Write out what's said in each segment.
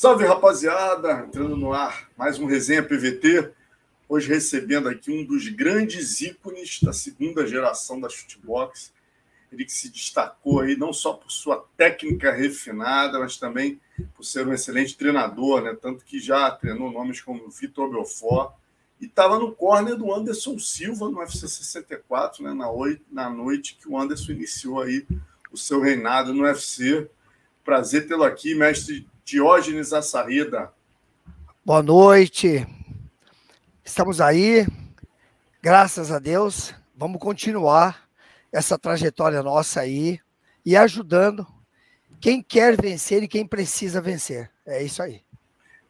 Salve rapaziada, entrando no ar, mais um resenha PVT. Hoje recebendo aqui um dos grandes ícones da segunda geração da shootbox. Ele que se destacou aí não só por sua técnica refinada, mas também por ser um excelente treinador, né? Tanto que já treinou nomes como Vitor Belfort e estava no corner do Anderson Silva no UFC 64, né? Na, oito, na noite que o Anderson iniciou aí o seu reinado no UFC. Prazer tê-lo aqui, mestre Diógenes Assarida. Boa noite. Estamos aí, graças a Deus. Vamos continuar essa trajetória nossa aí e ajudando quem quer vencer e quem precisa vencer. É isso aí.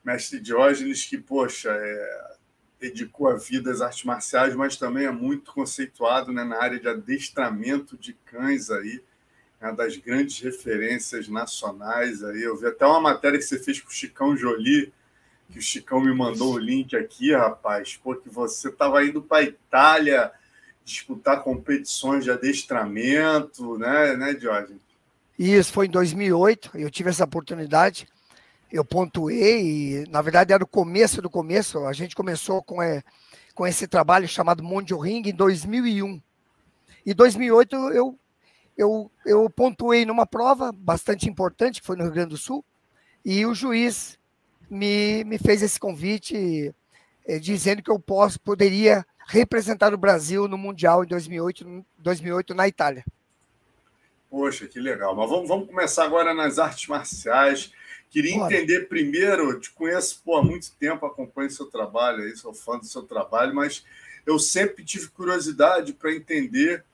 Mestre Diógenes, que, poxa, é, dedicou a vida às artes marciais, mas também é muito conceituado né, na área de adestramento de cães aí uma das grandes referências nacionais aí. Eu vi até uma matéria que você fez com o Chicão Jolie, que o Chicão me mandou o link aqui, rapaz, porque você estava indo para a Itália disputar competições de adestramento, né, né, Jorge? Isso, foi em 2008, eu tive essa oportunidade, eu pontuei, e na verdade era o começo do começo, a gente começou com, é, com esse trabalho chamado Mondio Ring em 2001. Em 2008 eu eu, eu pontuei numa prova bastante importante, que foi no Rio Grande do Sul, e o juiz me, me fez esse convite eh, dizendo que eu posso, poderia representar o Brasil no Mundial em 2008, 2008 na Itália. Poxa, que legal. Mas vamos, vamos começar agora nas artes marciais. Queria Bora. entender primeiro, te conheço pô, há muito tempo, acompanho seu trabalho aí, sou fã do seu trabalho, mas eu sempre tive curiosidade para entender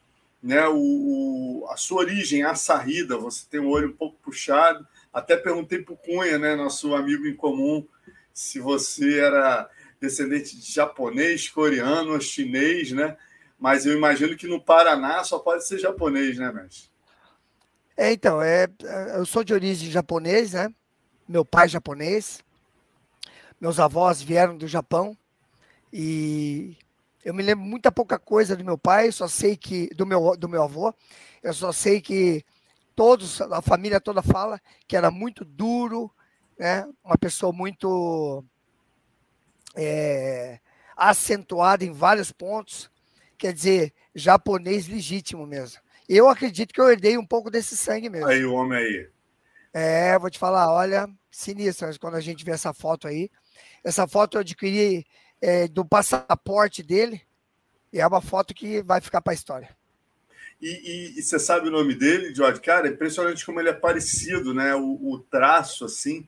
né, o, a sua origem, a sarrida, você tem o olho um pouco puxado. Até perguntei para o Cunha, né, nosso amigo em comum, se você era descendente de japonês, coreano, chinês, né? Mas eu imagino que no Paraná só pode ser japonês, né, mestre? É, então, é, eu sou de origem japonês, né? Meu pai é japonês, meus avós vieram do Japão e eu me lembro muita pouca coisa do meu pai, só sei que do meu do meu avô, eu só sei que todos a família toda fala que era muito duro, né? Uma pessoa muito é, acentuada em vários pontos, quer dizer, japonês legítimo mesmo. Eu acredito que eu herdei um pouco desse sangue mesmo. Aí o homem aí. É, vou te falar, olha, sinistro quando a gente vê essa foto aí. Essa foto eu adquiri é, do passaporte dele. E é uma foto que vai ficar para a história. E, e, e, você sabe o nome dele, George? Cara, é impressionante como ele é parecido, né? O, o traço, assim,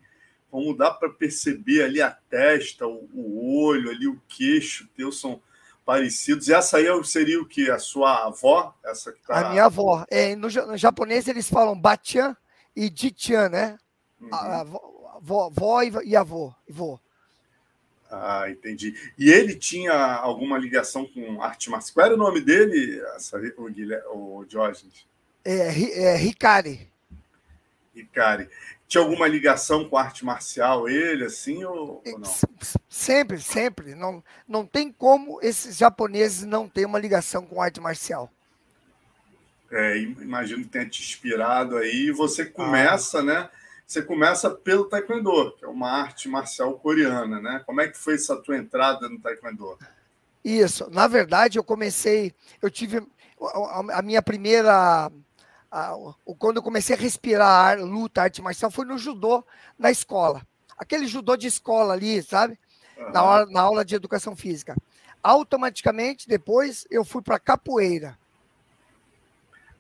como dá para perceber ali a testa, o, o, olho, ali o queixo, teu são parecidos. E essa aí seria o que? A sua avó? Essa que tá... A minha avó. É, no, no japonês eles falam Batian e Jitian, né? Uhum. A, a, avó, avó e, e avô. Ah, entendi. E ele tinha alguma ligação com arte marcial? Qual era o nome dele, o, Guilherme, o Diógenes? É, é Ricari. Ricari. Tinha alguma ligação com arte marcial ele, assim, ou, ou, não? Sempre, sempre. Não, não tem como esses japoneses não terem uma ligação com arte marcial. É, imagino que tenha te inspirado aí. E você começa, ah. né? Você começa pelo Taekwondo, que é uma arte marcial coreana, né? Como é que foi essa tua entrada no Taekwondo? Isso, na verdade eu comecei, eu tive a, minha primeira, a, quando eu comecei a respirar luta, arte marcial, foi no judô na escola. Aquele judô de escola ali, sabe? Uhum. Na, hora, na aula de educação física. Automaticamente, depois, eu fui para capoeira.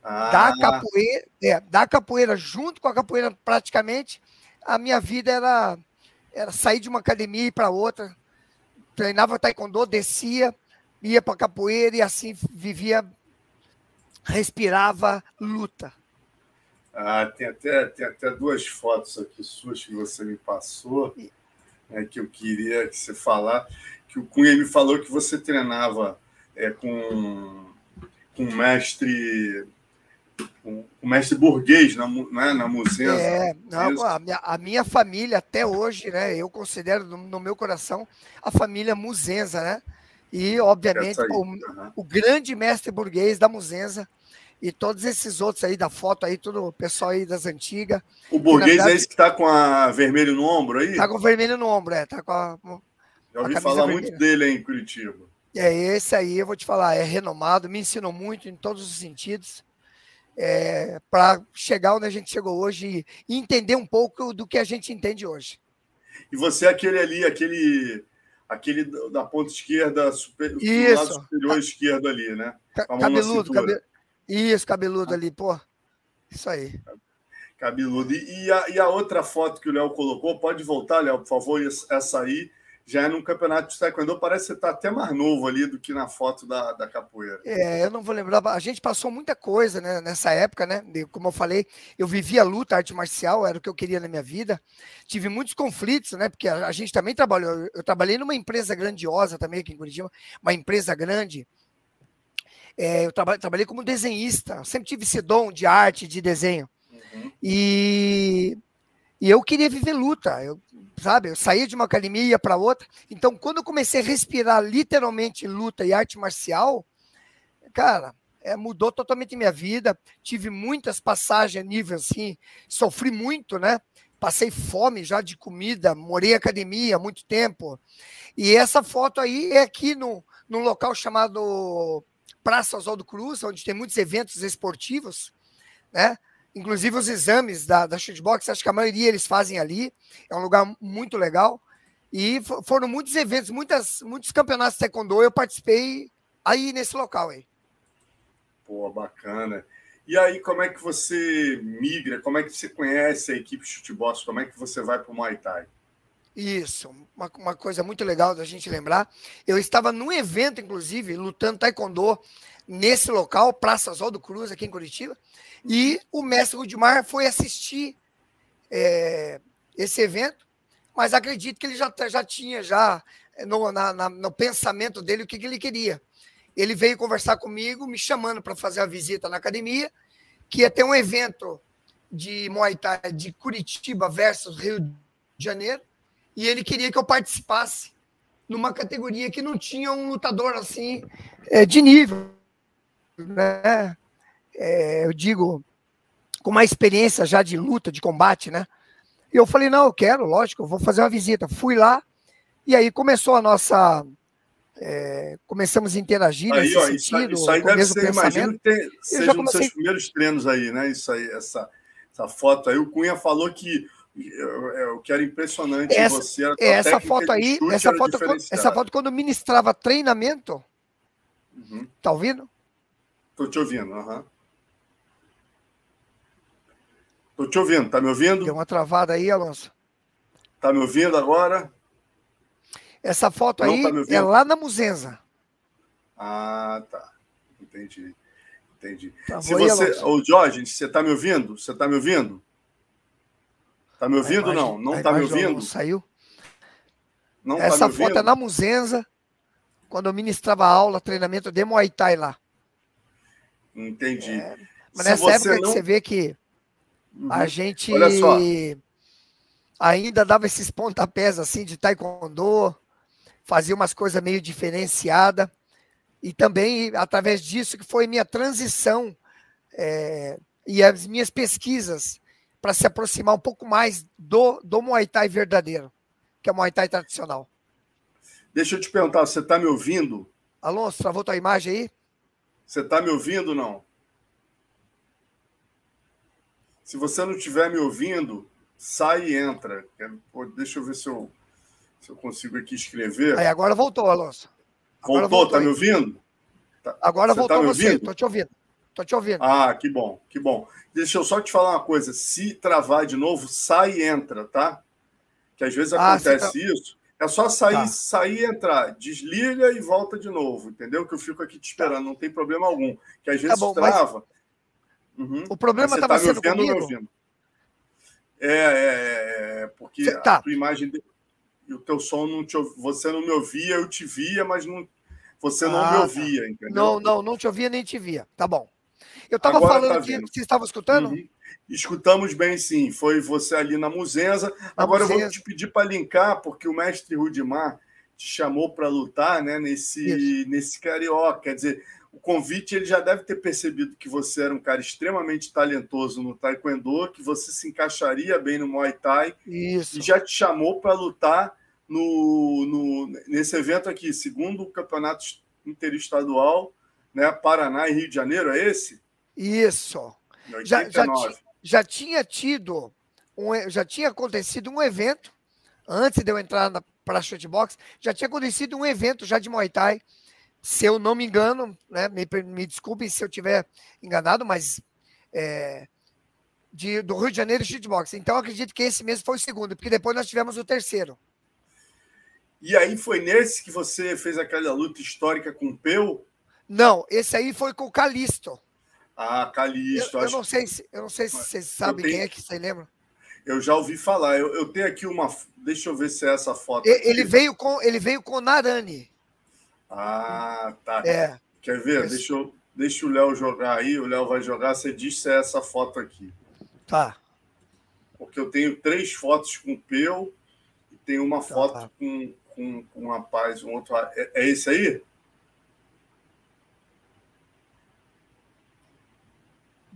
Ah. Da capoeira, é, da capoeira, junto com a capoeira, praticamente, a minha vida era, era sair de uma academia e ir para outra. Treinava taekwondo, descia, ia para capoeira e assim vivia, respirava luta. Ah, tem até, tem até duas fotos aqui suas que você me passou, né, que eu queria que você falar. Que o Cunha me falou que você treinava é, com, com o mestre o mestre burguês na, né, na museu. É, não, a, minha, a, minha, família até hoje, né? Eu considero no, no meu coração a família Muzenza, né? E, obviamente, o, uhum. o, grande mestre burguês da Muzenza e todos esses outros aí da foto aí, tudo o pessoal aí das antigas. O burguês verdade, é esse que tá com a vermelho no ombro aí? Tá com vermelho no ombro, é. Tá com a. Já ouvi falar vermelha. muito dele aí em Curitiba. É, esse aí, eu vou te falar, é renomado, me ensinou muito em todos os sentidos. É, para chegar onde a gente chegou hoje e entender um pouco do que a gente entende hoje. E você é aquele ali, aquele aquele da ponta esquerda, super, Isso. lado superior esquerdo ali, né? Cabeludo, cabe... Isso, cabeludo ali, pô. Isso aí. Cabeludo. E a, e a outra foto que o Léo colocou, pode voltar, Léo, por favor, essa aí já é num campeonato de taekwondo, parece que você está até mais novo ali do que na foto da, da capoeira. É, eu não vou lembrar, a gente passou muita coisa né, nessa época, né? Como eu falei, eu vivia luta, arte marcial, era o que eu queria na minha vida. Tive muitos conflitos, né? Porque a, a gente também trabalhou, eu trabalhei numa empresa grandiosa também aqui em Curitiba, uma empresa grande. É, eu traba, trabalhei como desenhista, sempre tive esse dom de arte, de desenho. Uhum. E, e eu queria viver luta. Eu sabe? Eu saía de uma academia ia para outra. Então, quando eu comecei a respirar literalmente luta e arte marcial, cara, é, mudou totalmente minha vida. Tive muitas passagens a nível assim, sofri muito, né? Passei fome já de comida, morei em academia há muito tempo. E essa foto aí é aqui no, num local chamado Praça Oswaldo Cruz, onde tem muitos eventos esportivos, né? Inclusive os exames da, da shootbox, acho que a maioria eles fazem ali. É um lugar muito legal. E foram muitos eventos, muitas, muitos campeonatos de taekwondo eu participei aí nesse local aí. Pô, bacana. E aí, como é que você migra? Como é que você conhece a equipe shootbox? Como é que você vai para o Muay Thai? Isso, uma, uma coisa muito legal da gente lembrar. Eu estava num evento, inclusive, lutando taekwondo nesse local, Praça Oswaldo Cruz, aqui em Curitiba, e o mestre Rudimar foi assistir é, esse evento, mas acredito que ele já, já tinha já é, no, na, na, no pensamento dele o que, que ele queria. Ele veio conversar comigo, me chamando para fazer a visita na academia, que ia ter um evento de Muay Thai de Curitiba versus Rio de Janeiro, e ele queria que eu participasse numa categoria que não tinha um lutador assim é, de nível né? É, eu digo, com uma experiência já de luta, de combate, né? E eu falei, não, eu quero, lógico, eu vou fazer uma visita. Fui lá, e aí começou a nossa. É, começamos a interagir aí, nesse ó, sentido. Isso, aí deve ser, imagino que tem, seja um dos seus primeiros treinos aí, né? Isso aí, essa, essa foto aí. O Cunha falou que o que era impressionante essa, em você era essa foto aí, essa foto, essa foto quando ministrava treinamento, uhum. tá ouvindo? Estou te ouvindo, aham. Estou te ouvindo, tá me ouvindo? Deu uma travada aí, Alonso. Tá me ouvindo agora? Essa foto Não, aí tá é lá na Muzenza. Ah, tá. Entendi. Entendi. Tá, Se você, ô Jorge, você está me ouvindo? Você está me ouvindo? Está me ouvindo ou não? Não está me ouvindo? Saiu. Não tá Essa tá foto é na Muzenza, quando eu ministrava aula, treinamento de Muay Thai lá. Entendi. É, mas Se nessa época não... que você vê que uhum. a gente ainda dava esses pontapés assim de taekwondo, fazia umas coisas meio diferenciadas. E também, através disso, que foi minha transição é, e as minhas pesquisas para se aproximar um pouco mais do, do Muay Thai verdadeiro, que é o Muay Thai tradicional. Deixa eu te perguntar, você está me ouvindo? Alonso, travou tua imagem aí? Você está me ouvindo ou não? Se você não estiver me ouvindo, sai e entra. Deixa eu ver se eu, se eu consigo aqui escrever. Aí, agora voltou, Alonso. Agora voltou, está me ouvindo? Tá. Agora você tá voltou tá você, estou te ouvindo. Estou te ouvindo. Ah, que bom, que bom. Deixa eu só te falar uma coisa. Se travar de novo, sai e entra, tá? Que às vezes ah, acontece tá... isso. É só sair, tá. sair e entrar. Desliga e volta de novo, entendeu? Que eu fico aqui te esperando, não tem problema algum. Que às tá vezes tá bom, trava. Mas... Uhum. O problema estava tá sendo comigo. ouvindo. É, é, é, é porque Cê, tá. a tua imagem e o teu som não te você não me ouvia, eu te via, mas não você não ah, me tá. ouvia, entendeu? Não, não, não te ouvia nem te via. Tá bom. Eu estava falando tá que você estava escutando? Uhum. Escutamos bem, sim. Foi você ali na Muzenza. Agora Muzenza. eu vou te pedir para linkar, porque o mestre Rudimar te chamou para lutar né, nesse, nesse carioca. Quer dizer, o convite ele já deve ter percebido que você era um cara extremamente talentoso no Taekwondo, que você se encaixaria bem no Muay Thai Isso. e já te chamou para lutar no, no, nesse evento aqui, segundo o campeonato interestadual, né, Paraná e Rio de Janeiro, é esse? Isso. Já, já, já, tinha tido, um, já tinha acontecido um evento, antes de eu entrar para a shootbox, já tinha acontecido um evento já de Muay Thai, se eu não me engano, né, me, me desculpem se eu tiver enganado, mas é, de, do Rio de Janeiro shootbox. Então acredito que esse mesmo foi o segundo, porque depois nós tivemos o terceiro. E aí foi nesse que você fez aquela luta histórica com o Peu? Não, esse aí foi com o Calisto. Ah, Calisto. Eu, eu não sei se eu não sei se vocês sabem tenho... quem é que você lembra. Eu já ouvi falar. Eu, eu, tenho aqui uma. Deixa eu ver se é essa foto. Ele, veio com ele veio com Narani. Ah, tá. É. Quer ver? Deixa, eu, deixa o Léo jogar aí. O Léo vai jogar. Você diz se é essa foto aqui. Tá. Porque eu tenho três fotos com o Peu e tem uma então, foto tá. com, com, com um rapaz, um outro. É, é esse aí?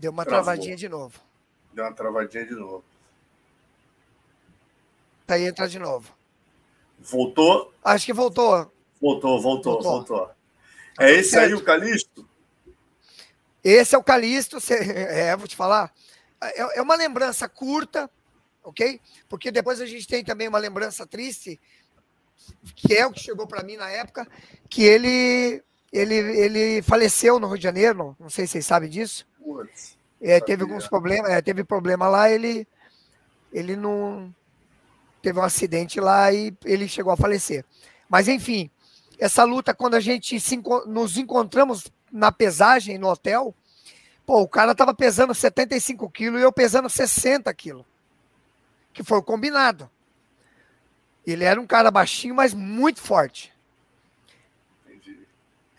Deu uma Travou. travadinha de novo. Deu uma travadinha de novo. Tá aí, entra de novo. Voltou? Acho que voltou. Voltou, voltou, voltou. voltou. Tá é esse certo. aí o Calixto? Esse é o Calixto. É, vou te falar. É, é uma lembrança curta, ok? Porque depois a gente tem também uma lembrança triste, que é o que chegou para mim na época, que ele, ele, ele faleceu no Rio de Janeiro. Não sei se vocês sabem disso. É, teve alguns problemas, é, teve problema lá, ele, ele não teve um acidente lá e ele chegou a falecer. Mas enfim, essa luta, quando a gente se, nos encontramos na pesagem no hotel, pô, o cara tava pesando 75 quilos e eu pesando 60 quilos. Que foi o combinado. Ele era um cara baixinho, mas muito forte.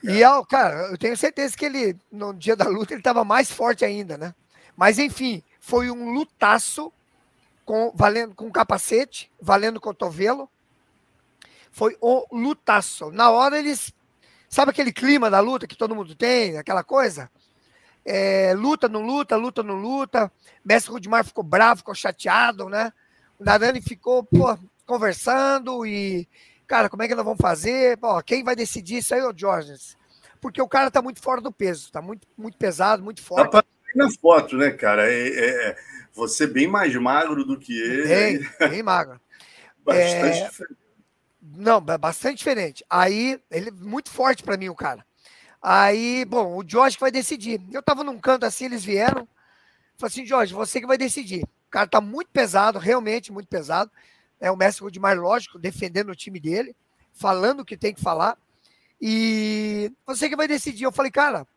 E, cara, eu tenho certeza que ele, no dia da luta, ele estava mais forte ainda, né? Mas, enfim, foi um lutaço com, valendo, com capacete, valendo cotovelo. Foi um lutaço. Na hora eles. Sabe aquele clima da luta que todo mundo tem, aquela coisa? É, luta, não luta, luta, não luta. Mestre Rudimar ficou bravo, ficou chateado, né? O Narani ficou pô, conversando e Cara, como é que nós vamos fazer? Quem vai decidir isso aí é o Jorge. Porque o cara tá muito fora do peso, tá muito, muito pesado, muito forte. Tá na foto, né, cara? É, é, é, você bem mais magro do que ele. Bem, bem magro. bastante é... diferente. Não, bastante diferente. Aí, ele é muito forte para mim, o cara. Aí, bom, o Jorge que vai decidir. Eu tava num canto assim, eles vieram. Falei assim, Jorge, você que vai decidir. O cara tá muito pesado, realmente muito pesado é o mestre Rudimar, lógico, defendendo o time dele, falando o que tem que falar. E você que vai decidir. Eu falei, cara,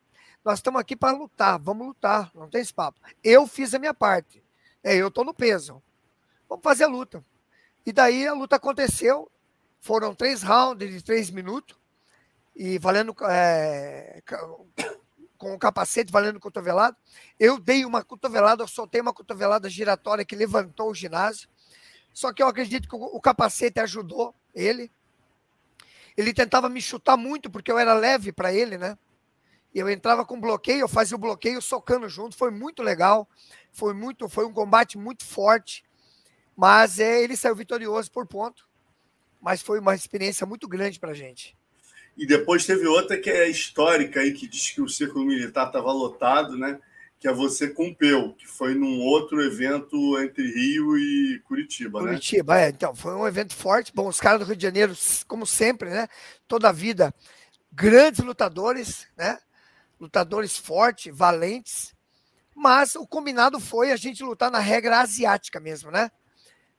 nós estamos aqui para lutar, vamos lutar, não tem esse papo. Eu fiz a minha parte. É, eu estou no peso. Vamos fazer a luta. E daí a luta aconteceu. Foram três rounds de três minutos. E valendo é, com o capacete, valendo cotovelado. Eu dei uma cotovelada, eu soltei uma cotovelada giratória que levantou o ginásio. Só que eu acredito que o capacete ajudou ele. Ele tentava me chutar muito, porque eu era leve para ele, né? E eu entrava com bloqueio, eu fazia o bloqueio socando junto. Foi muito legal. Foi muito, foi um combate muito forte. Mas é, ele saiu vitorioso por ponto. Mas foi uma experiência muito grande para a gente. E depois teve outra que é histórica aí, que diz que o círculo militar estava lotado, né? Que é você com Peu, que foi num outro evento entre Rio e Curitiba, né? Curitiba, é. Então, foi um evento forte. Bom, os caras do Rio de Janeiro, como sempre, né? Toda a vida, grandes lutadores, né? Lutadores fortes, valentes. Mas o combinado foi a gente lutar na regra asiática mesmo, né?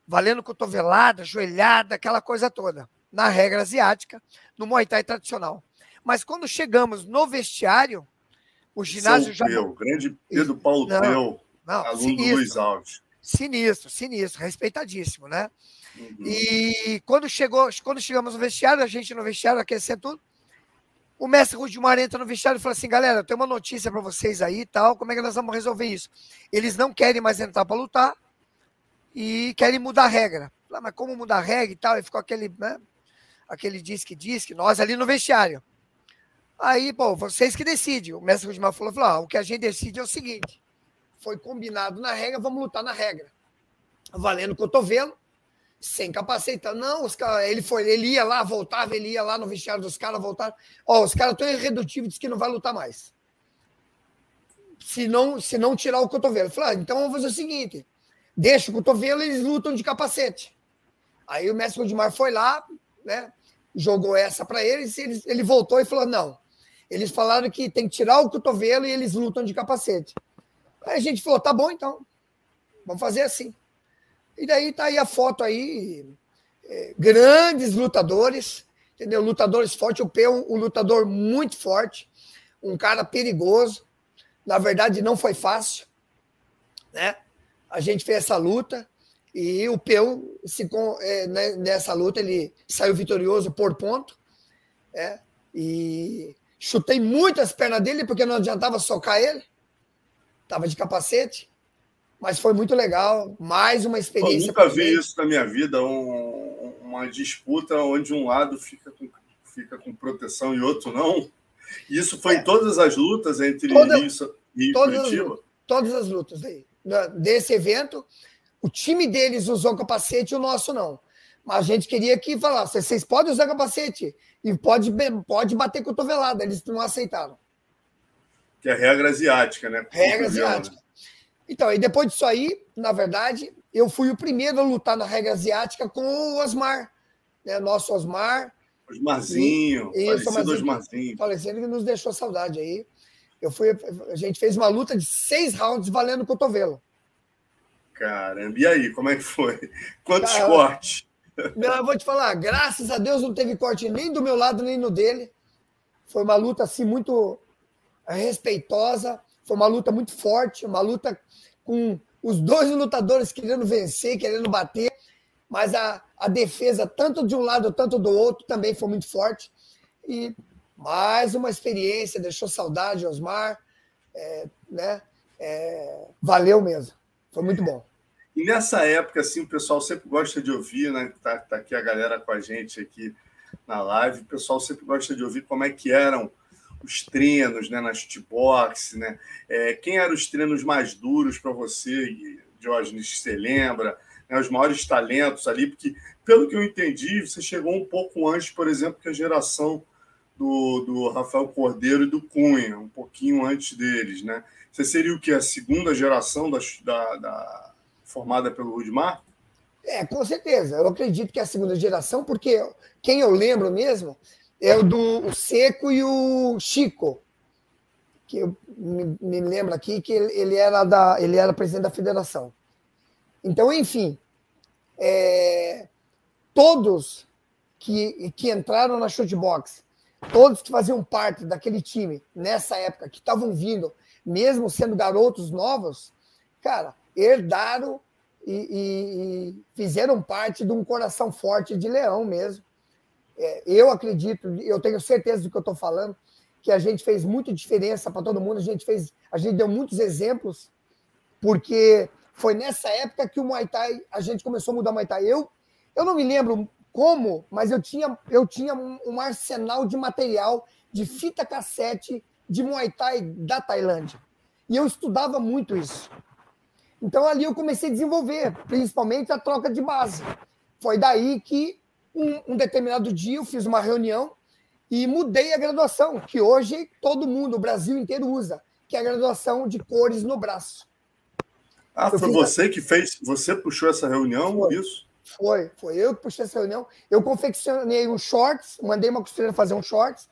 Valendo cotovelada, joelhada, aquela coisa toda. Na regra asiática, no Muay Thai tradicional. Mas quando chegamos no vestiário, o ginásio São já. Peu, grande Pedro Paulo não, Peu, não, aluno sinistro, do Luiz Alves. Sinistro, sinistro, respeitadíssimo, né? Uhum. E quando chegou, quando chegamos no vestiário, a gente no vestiário aquecendo tudo, o mestre Rudimar entra no vestiário e fala assim: galera, tenho uma notícia para vocês aí e tal, como é que nós vamos resolver isso? Eles não querem mais entrar para lutar e querem mudar a regra. Ah, mas como mudar a regra e tal? E ficou aquele, né? Aquele diz que diz que nós ali no vestiário. Aí, pô, vocês que decidem. O mestre Rudimar falou, falou ah, o que a gente decide é o seguinte, foi combinado na regra, vamos lutar na regra. Valendo cotovelo, sem capacete. Não, os cara, ele foi, ele ia lá, voltava, ele ia lá no vestiário dos caras, voltava. Ó, os caras estão irredutíveis, diz que não vai lutar mais. Se não, se não tirar o cotovelo. falei, ah, então vamos fazer o seguinte: deixa o cotovelo eles lutam de capacete. Aí o mestre Rudimar foi lá, né? Jogou essa para eles, eles, ele voltou e falou: não. Eles falaram que tem que tirar o cotovelo e eles lutam de capacete. Aí a gente falou: tá bom, então. Vamos fazer assim. E daí tá aí a foto aí. É, grandes lutadores, entendeu? Lutadores fortes. O P é um, um lutador muito forte, um cara perigoso. Na verdade, não foi fácil, né? A gente fez essa luta. E o Peu, se, é, né, nessa luta, ele saiu vitorioso por ponto. É, e chutei muitas pernas dele, porque não adiantava socar ele. Estava de capacete. Mas foi muito legal. Mais uma experiência. Eu nunca vi isso na minha vida. Um, uma disputa onde um lado fica com, fica com proteção e outro não. Isso foi é. em todas as lutas entre Toda, Rio, e todas Curitiba? As, todas as lutas aí. Desse evento, o time deles usou capacete e o nosso não. Mas a gente queria que falasse: vocês podem usar capacete e pode, pode bater cotovelada. Eles não aceitaram. Que é regra asiática, né? Regra asiática. Então, e depois disso aí, na verdade, eu fui o primeiro a lutar na regra asiática com o Osmar, né? Nosso Osmar. Osmarzinho, e, falecido Osmarzinho. Osmarzinho. Falecido que nos deixou saudade aí. Eu fui, a gente fez uma luta de seis rounds valendo cotovelo. Caramba, e aí, como é que foi? Quantos cortes? Eu vou te falar, graças a Deus não teve corte nem do meu lado, nem no dele. Foi uma luta assim muito respeitosa, foi uma luta muito forte, uma luta com os dois lutadores querendo vencer, querendo bater, mas a, a defesa, tanto de um lado, tanto do outro, também foi muito forte. E mais uma experiência, deixou saudade, Osmar. É, né? É, valeu mesmo. Foi muito bom. E nessa época, assim, o pessoal sempre gosta de ouvir, né? Tá, tá aqui a galera com a gente aqui na live. O pessoal sempre gosta de ouvir como é que eram os treinos, né, na shootbox, né? É, quem eram os treinos mais duros para você, Diógenes, você lembra? Né, os maiores talentos ali, porque, pelo que eu entendi, você chegou um pouco antes, por exemplo, que a geração do, do Rafael Cordeiro e do Cunha, um pouquinho antes deles, né? Você seria o que? A segunda geração da, da, da formada pelo Rudimar? É, com certeza. Eu acredito que é a segunda geração, porque quem eu lembro mesmo é o do Seco e o Chico, que eu me, me lembro aqui que ele, ele, era da, ele era presidente da federação. Então, enfim, é, todos que, que entraram na shootbox, todos que faziam parte daquele time nessa época, que estavam vindo, mesmo sendo garotos novos, cara, herdaram e, e, e, fizeram parte de um coração forte de leão mesmo. É, eu acredito, eu tenho certeza do que eu estou falando, que a gente fez muita diferença para todo mundo, a gente fez, a gente deu muitos exemplos, porque foi nessa época que o Muay Thai, a gente começou a mudar o Muay Thai. Eu, eu não me lembro como, mas eu tinha, eu tinha um arsenal de material de fita cassete de Muay Thai da Tailândia. E eu estudava muito isso. Então ali eu comecei a desenvolver, principalmente a troca de base. Foi daí que um, um determinado dia eu fiz uma reunião e mudei a graduação, que hoje todo mundo, o Brasil inteiro usa, que é a graduação de cores no braço. Ah, eu foi você a... que fez, você puxou essa reunião, foi, isso? Foi, foi eu que puxei essa reunião. Eu confeccionei um shorts, mandei uma costureira fazer um shorts,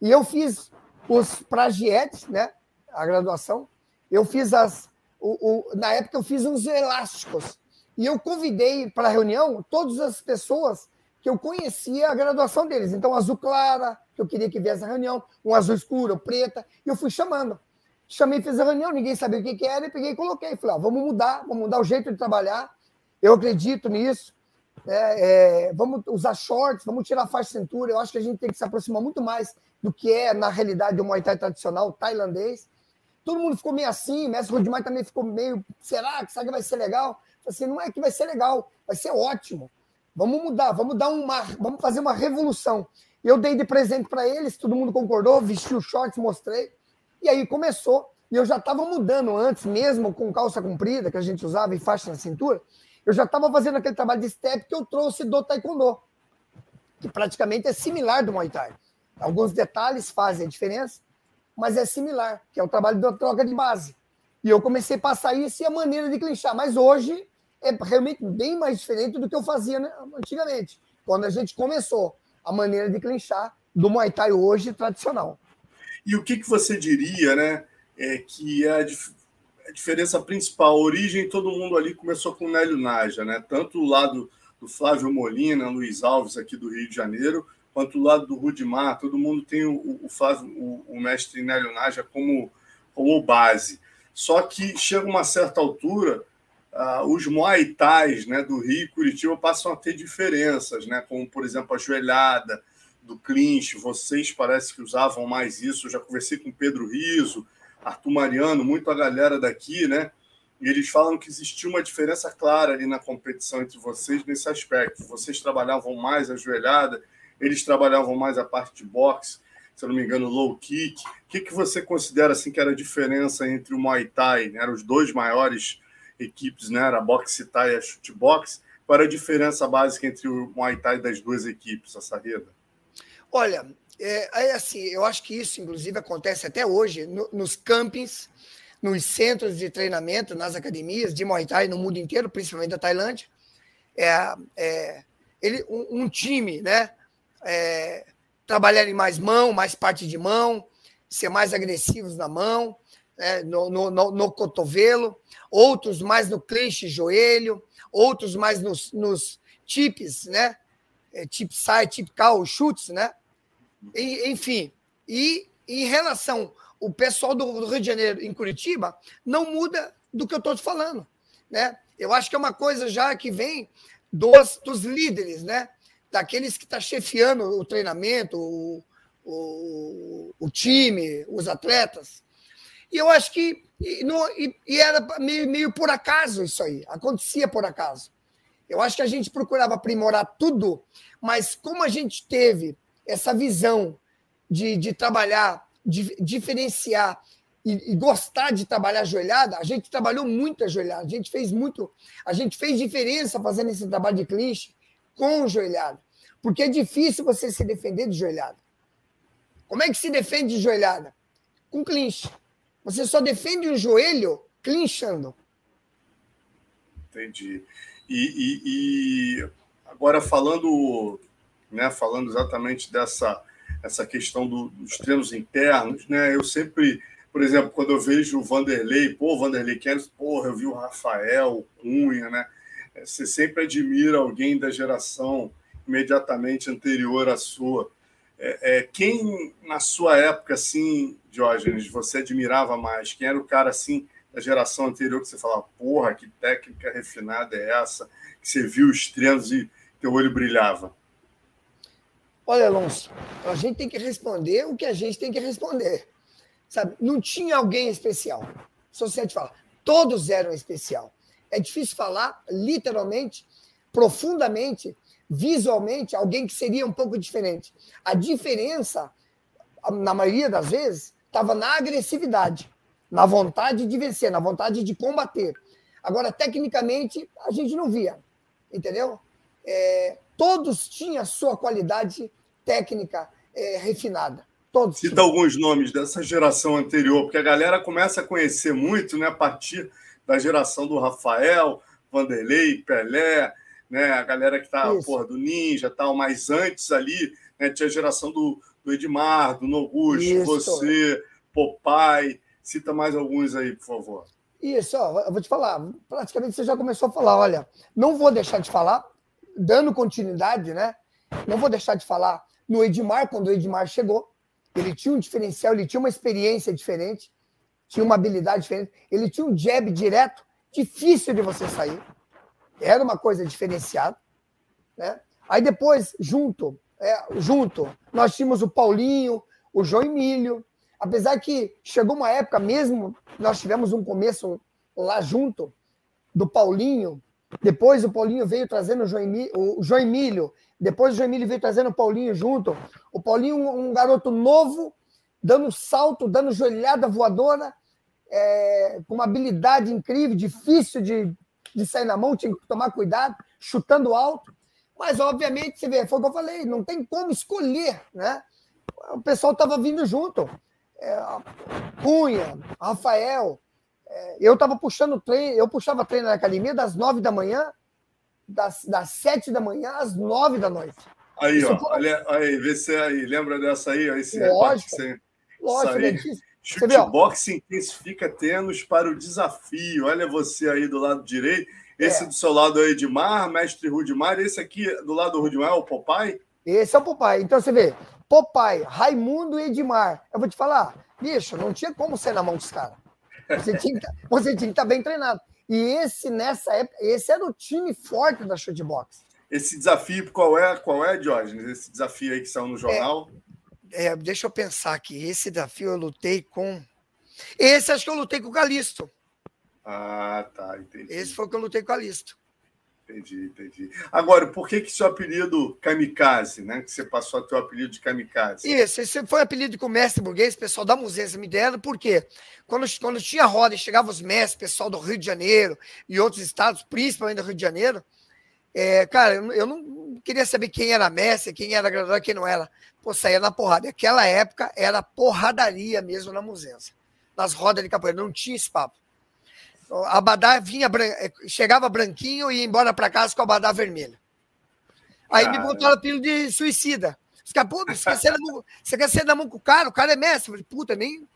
e eu fiz os pragietes, né? A graduação. Eu fiz as, o, o, na época eu fiz uns elásticos e eu convidei para a reunião todas as pessoas que eu conhecia a graduação deles. Então, azul clara, que eu queria que viesse a reunião, um azul escuro, preta, e eu fui chamando. Chamei, fiz a reunião, ninguém sabia o que, que era, e peguei e coloquei. Falei, ó, vamos mudar, vamos mudar o jeito de trabalhar. Eu acredito nisso. É, é, vamos usar shorts, vamos tirar a faixa de cintura. Eu acho que a gente tem que se aproximar muito mais do que é, na realidade, o Muay Thai tradicional tailandês. Todo mundo ficou meio assim, o mestre Rodimar também ficou meio, será que, será que vai ser legal? Assim, não é que vai ser legal, vai ser ótimo. Vamos mudar, vamos dar uma, vamos fazer uma revolução. Eu dei de presente para eles, todo mundo concordou, vesti os shorts, mostrei. E aí começou. E eu já estava mudando antes, mesmo com calça comprida, que a gente usava e faixa na cintura. Eu já estava fazendo aquele trabalho de step que eu trouxe do Taekwondo, que praticamente é similar do Muay Thai. Alguns detalhes fazem a diferença, mas é similar, que é o trabalho da troca de base. E eu comecei a passar isso e a maneira de clinchar. Mas hoje é realmente bem mais diferente do que eu fazia né, antigamente, quando a gente começou a maneira de clinchar do Muay Thai hoje tradicional. E o que, que você diria, né? É que é a, dif a diferença principal, a origem, todo mundo ali começou com o Nélio Naja, né? Tanto o lado do Flávio Molina, Luiz Alves aqui do Rio de Janeiro, quanto o lado do Rudimar, todo mundo tem o, o Flávio, o, o mestre Nélio Naja como, como base. Só que chega uma certa altura, uh, os Muay Thais né, do Rio e Curitiba passam a ter diferenças, né, como, por exemplo, a joelhada do clinch. Vocês parece que usavam mais isso. Eu já conversei com Pedro Riso, Arthur Mariano, muito a galera daqui, né? E eles falam que existia uma diferença clara ali na competição entre vocês nesse aspecto. Vocês trabalhavam mais a joelhada, eles trabalhavam mais a parte de boxe se não me engano, low kick. O que, que você considera assim que era a diferença entre o Muay Thai? Né? Eram os dois maiores equipes, né? Era a boxe Thai e a chute boxe. Qual era a diferença básica entre o Muay Thai das duas equipes, a Sarreda? Olha, é, é, assim, eu acho que isso, inclusive, acontece até hoje no, nos campings, nos centros de treinamento, nas academias de Muay Thai no mundo inteiro, principalmente da Tailândia. É, é ele, um, um time, né? É, trabalharem mais mão, mais parte de mão, ser mais agressivos na mão, né, no, no, no, no, cotovelo, outros mais no clinch, joelho, outros mais nos, nos tips, né? É, tip side, tip call, chutes, né? E, enfim, e em relação o pessoal do, do Rio de Janeiro em Curitiba não muda do que eu estou te falando, né? Eu acho que é uma coisa já que vem dos, dos líderes, né? Daqueles que está chefiando o treinamento, o, o, o, time, os atletas. E eu acho que e, no, e, e era meio, meio por acaso isso aí, acontecia por acaso. Eu acho que a gente procurava aprimorar tudo, mas como a gente teve essa visão de, de trabalhar, de diferenciar e, e, gostar de trabalhar ajoelhada, a gente trabalhou muito ajoelhada, a gente fez muito, a gente fez diferença fazendo esse trabalho de clinch, com o joelhado. Porque é difícil você se defender de joelhada. Como é que se defende de joelhada? Com clinch. Você só defende o joelho clinchando. Entendi. E, e, e, agora falando, né, falando exatamente dessa essa questão do, dos treinos internos, né? Eu sempre, por exemplo, quando eu vejo o Vanderlei, pô, Vanderlei Kennedy, porra, eu vi o Rafael, o Cunha, né? Você sempre admira alguém da geração imediatamente anterior à sua. É, é, quem, na sua época, assim, Diógenes, você admirava mais? Quem era o cara, assim, da geração anterior que você falava, porra, que técnica refinada é essa? Que você viu os treinos e teu olho brilhava? Olha, Alonso, a gente tem que responder o que a gente tem que responder. Sabe? Não tinha alguém especial. A sociedade fala, todos eram especial é difícil falar, literalmente, profundamente, visualmente, alguém que seria um pouco diferente. A diferença, na maioria das vezes, estava na agressividade, na vontade de vencer, na vontade de combater. Agora, tecnicamente, a gente não via, entendeu? É, todos tinham a sua qualidade técnica é, refinada. Todos Cita tinham. alguns nomes dessa geração anterior, porque a galera começa a conhecer muito né, a partir da geração do Rafael, Vanderlei, Pelé, né? A galera que está porra, do Ninja tal, mas antes ali né, tinha a geração do, do Edmar, do Noguchi, você, Popai. Cita mais alguns aí, por favor. Isso, ó, eu vou te falar. Praticamente você já começou a falar. Olha, não vou deixar de falar, dando continuidade, né? Não vou deixar de falar no Edmar, quando o Edmar chegou. Ele tinha um diferencial, ele tinha uma experiência diferente tinha uma habilidade diferente. Ele tinha um jab direto, difícil de você sair. Era uma coisa diferenciada. Né? Aí depois, junto, é, junto, nós tínhamos o Paulinho, o João Emílio. Apesar que chegou uma época mesmo, nós tivemos um começo lá junto do Paulinho. Depois o Paulinho veio trazendo o João Emílio, o João Emílio Depois o Jamile veio trazendo o Paulinho junto. O Paulinho, um garoto novo, dando salto, dando joelhada voadora, é, com uma habilidade incrível, difícil de, de sair na mão, tinha que tomar cuidado, chutando alto. Mas, obviamente, você vê, foi o que eu falei, não tem como escolher, né? O pessoal estava vindo junto. É, Cunha, Rafael. É, eu estava puxando treino, eu puxava treino na academia das nove da manhã, das, das sete da manhã às nove da noite. Aí, Isso ó, foi... aí, vê se aí, lembra dessa aí, aí esse lógico, você, lógico, aí, Chutebox intensifica tênis para o desafio. Olha você aí do lado direito. Esse é. do seu lado é o Edmar, mestre Rudimar. Esse aqui do lado do Rudimar é o Popai? Esse é o Popai. Então você vê, Popai, Raimundo e Edmar. Eu vou te falar, bicho, não tinha como ser na mão dos caras. Você tinha, que, tá, você tinha que estar tá bem treinado. E esse, nessa época, esse era o time forte da Chutebox. Esse desafio, qual é, qual é, Diógenes? Esse desafio aí que saiu no jornal? É, é, deixa eu pensar aqui. Esse desafio eu lutei com. Esse acho que eu lutei com o Calisto. Ah, tá, entendi. Esse foi o que eu lutei com a lista. Entendi, entendi. Agora, por que que seu apelido Kamikaze, né? Que você passou a ter o apelido de Kamikaze? Isso, esse foi o apelido que o mestre burguês, pessoal da Musença me deram, porque quando, quando tinha roda e chegavam os mestres, pessoal do Rio de Janeiro e outros estados, principalmente do Rio de Janeiro, é, cara, eu, não queria saber quem era mestre, quem era graduado, quem não era. Pô, saía na porrada. Aquela época era porradaria mesmo na Musença. Nas rodas de capoeira, não tinha esse papo. Abadá vinha, eh, chegava branquinho e ia embora para casa com o abadá vermelho. Aí cara. me botaram o apelido de suicida. Os caras, pô, você quer, você quer ser na mão com o cara? O cara é mestre. Eu falei, puta, nem.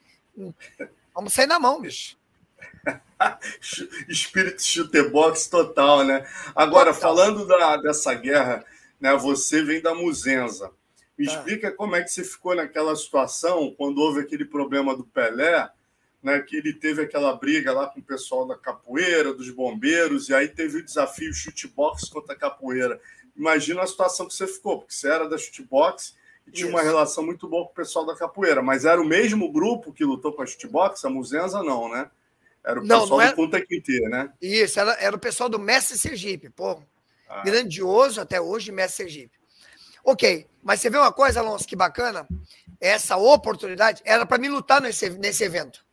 Vamos sair na mão, bicho. Espírito chutebox total, né? Agora, falando da, dessa guerra, né, você vem da Muzenza. Me tá. explica como é que você ficou naquela situação quando houve aquele problema do Pelé né, que ele teve aquela briga lá com o pessoal da capoeira, dos bombeiros, e aí teve o desafio chutebox contra a capoeira. Imagina a situação que você ficou, porque você era da chutebox e tinha Isso. uma relação muito boa com o pessoal da capoeira, mas era o mesmo grupo que lutou com a chutebox, a Muzenza não, né? Era o não, pessoal não era... do Punta Quinteira, né? Isso, era, era o pessoal do Mestre Sergipe, pô. Ah. Grandioso até hoje, Mestre Sergipe. Ok, mas você vê uma coisa, Alonso, que bacana? Essa oportunidade era para mim lutar nesse, nesse evento.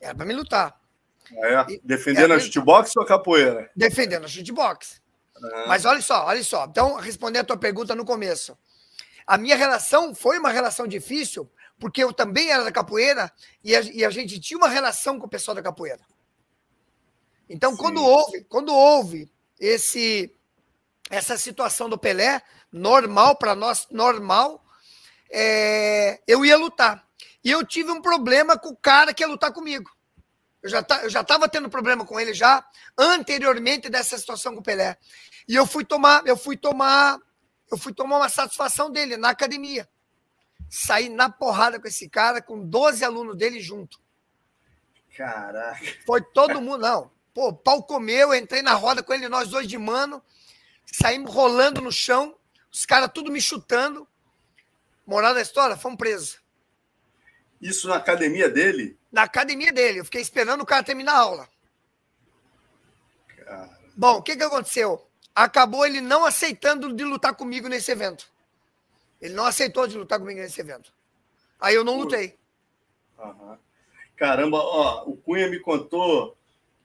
Era para me lutar. É, defendendo a shootbox ou a capoeira? Defendendo a shootbox. Uhum. Mas olha só, olha só. Então, responder a tua pergunta no começo. A minha relação foi uma relação difícil, porque eu também era da capoeira e a, e a gente tinha uma relação com o pessoal da capoeira. Então, quando houve, quando houve esse essa situação do Pelé, normal para nós, normal, é, eu ia lutar. E eu tive um problema com o cara que ia lutar comigo. Eu já, tá, eu já estava tendo problema com ele já anteriormente dessa situação com o Pelé. E eu fui tomar, eu fui tomar, eu fui tomar uma satisfação dele na academia. Saí na porrada com esse cara, com 12 alunos dele junto. Caraca. Foi todo mundo, não. Pô, pau comeu, entrei na roda com ele, nós dois de mano, saímos rolando no chão, os caras tudo me chutando. Moral da história, fomos presos. Isso na academia dele? Na academia dele. Eu fiquei esperando o cara terminar a aula. Cara... Bom, o que, que aconteceu? Acabou ele não aceitando de lutar comigo nesse evento. Ele não aceitou de lutar comigo nesse evento. Aí eu não lutei. Uhum. Caramba, ó, o Cunha me contou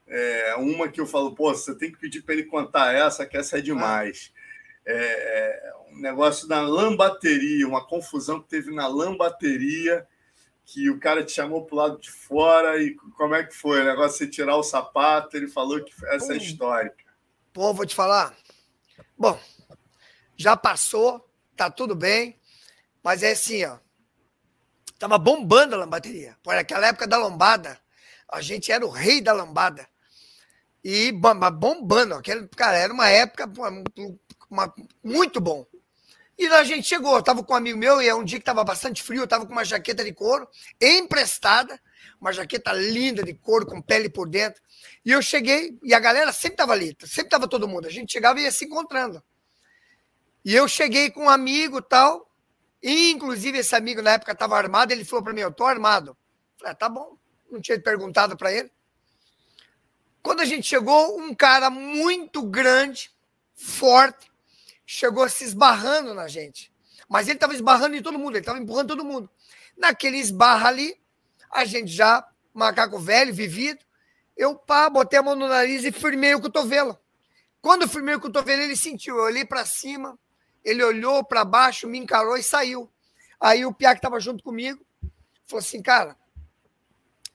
é, uma que eu falo, pô, você tem que pedir para ele contar essa, que essa é demais. Ah. É, um negócio da lambateria, uma confusão que teve na lambateria que o cara te chamou para o lado de fora e como é que foi? O negócio de você tirar o sapato, ele falou que essa é histórica. Pô, vou te falar. Bom, já passou, tá tudo bem, mas é assim, ó. Tava bombando a lambateria. Por aquela época da lombada, a gente era o rei da lambada. E bombando. Aquele, cara, era uma época uma, muito bom. E a gente chegou, eu tava com um amigo meu, e é um dia que tava bastante frio, eu tava com uma jaqueta de couro emprestada, uma jaqueta linda de couro, com pele por dentro. E eu cheguei, e a galera sempre tava ali, sempre tava todo mundo. A gente chegava e ia se encontrando. E eu cheguei com um amigo tal, e inclusive esse amigo na época tava armado, ele falou para mim, eu tô armado. Eu falei, ah, tá bom, não tinha perguntado para ele. Quando a gente chegou, um cara muito grande, forte, chegou se esbarrando na gente. Mas ele estava esbarrando em todo mundo, ele estava empurrando todo mundo. Naquele esbarra ali, a gente já, macaco velho, vivido, eu pá, botei a mão no nariz e firmei o cotovelo. Quando eu firmei o cotovelo, ele sentiu. Eu olhei para cima, ele olhou para baixo, me encarou e saiu. Aí o Piá que estava junto comigo falou assim: Cara,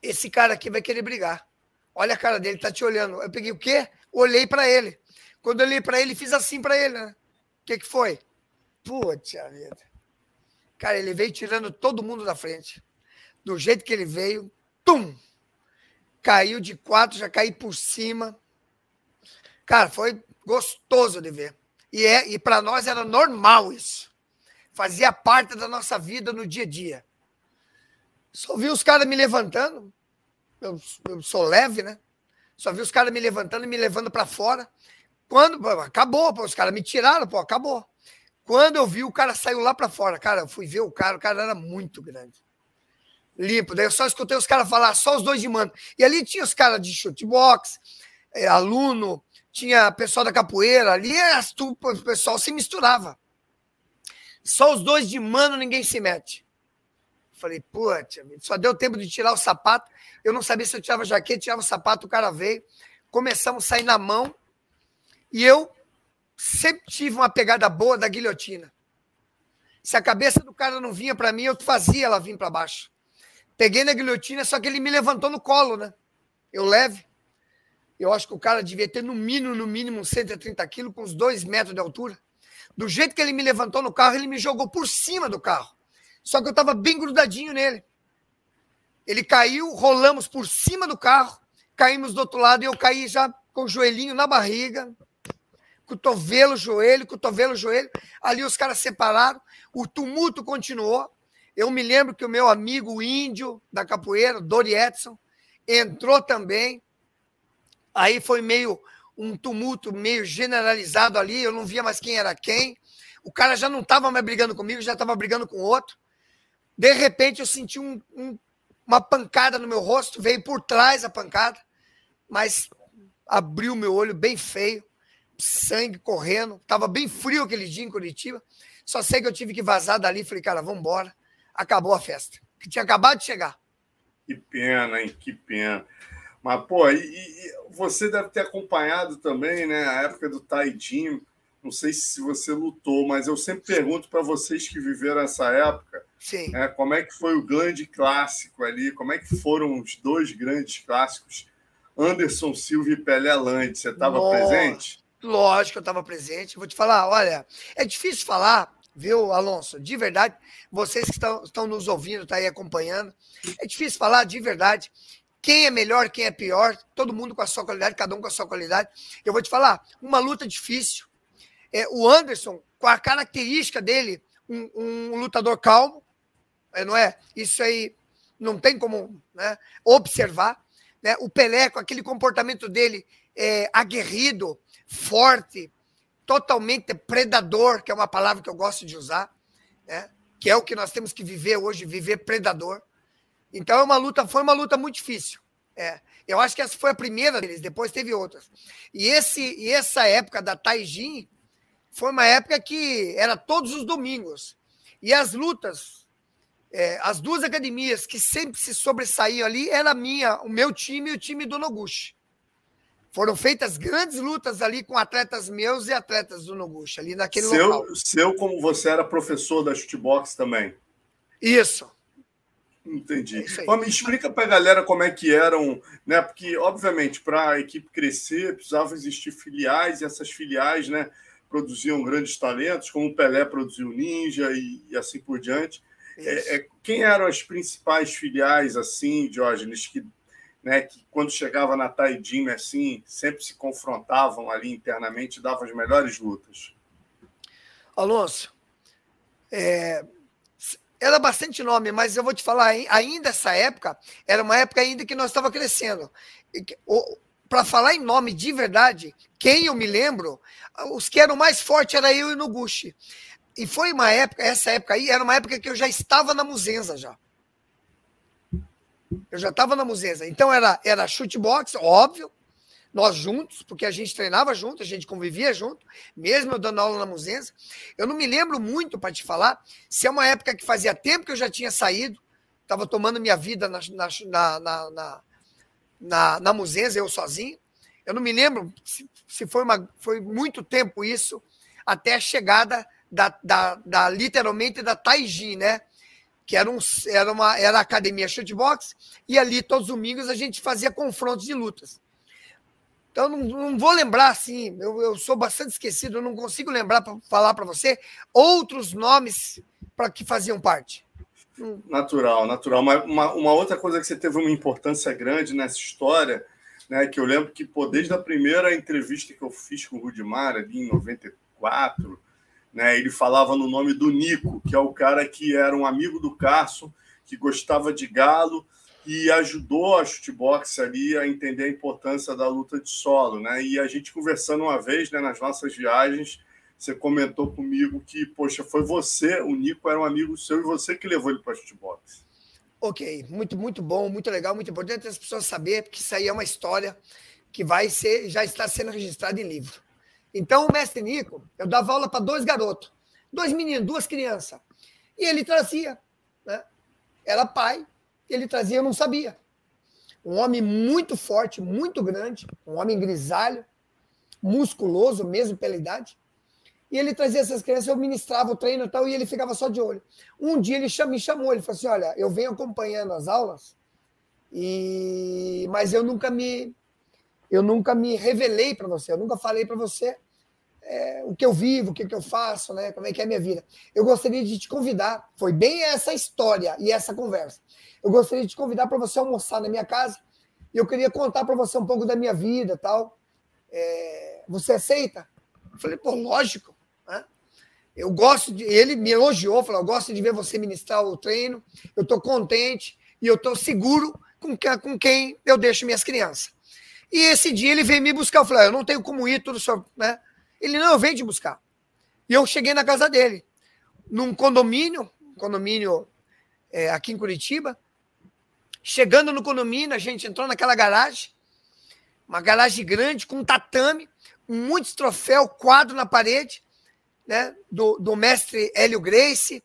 esse cara aqui vai querer brigar. Olha a cara dele, tá te olhando. Eu peguei o quê? Olhei para ele. Quando eu olhei para ele, fiz assim para ele, né? O que, que foi? Putz, vida. Cara, ele veio tirando todo mundo da frente. Do jeito que ele veio, tum! Caiu de quatro, já caí por cima. Cara, foi gostoso de ver. E, é, e para nós era normal isso. Fazia parte da nossa vida no dia a dia. Só vi os caras me levantando. Eu, eu, sou leve, né? Só vi os caras me levantando e me levando para fora. Quando acabou, pô, os caras me tiraram, pô, acabou. Quando eu vi, o cara saiu lá para fora. Cara, eu fui ver o cara, o cara era muito grande. Limpo. Daí eu só escutei os caras falar, só os dois de mano. E ali tinha os caras de chute box, é, aluno, tinha pessoal da capoeira, ali o pessoal se misturava. Só os dois de mano ninguém se mete. Falei, putz, só deu tempo de tirar o sapato. Eu não sabia se eu tirava jaqueta, tirava o sapato, o cara veio. Começamos a sair na mão. E eu sempre tive uma pegada boa da guilhotina. Se a cabeça do cara não vinha para mim, eu fazia ela vir para baixo. Peguei na guilhotina, só que ele me levantou no colo, né? Eu leve. Eu acho que o cara devia ter no mínimo, no mínimo, 130 quilos, com uns dois metros de altura. Do jeito que ele me levantou no carro, ele me jogou por cima do carro. Só que eu estava bem grudadinho nele. Ele caiu, rolamos por cima do carro, caímos do outro lado e eu caí já com o joelhinho na barriga, cotovelo, joelho, cotovelo, joelho. Ali os caras separaram, o tumulto continuou. Eu me lembro que o meu amigo índio da capoeira, Dori Edson, entrou também. Aí foi meio um tumulto meio generalizado ali, eu não via mais quem era quem. O cara já não estava mais brigando comigo, já estava brigando com outro. De repente eu senti um, um, uma pancada no meu rosto, veio por trás a pancada, mas abriu meu olho bem feio sangue correndo. Tava bem frio aquele dia em Curitiba. Só sei que eu tive que vazar dali. Falei, cara, vamos embora. Acabou a festa. Que tinha acabado de chegar. Que pena, hein? Que pena. Mas, pô, e, e você deve ter acompanhado também, né? A época do Taidinho. Não sei se você lutou, mas eu sempre pergunto para vocês que viveram essa época. Sim. Né, como é que foi o grande clássico ali? Como é que foram os dois grandes clássicos? Anderson Silva e Pelé Lande. Você estava presente? Lógico eu estava presente. Vou te falar, olha, é difícil falar, viu, Alonso? De verdade, vocês que estão, estão nos ouvindo, estão tá aí acompanhando, é difícil falar de verdade. Quem é melhor, quem é pior, todo mundo com a sua qualidade, cada um com a sua qualidade. Eu vou te falar, uma luta difícil. É, o Anderson, com a característica dele, um, um lutador calmo, é, não é? Isso aí não tem como né, observar. Né? O Pelé, com aquele comportamento dele é, aguerrido, forte, totalmente predador, que é uma palavra que eu gosto de usar, né? que é o que nós temos que viver hoje, viver predador. Então é uma luta, foi uma luta muito difícil. É, eu acho que essa foi a primeira deles, depois teve outras. E, esse, e essa época da Taijin foi uma época que era todos os domingos. E as lutas, é, as duas academias que sempre se sobressaíam ali, era a minha, o meu time e o time do Noguchi. Foram feitas grandes lutas ali com atletas meus e atletas do Noguchi, ali naquele seu, local. Seu, como você era professor da shootbox também. Isso. Entendi. É me explica para a galera como é que eram, né? Porque, obviamente, para a equipe crescer, precisava existir filiais, e essas filiais, né, produziam grandes talentos, como o Pelé produziu o Ninja e, e assim por diante. É, é, quem eram as principais filiais, assim, Diógenes, que né, que quando chegava na Taidime, assim, sempre se confrontavam ali internamente e davam as melhores lutas. Alonso, é, era bastante nome, mas eu vou te falar, ainda essa época, era uma época ainda que nós estava crescendo. Para falar em nome de verdade, quem eu me lembro, os que eram mais fortes era eu e Noguchi. E foi uma época, essa época aí, era uma época que eu já estava na Muzenza já. Eu já estava na Muzenza. Então era, era chute box, óbvio. Nós juntos, porque a gente treinava junto, a gente convivia junto, mesmo eu dando aula na Musenza. Eu não me lembro muito para te falar se é uma época que fazia tempo que eu já tinha saído, estava tomando minha vida na, na, na, na, na, na eu sozinho. Eu não me lembro se, se foi, uma, foi muito tempo isso, até a chegada da, da, da literalmente da Taiji, né? Que era, um, era, uma, era a academia shootbox, e ali todos os domingos a gente fazia confrontos de lutas. Então, não, não vou lembrar assim, eu, eu sou bastante esquecido, eu não consigo lembrar para falar para você outros nomes para que faziam parte. Natural, natural. Uma, uma, uma, outra coisa que você teve uma importância grande nessa história, né, que eu lembro que pô, desde a primeira entrevista que eu fiz com o Rudimar, ali em 94, né, ele falava no nome do Nico, que é o cara que era um amigo do Carson, que gostava de galo e ajudou a shootbox ali a entender a importância da luta de solo. Né? E a gente conversando uma vez né, nas nossas viagens, você comentou comigo que, poxa, foi você, o Nico era um amigo seu e você que levou ele para a. Ok, muito, muito bom, muito legal, muito importante as pessoas saberem que isso aí é uma história que vai ser, já está sendo registrada em livro. Então, o mestre Nico, eu dava aula para dois garotos, dois meninos, duas crianças. E ele trazia, né? Era pai, ele trazia, eu não sabia. Um homem muito forte, muito grande, um homem grisalho, musculoso mesmo pela idade. E ele trazia essas crianças, eu ministrava o treino e tal, e ele ficava só de olho. Um dia ele me chamou, ele falou assim: Olha, eu venho acompanhando as aulas, e mas eu nunca me eu nunca me revelei para você, eu nunca falei para você é, o que eu vivo, o que, que eu faço, né? Como é que é a minha vida. Eu gostaria de te convidar. Foi bem essa história e essa conversa. Eu gostaria de te convidar para você almoçar na minha casa. E eu queria contar para você um pouco da minha vida, tal. É, você aceita? Eu falei, pô, lógico. Né? Eu gosto de. Ele me elogiou, falou: eu gosto de ver você ministrar o treino. Eu estou contente e eu estou seguro com, que, com quem eu deixo minhas crianças. E esse dia ele veio me buscar. Eu falei: ah, eu não tenho como ir, tudo só, né? Ele, não, venho te buscar. E eu cheguei na casa dele, num condomínio, condomínio é, aqui em Curitiba. Chegando no condomínio, a gente entrou naquela garagem, uma garagem grande, com um tatame, muitos troféus, quadro na parede, né, do, do mestre Hélio Grace,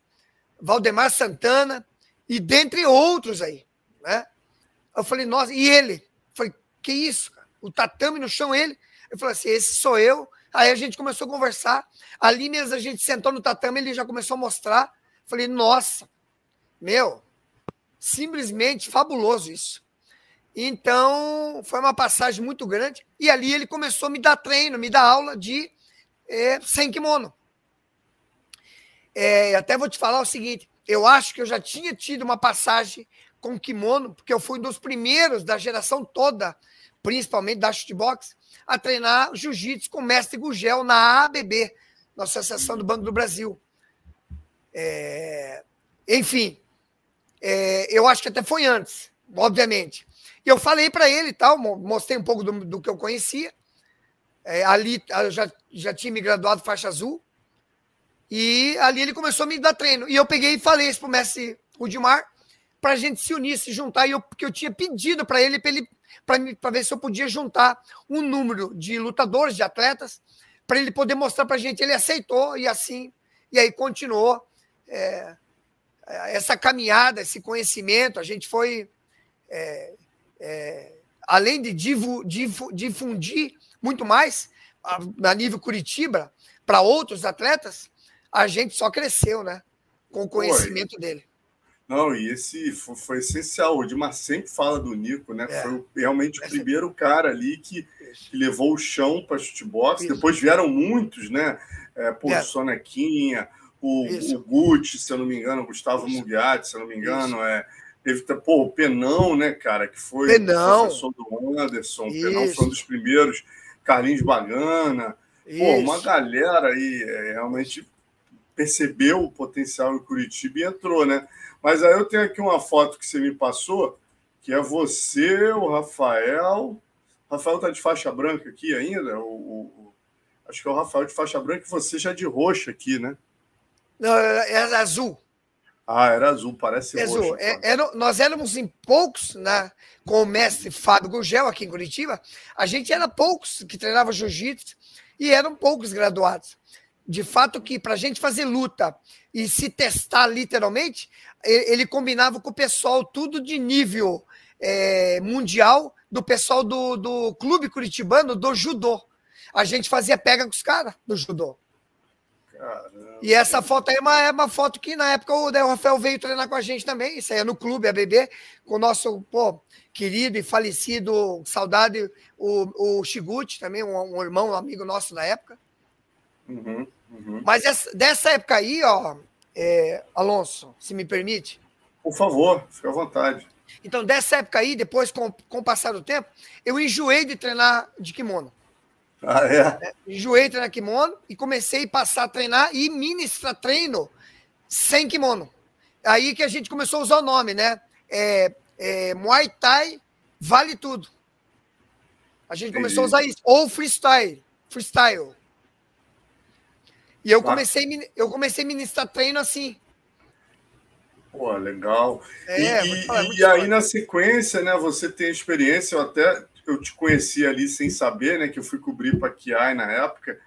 Valdemar Santana, e dentre outros aí. Né? Eu falei, nossa, e ele? Eu falei, que isso, cara? O tatame no chão, ele? Eu falei assim, esse sou eu, Aí a gente começou a conversar. Ali mesmo a gente sentou no tatame, ele já começou a mostrar. Falei, nossa, meu, simplesmente fabuloso isso. Então, foi uma passagem muito grande. E ali ele começou a me dar treino, me dar aula de é, sem kimono. É, até vou te falar o seguinte: eu acho que eu já tinha tido uma passagem com kimono, porque eu fui um dos primeiros da geração toda, principalmente da shootbox, a treinar jiu-jitsu com o mestre Gugel na ABB, na Associação do Banco do Brasil. É, enfim, é, eu acho que até foi antes, obviamente. E eu falei para ele tal, mostrei um pouco do, do que eu conhecia. É, ali eu já, já tinha me graduado faixa azul. E ali ele começou a me dar treino. E eu peguei e falei isso pro mestre Rudimar para a gente se unir, se juntar. E eu, porque eu tinha pedido para ele, para ele para ver se eu podia juntar um número de lutadores, de atletas, para ele poder mostrar para a gente. Ele aceitou e assim, e aí continuou é, é, essa caminhada, esse conhecimento. A gente foi, é, é, além de divu, divu, difundir muito mais a, a nível Curitiba para outros atletas, a gente só cresceu, né? Com o conhecimento Oi. dele. Não, e esse foi, foi, essencial. O Edmar sempre fala do Nico, né? É. Foi realmente o primeiro cara ali que, que levou o chão para chutebox. Depois vieram muitos, né? É, pô, é. Sonequinha, o, o Gucci, se eu não me engano, o Gustavo Mugiati, se eu não me engano, Isso. é. Teve pô, o Penão, né, cara, que foi Penão. professor do Anderson. O Penão foi um dos primeiros. Carlinhos Bagana. Pô, uma galera aí é, realmente percebeu o potencial em Curitiba e entrou, né? Mas aí eu tenho aqui uma foto que você me passou, que é você, o Rafael. O Rafael tá de faixa branca aqui ainda. O, o, acho que é o Rafael de faixa branca e você já de roxa aqui, né? Não, é, é azul. Ah, era azul, parece azul. roxo. É, era, nós éramos em poucos, né, com o mestre Fábio Gugel aqui em Curitiba. A gente era poucos que treinava jiu-jitsu e eram poucos graduados. De fato que para a gente fazer luta e se testar literalmente, ele, combinava com o pessoal tudo de nível é, mundial do pessoal do, do clube curitibano do judô. A gente fazia pega com os caras do judô. Caramba. E essa foto aí é uma, é uma foto que na época o, Rafael veio treinar com a gente também. Isso aí é no clube, a bebê, com o nosso pô, querido e falecido, saudade, o, o Shiguchi, também, um, um irmão, um amigo nosso na época. Uhum, uhum. Mas essa, dessa época aí, ó, é, Alonso, se me permite. Por favor, fique à vontade. Então, dessa época aí, depois, com, com o passar do tempo, eu enjoei de treinar de kimono. Ah, é? é enjoei treinar kimono e comecei a passar a treinar e ministrar treino sem kimono. Aí que a gente começou a usar o nome, né? É, é, Muay Thai vale tudo. A gente começou a usar isso. Ou freestyle. Freestyle. E eu comecei, eu comecei a ministrar treino assim. Pô, legal. É, e, falar, e, e aí, na sequência, né, você tem experiência, eu até eu te conheci ali sem saber, né? Que eu fui cobrir para Kiai na época.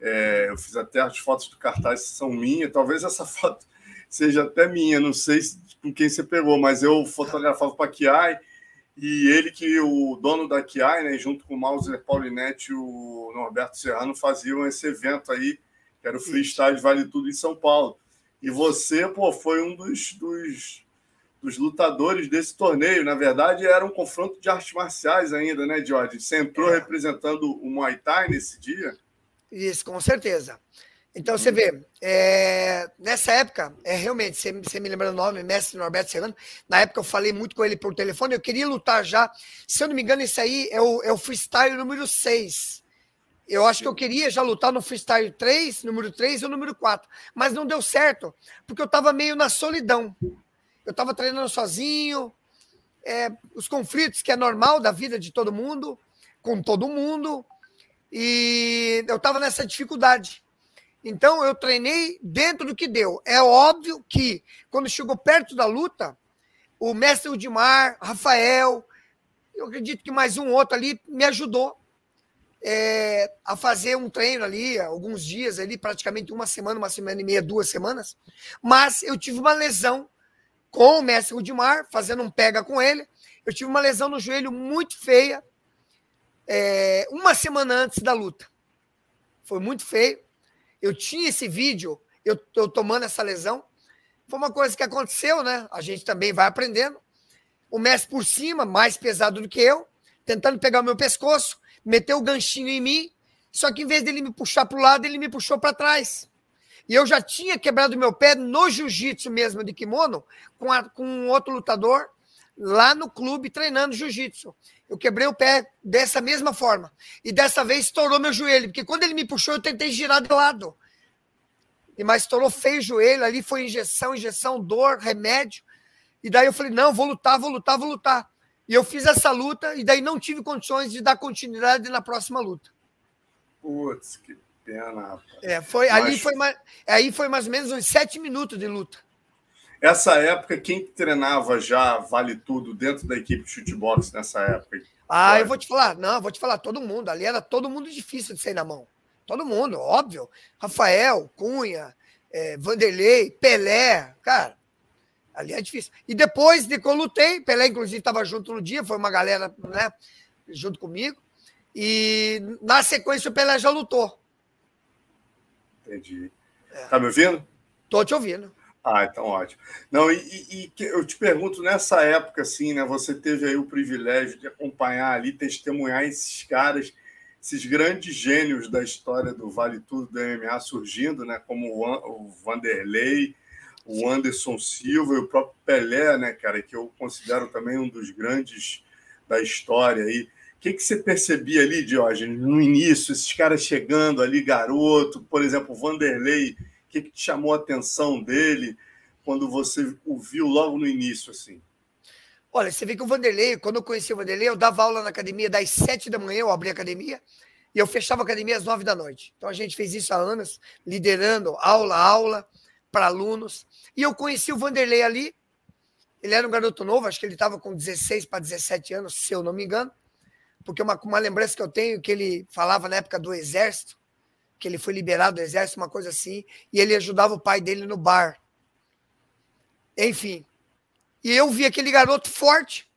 É, eu fiz até as fotos do cartaz são minhas. Talvez essa foto seja até minha, não sei com quem você pegou, mas eu fotografava para Kiai e ele que o dono da Kiai, né, junto com o Mauser Paulinetti e o Norberto Serrano faziam esse evento aí, que era o Freestyle Vale Tudo em São Paulo. E você, pô, foi um dos, dos dos lutadores desse torneio. Na verdade, era um confronto de artes marciais ainda, né, Jorge? Você entrou é. representando o Muay Thai nesse dia? Isso, com certeza. Então, você vê, é, nessa época, é realmente, você, você me lembra o nome, mestre Norberto Serrano, na época eu falei muito com ele por telefone, eu queria lutar já, se eu não me engano, isso aí é o, é o freestyle número 6. Eu acho que eu queria já lutar no freestyle 3, número 3 ou número 4, mas não deu certo, porque eu estava meio na solidão eu estava treinando sozinho, é, os conflitos que é normal da vida de todo mundo, com todo mundo, e eu estava nessa dificuldade. Então eu treinei dentro do que deu. É óbvio que quando chegou perto da luta, o mestre Udimar, Rafael, eu acredito que mais um outro ali me ajudou é, a fazer um treino ali, alguns dias ali, praticamente uma semana, uma semana e meia, duas semanas. Mas eu tive uma lesão com o mestre Rudimar, fazendo um pega com ele. Eu tive uma lesão no joelho muito feia, é, uma semana antes da luta. Foi muito feio. Eu tinha esse vídeo, eu, eu tomando essa lesão. Foi uma coisa que aconteceu, né? A gente também vai aprendendo. O mestre por cima, mais pesado do que eu, tentando pegar o meu pescoço, meteu o ganchinho em mim. Só que em vez dele me puxar para o lado, ele me puxou para trás. E eu já tinha quebrado meu pé no jiu-jitsu mesmo de kimono com, a, com um outro lutador lá no clube treinando jiu-jitsu. Eu quebrei o pé dessa mesma forma. E dessa vez estourou meu joelho, porque quando ele me puxou, eu tentei girar de lado. E mas estourou feio o joelho, ali foi injeção, injeção, dor, remédio. E daí eu falei: "Não, vou lutar, vou lutar, vou lutar". E eu fiz essa luta e daí não tive condições de dar continuidade na próxima luta. Putz, que pena. É, foi, Mas... ali foi mais, aí foi mais ou menos uns sete minutos de luta. Essa época, quem treinava já vale tudo dentro da equipe de chutebox nessa época? Ah, eu vou te falar, não, vou te falar, todo mundo. Ali era todo mundo difícil de sair na mão. Todo mundo, óbvio. Rafael, Cunha, é, Vanderlei, Pelé, cara, ali é difícil. E depois de que eu lutei, Pelé, inclusive, estava junto no dia, foi uma galera, né, junto comigo. E na sequência o Pelé já lutou. Entendi. É. Tá me ouvindo? Tô te ouvindo. Ah, então ótimo. Não, e, e, eu te pergunto, nessa época, assim, né? Você teve aí o privilégio de acompanhar ali, testemunhar esses caras, esses grandes gênios da história do Vale Tudo do MMA surgindo, né? Como o Vanderlei, o Anderson Silva e o próprio Pelé, né, cara? Que eu considero também um dos grandes da história aí que, que você percebia ali, Diógenes, no início, esses caras chegando ali, garoto, por exemplo, o Vanderlei, o que, que te chamou a atenção dele quando você o viu logo no início, assim? Olha, você vê que o Vanderlei, quando eu conheci o Vanderlei, eu dava aula na academia das sete da manhã, eu abri a academia, e eu fechava a academia às nove da noite. Então a gente fez isso há anos, liderando aula, aula, para alunos. E eu conheci o Vanderlei ali. Ele era um garoto novo, acho que ele estava com 16 para 17 anos, se eu não me engano. Porque uma, uma lembrança que eu tenho que ele falava na época do exército, que ele foi liberado do exército, uma coisa assim, e ele ajudava o pai dele no bar. Enfim. E eu vi aquele garoto forte,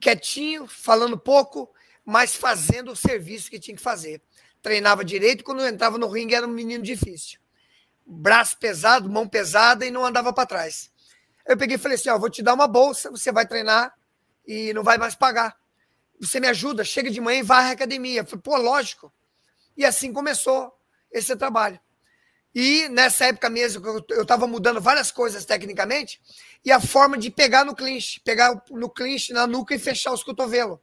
quietinho, falando pouco, mas fazendo o serviço que tinha que fazer. Treinava direito, quando entrava no ringue era um menino difícil. Braço pesado, mão pesada e não andava para trás. Eu peguei e falei assim: ó, vou te dar uma bolsa, você vai treinar e não vai mais pagar. Você me ajuda, chega de manhã e vai à academia. Eu falei, pô, lógico. E assim começou esse trabalho. E nessa época mesmo, eu estava mudando várias coisas tecnicamente, e a forma de pegar no clinch, pegar no clinch, na nuca e fechar os cotovelos.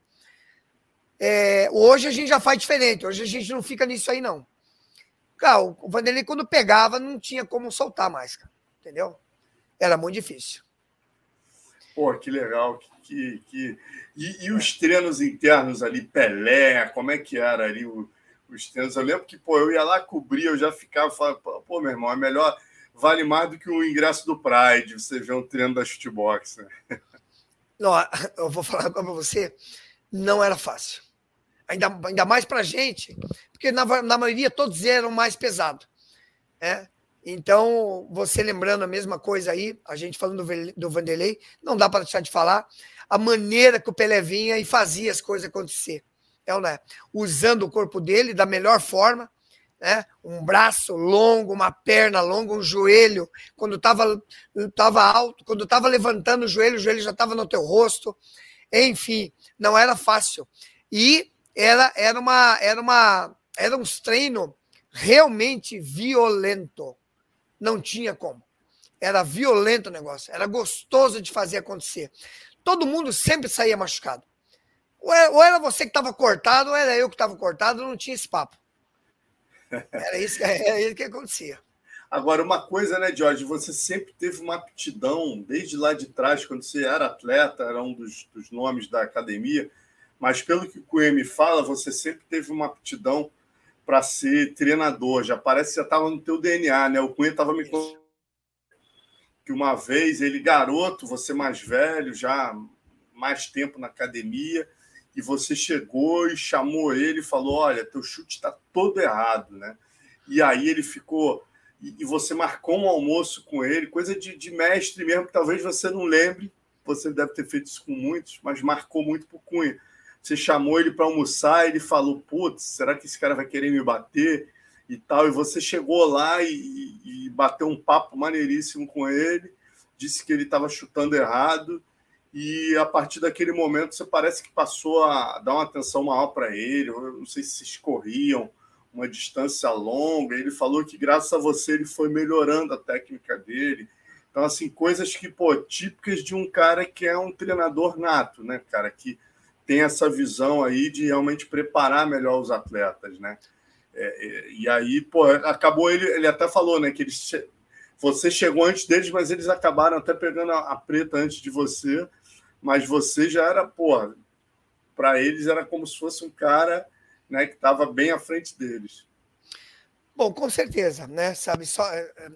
É, hoje a gente já faz diferente, hoje a gente não fica nisso aí, não. Cara, o Vanderlei, quando pegava, não tinha como soltar mais, cara, entendeu? Era muito difícil. Pô, que legal. Que, que... E, e os treinos internos ali, Pelé, como é que era ali o os treinos. Eu lembro que, pô, eu ia lá cobrir, eu já ficava falando, pô, meu irmão, é melhor, vale mais do que o ingresso do Pride, você vê um treino da shootbox. Né? Não, eu vou falar para você, não era fácil. Ainda, ainda mais para gente, porque na, na maioria todos eram mais pesados. Né? Então, você lembrando a mesma coisa aí, a gente falando do, do Vanderlei, não dá para deixar de falar a maneira que o Pelé vinha e fazia as coisas acontecer é, né, usando o corpo dele da melhor forma, né? um braço longo, uma perna longa, um joelho, quando estava tava alto, quando estava levantando o joelho, o joelho já estava no teu rosto, enfim, não era fácil. E era, era uma era uma era um treino realmente violento. Não tinha como. Era violento o negócio, era gostoso de fazer acontecer. Todo mundo sempre saía machucado. Ou era você que estava cortado, ou era eu que estava cortado, não tinha esse papo. Era isso, era isso que acontecia. Agora, uma coisa, né, Jorge? Você sempre teve uma aptidão, desde lá de trás, quando você era atleta, era um dos, dos nomes da academia, mas pelo que o Cunha me fala, você sempre teve uma aptidão para ser treinador. Já parece que já estava no teu DNA, né? O Cunha estava me contando que uma vez ele, garoto, você mais velho, já mais tempo na academia, e você chegou e chamou ele e falou: Olha, teu chute está todo errado, né? E aí ele ficou. E você marcou um almoço com ele, coisa de, de mestre mesmo, que talvez você não lembre, você deve ter feito isso com muitos, mas marcou muito por Cunha. Você chamou ele para almoçar, ele falou: Putz, será que esse cara vai querer me bater? E tal. E você chegou lá e, e bateu um papo maneiríssimo com ele, disse que ele estava chutando errado e a partir daquele momento você parece que passou a dar uma atenção maior para ele. Eu não sei se vocês corriam uma distância longa. Ele falou que graças a você ele foi melhorando a técnica dele. Então, assim, coisas que, pô, típicas de um cara que é um treinador nato, né, cara, que tem essa visão aí de realmente preparar melhor os atletas, né? É, é e aí, pô, acabou ele, ele até falou, né, que eles, você chegou antes deles, mas eles acabaram até pegando a, a preta antes de você mas você já era, porra, para eles era como se fosse um cara né, que estava bem à frente deles. Bom, com certeza, né? Sabe, só, é, é,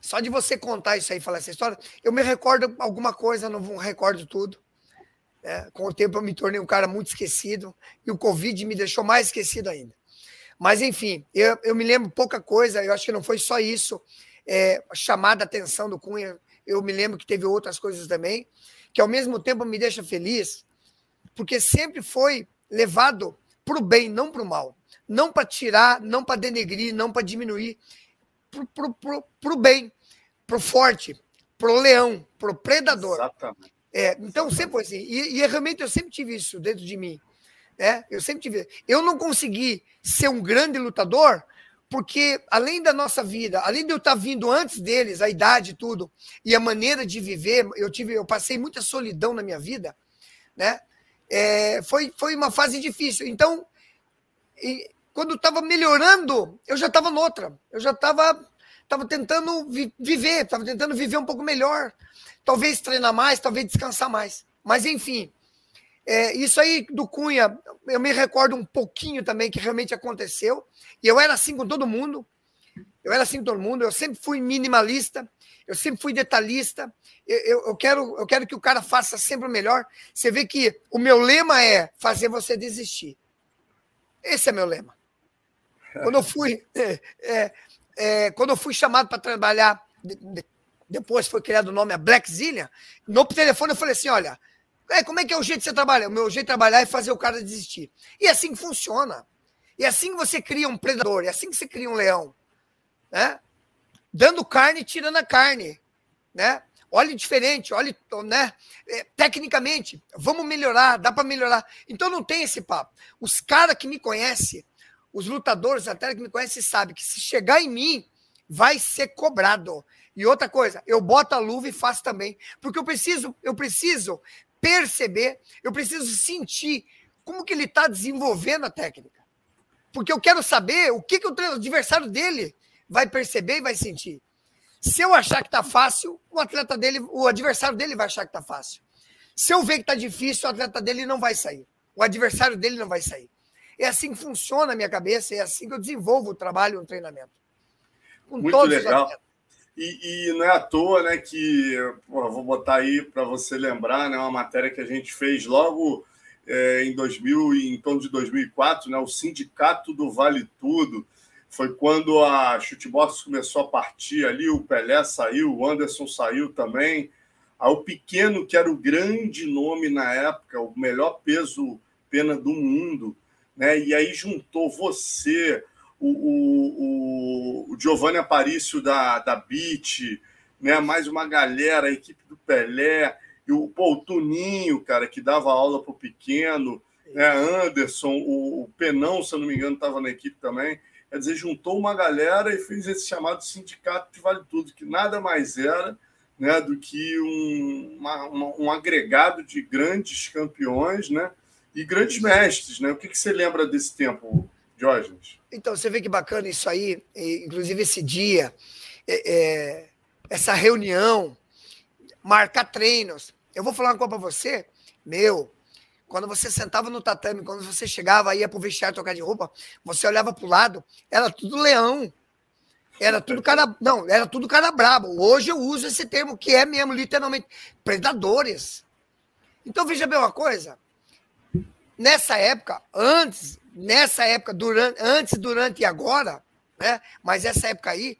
só de você contar isso aí, falar essa história, eu me recordo alguma coisa, não recordo tudo. Né? Com o tempo eu me tornei um cara muito esquecido e o Covid me deixou mais esquecido ainda. Mas, enfim, eu, eu me lembro pouca coisa, eu acho que não foi só isso, é, chamada a atenção do Cunha, eu me lembro que teve outras coisas também, que ao mesmo tempo me deixa feliz, porque sempre foi levado para o bem, não para o mal. Não para tirar, não para denegrir, não para diminuir, para o bem, para o forte, para o leão, para o predador. Exatamente. É, então, sempre foi assim. E, e, realmente eu sempre tive isso dentro de mim. Né? Eu sempre tive. Eu não consegui ser um grande lutador porque além da nossa vida, além de eu estar vindo antes deles, a idade e tudo, e a maneira de viver, eu tive, eu passei muita solidão na minha vida, né? É, foi, foi uma fase difícil. Então, e, quando estava melhorando, eu já estava noutra. Eu já estava tava tentando vi, viver, estava tentando viver um pouco melhor. Talvez treinar mais, talvez descansar mais. Mas, enfim, é, isso aí do Cunha, eu me recordo um pouquinho também que realmente aconteceu. E eu era assim com todo mundo. Eu era assim todo mundo, eu sempre fui minimalista, eu sempre fui detalhista. Eu, eu, eu, quero, eu quero que o cara faça sempre o melhor. Você vê que o meu lema é fazer você desistir. Esse é meu lema. Quando eu fui, é, é, quando eu fui chamado para trabalhar, de, de, depois foi criado o nome a Black Zillion, no telefone eu falei assim: olha, é, como é que é o jeito de você trabalhar? O meu jeito de trabalhar é fazer o cara desistir. E é assim que funciona. E é assim que você cria um predador, é assim que você cria um leão. Né? Dando carne e tirando a carne. Né? Olhe diferente, olhe, né? É, tecnicamente, vamos melhorar, dá para melhorar. Então não tem esse papo. Os caras que me conhecem, os lutadores até que me conhecem, sabem que se chegar em mim, vai ser cobrado. E outra coisa, eu boto a luva e faço também, porque eu preciso, eu preciso perceber, eu preciso sentir como que ele está desenvolvendo a técnica. Porque eu quero saber o que, que o adversário dele vai perceber e vai sentir. Se eu achar que está fácil, o atleta dele, o adversário dele vai achar que está fácil. Se eu ver que está difícil, o atleta dele não vai sair. O adversário dele não vai sair. É assim que funciona a minha cabeça, é assim que eu desenvolvo o trabalho no treinamento. Com Muito legal. E, e, não é à toa, né, que vou botar aí para você lembrar, né, uma matéria que a gente fez logo é, em 2000, em torno de 2004, né, o Sindicato do Vale Tudo. Foi quando a Chutebox começou a partir ali, o Pelé saiu, o Anderson saiu também. Aí o Pequeno, que era o grande nome na época, o melhor peso pena do mundo, né? E aí juntou você, o, o, o Giovanni Aparício da, da BIT, né? mais uma galera, a equipe do Pelé, e o, pô, o Tuninho, cara, que dava aula para o pequeno, né? Anderson, o, o Penão, se eu não me engano, estava na equipe também. Quer dizer, juntou uma galera e fez esse chamado sindicato de Vale Tudo, que nada mais era né, do que um, uma, um agregado de grandes campeões né, e grandes mestres. Né? O que, que você lembra desse tempo, Diógenes? Então, você vê que bacana isso aí, inclusive esse dia, é, é, essa reunião, marcar treinos. Eu vou falar uma coisa para você, meu, quando você sentava no tatame, quando você chegava, ia pro vestiário trocar de roupa, você olhava pro lado, era tudo leão. Era tudo cara. Não, era tudo cara brabo. Hoje eu uso esse termo que é mesmo, literalmente, predadores. Então, veja bem uma coisa. Nessa época, antes, nessa época, durante, antes, durante e agora, né? Mas essa época aí,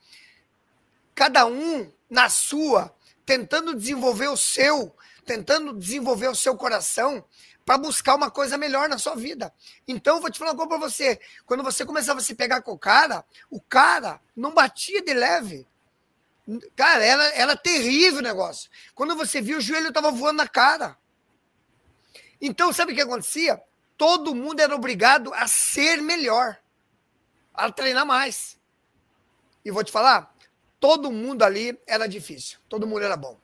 cada um na sua, tentando desenvolver o seu, tentando desenvolver o seu coração para buscar uma coisa melhor na sua vida. Então, eu vou te falar uma coisa para você. Quando você começava a se pegar com o cara, o cara não batia de leve. Cara, era, era terrível o negócio. Quando você viu, o joelho estava voando na cara. Então, sabe o que acontecia? Todo mundo era obrigado a ser melhor, a treinar mais. E vou te falar, todo mundo ali era difícil, todo mundo era bom.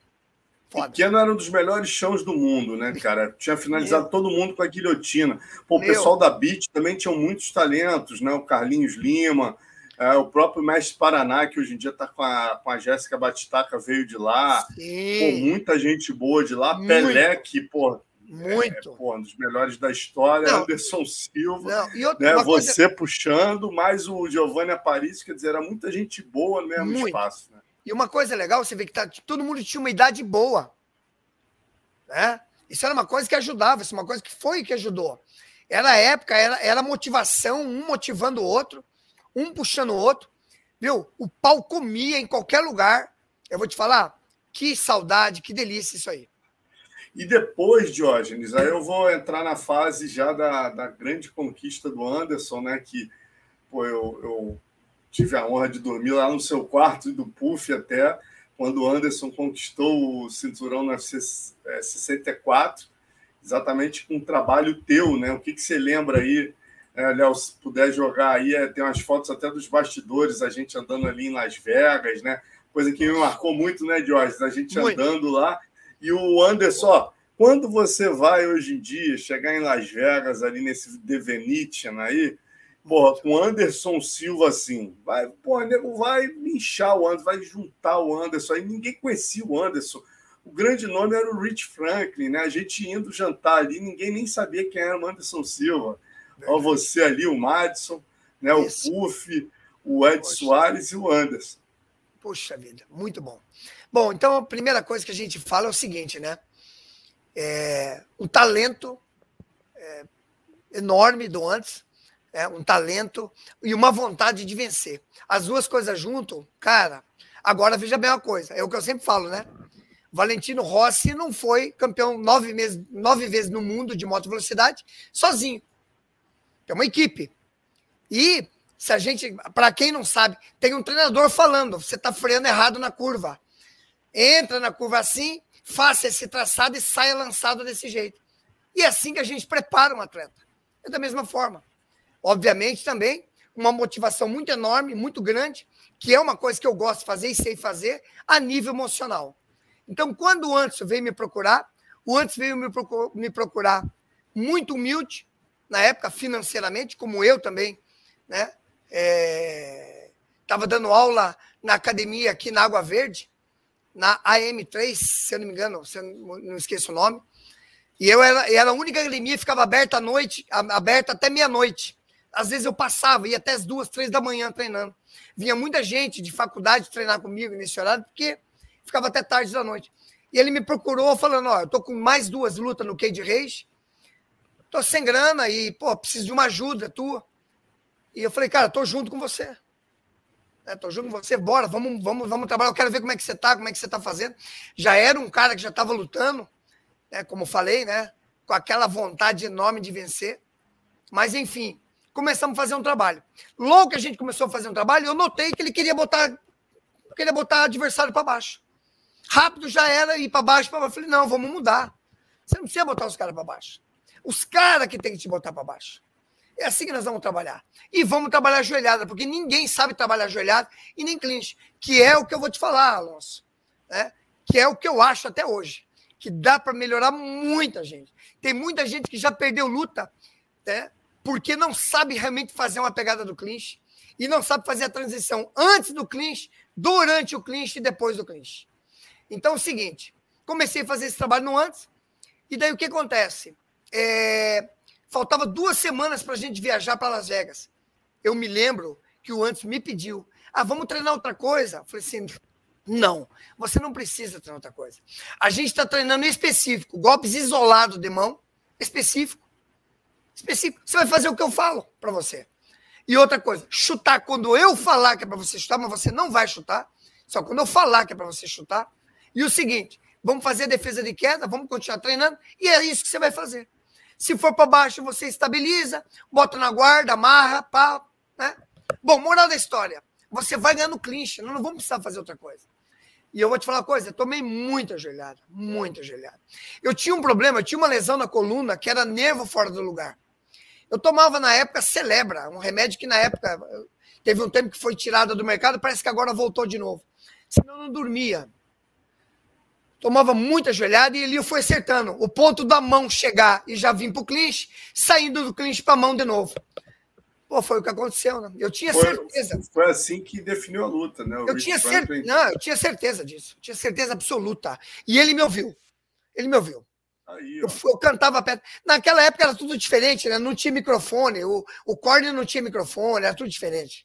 Foda. Pequeno era um dos melhores chãos do mundo, né, cara? Tinha finalizado Meu. todo mundo com a guilhotina. Pô, o Meu. pessoal da Beat também tinha muitos talentos, né? O Carlinhos Lima, é, o próprio Mestre Paraná, que hoje em dia está com a, com a Jéssica Batistaca, veio de lá. Pô, muita gente boa de lá. Muito. Pelé, que, pô, muito. É, pô, um dos melhores da história, não, Anderson Silva. Não, e outra, né, você coisa... puxando, mais o Giovanni Aparício, quer dizer, era muita gente boa no mesmo muito. espaço. Né? E uma coisa legal, você vê que tá, todo mundo tinha uma idade boa. Né? Isso era uma coisa que ajudava, isso é uma coisa que foi que ajudou. Era a época, era, era motivação, um motivando o outro, um puxando o outro. Viu? O pau comia em qualquer lugar. Eu vou te falar, que saudade, que delícia isso aí. E depois, Diógenes, aí eu vou entrar na fase já da, da grande conquista do Anderson, né? Que pô, eu, eu tive a honra de dormir lá no seu quarto e do Puff até, quando o Anderson conquistou o cinturão no UFC 64, exatamente com um trabalho teu, né? O que, que você lembra aí? É, Léo, se puder jogar aí, é, tem umas fotos até dos bastidores, a gente andando ali em Las Vegas, né? Coisa que me marcou muito, né, Diógenes? A gente muito. andando lá e o Anderson, ó, quando você vai hoje em dia chegar em Las Vegas, ali nesse The Venetian aí, porra, com Anderson Silva assim, vai, porra, nego vai linchar o Anderson, vai juntar o Anderson. Aí ninguém conhecia o Anderson. O grande nome era o Rich Franklin, né? A gente indo jantar ali, ninguém nem sabia quem era o Anderson Silva. Ó, você ali, o Madison, né? o Puff, o Ed Poxa. Soares e o Anderson. Puxa vida, muito bom. Bom, então a primeira coisa que a gente fala é o seguinte, né? É, um talento é, enorme do antes, é, um talento e uma vontade de vencer. As duas coisas junto, cara. Agora veja bem uma coisa, é o que eu sempre falo, né? Valentino Rossi não foi campeão nove, meses, nove vezes no mundo de moto velocidade sozinho. É uma equipe. E se a gente, para quem não sabe, tem um treinador falando, você está freando errado na curva. Entra na curva assim, faça esse traçado e saia lançado desse jeito. E é assim que a gente prepara um atleta. É da mesma forma. Obviamente também uma motivação muito enorme, muito grande, que é uma coisa que eu gosto de fazer e sei fazer a nível emocional. Então, quando o Anderson veio me procurar, o Anderson veio me procurar muito humilde, na época, financeiramente, como eu também, né? Estava é... dando aula na academia aqui na Água Verde, na AM3, se eu não me engano, se eu não esqueço o nome. E eu era, era a única academia ficava aberta à noite, aberta até meia-noite. Às vezes eu passava, ia até as duas, três da manhã treinando. Vinha muita gente de faculdade treinar comigo nesse horário, porque ficava até tarde da noite. E ele me procurou falando: Ó, eu tô com mais duas lutas no Cade Reis, tô sem grana e, pô, preciso de uma ajuda tua. E eu falei, cara, tô junto com você. É, tô junto com você, bora, vamos, vamos, vamos trabalhar. Eu quero ver como é que você tá, como é que você tá fazendo. Já era um cara que já estava lutando, né, como falei, né? Com aquela vontade enorme de vencer. Mas, enfim, começamos a fazer um trabalho. Logo que a gente começou a fazer um trabalho, eu notei que ele queria botar, queria botar adversário para baixo. Rápido já era ir para baixo, para baixo. Eu falei, não, vamos mudar. Você não precisa botar os caras para baixo. Os caras que tem que te botar para baixo. É assim que nós vamos trabalhar. E vamos trabalhar ajoelhada, porque ninguém sabe trabalhar ajoelhada e nem clinch, que é o que eu vou te falar, Alonso. Né? Que é o que eu acho até hoje. Que dá para melhorar muita gente. Tem muita gente que já perdeu luta, né? porque não sabe realmente fazer uma pegada do clinch e não sabe fazer a transição antes do clinch, durante o clinch e depois do clinch. Então é o seguinte, comecei a fazer esse trabalho no antes, e daí o que acontece? É, Faltava duas semanas para a gente viajar para Las Vegas. Eu me lembro que o antes me pediu: ah, vamos treinar outra coisa? Eu falei assim: não, você não precisa treinar outra coisa. A gente está treinando específico, golpes isolados de mão, específico. Específico. Você vai fazer o que eu falo para você. E outra coisa, chutar quando eu falar que é para você chutar, mas você não vai chutar. Só quando eu falar que é para você chutar. E o seguinte, vamos fazer a defesa de queda, vamos continuar treinando, e é isso que você vai fazer. Se for para baixo, você estabiliza, bota na guarda, amarra, pá, né? Bom, moral da história. Você vai ganhando clinch, não, vamos precisar fazer outra coisa. E eu vou te falar uma coisa, eu tomei muita gelada, muita gelada. Eu tinha um problema, eu tinha uma lesão na coluna que era nervo fora do lugar. Eu tomava na época Celebra, um remédio que na época teve um tempo que foi tirado do mercado, parece que agora voltou de novo. Senão eu não dormia tomava muita joelhada e ele foi acertando. O ponto da mão chegar e já vir para o clinch, saindo do clinch para a mão de novo. Pô, foi o que aconteceu, né? Eu tinha foi, certeza. Foi assim que definiu a luta, né? O eu tinha, cer... Não, eu tinha certeza disso. Eu tinha certeza absoluta. E ele me ouviu. Ele me ouviu. Aí, eu, eu, cantava perto. Naquela época era tudo diferente, né? Não tinha microfone. O, o corner não tinha microfone, era tudo diferente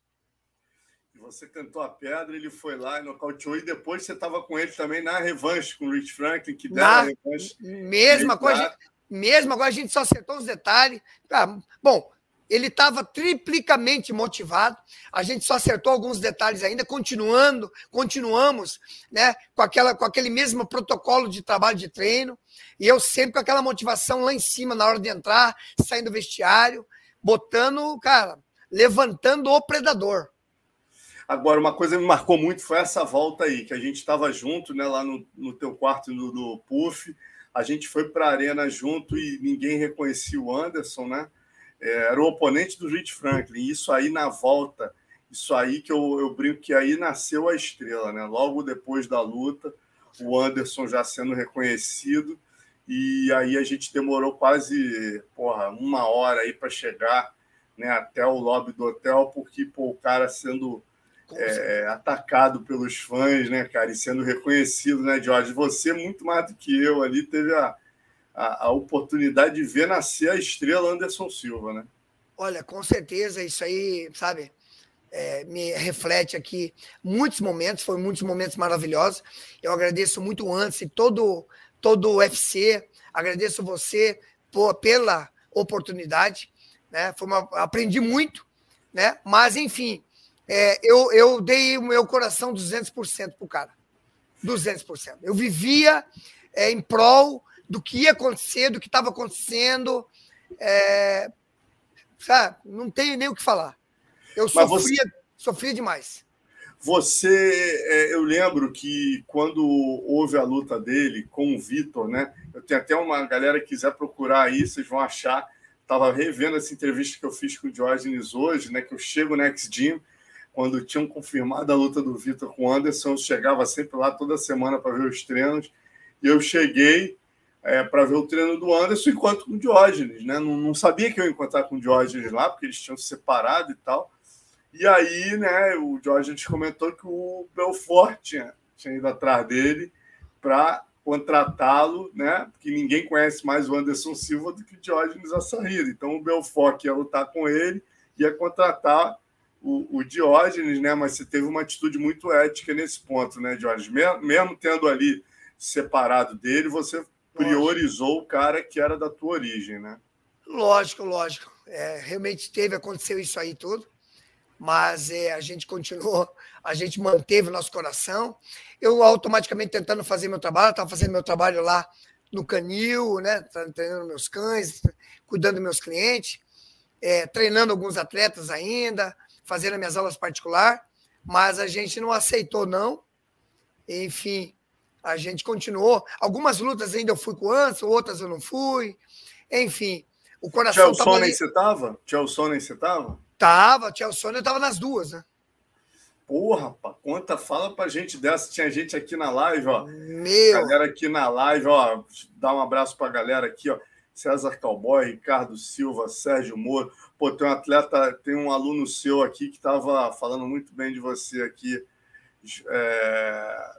você cantou a pedra, ele foi lá e nocauteou, e depois você estava com ele também na revanche com o Rich Franklin, que deram na, a revanche. Mesma coisa, mesma coisa, a gente só acertou os detalhes. Ah, bom, ele estava triplicamente motivado. A gente só acertou alguns detalhes ainda, continuando, continuamos, né, com aquela, com aquele mesmo protocolo de trabalho de treino. E eu sempre com aquela motivação lá em cima na hora de entrar, saindo do vestiário, botando, cara, levantando o predador. Agora, uma coisa que me marcou muito foi essa volta aí, que a gente estava junto, né, lá no, no teu quarto no, no Puff. A gente foi para a arena junto e ninguém reconhecia o Anderson, né? É, era o oponente do Rich Franklin. Isso aí na volta, isso aí que eu, eu brinco que aí nasceu a estrela, né? Logo depois da luta, o Anderson já sendo reconhecido. E aí a gente demorou quase porra, uma hora aí para chegar né, até o lobby do hotel, porque pô, o cara sendo é, atacado pelos fãs, né, cara, e sendo reconhecido, né, Jorge? Você, muito mais do que eu ali, teve a, a, a, oportunidade de ver nascer a estrela Anderson Silva, né? Olha, com certeza, isso aí, sabe? é, me reflete aqui muitos momentos, foram muitos momentos maravilhosos. Eu agradeço muito o Antes e todo, todo o UFC, agradeço você por, pela oportunidade. Né? Foi uma, aprendi muito, né? mas enfim, é, eu, eu dei o meu coração 200% para o cara. 200%. Eu vivia é, em prol do que ia acontecer, do que estava acontecendo. É, sabe? Não tenho nem o que falar. Eu sofria, você, sofria demais. Você, é, eu lembro que quando houve a luta dele com o Vitor, né? Eu tenho até uma galera que quiser procurar aí, vocês vão achar. Estava revendo essa entrevista que eu fiz com o Diógenes hoje, né? Que eu chego no Next Gym quando tinham confirmado a luta do Vitor com o Anderson, eu chegava sempre lá toda semana para ver os treinos. E eu cheguei é, para ver o treino do Anderson enquanto com o Diógenes. Né? Não, não, sabia que eu ia encontrar com o Diógenes lá, porque eles tinham se separado e tal. E aí, né, o Diógenes comentou que o Belfort tinha, tinha ido atrás dele para contratá-lo, né? Porque ninguém conhece mais o Anderson Silva do que o Diógenes Açarrida. Então o Belfort ia lutar com ele, ia contratar o, o, Diógenes, né? Mas você teve uma atitude muito ética nesse ponto, né, Diógenes? Mesmo, tendo ali separado dele, você priorizou lógico. o cara que era da tua origem, né? Lógico, lógico. É, realmente teve, aconteceu isso aí tudo, mas é, a gente continuou, a gente manteve o nosso coração. Eu automaticamente tentando fazer meu trabalho, estava fazendo meu trabalho lá no canil, né? Treinando meus cães, cuidando dos meus clientes, é, treinando alguns atletas ainda, fazendo minhas aulas particular, mas a gente não aceitou, não. Enfim, a gente continuou. Algumas lutas ainda eu fui com o Anson, outras eu não fui. Enfim, o coração Tchau Sonnen você tava? Tchau Sonnen você tava? Tava, Tchau Sonnen eu tava nas duas, né? Porra, pá, conta, fala pra gente dessa. Tinha gente aqui na live, ó. Meu. Galera aqui na live, ó. Dá um abraço pra galera aqui, ó. César Cowboy, Ricardo Silva, Sérgio Moro. Pô, tem um atleta, tem um aluno seu aqui que estava falando muito bem de você aqui. É...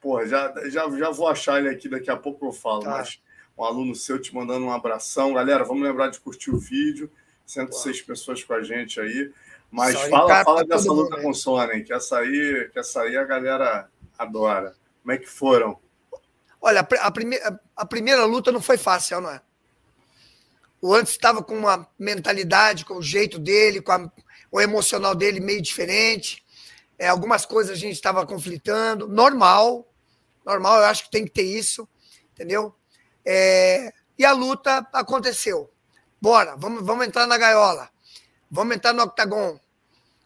Pô, já, já, já vou achar ele aqui, daqui a pouco eu falo, tá. mas um aluno seu te mandando um abração. Galera, vamos lembrar de curtir o vídeo. 106 Pô. pessoas com a gente aí. Mas Só fala, fala dessa luta mundo, com o Sonnen, que essa aí, que essa aí a galera adora. Como é que foram? Olha, a, primeira, a primeira luta não foi fácil, não é? O antes estava com uma mentalidade, com o jeito dele, com a, o emocional dele meio diferente. É, algumas coisas a gente estava conflitando. Normal, normal, eu acho que tem que ter isso, entendeu? É, e a luta aconteceu. Bora, vamos, vamos entrar na gaiola. Vamos entrar no octagon.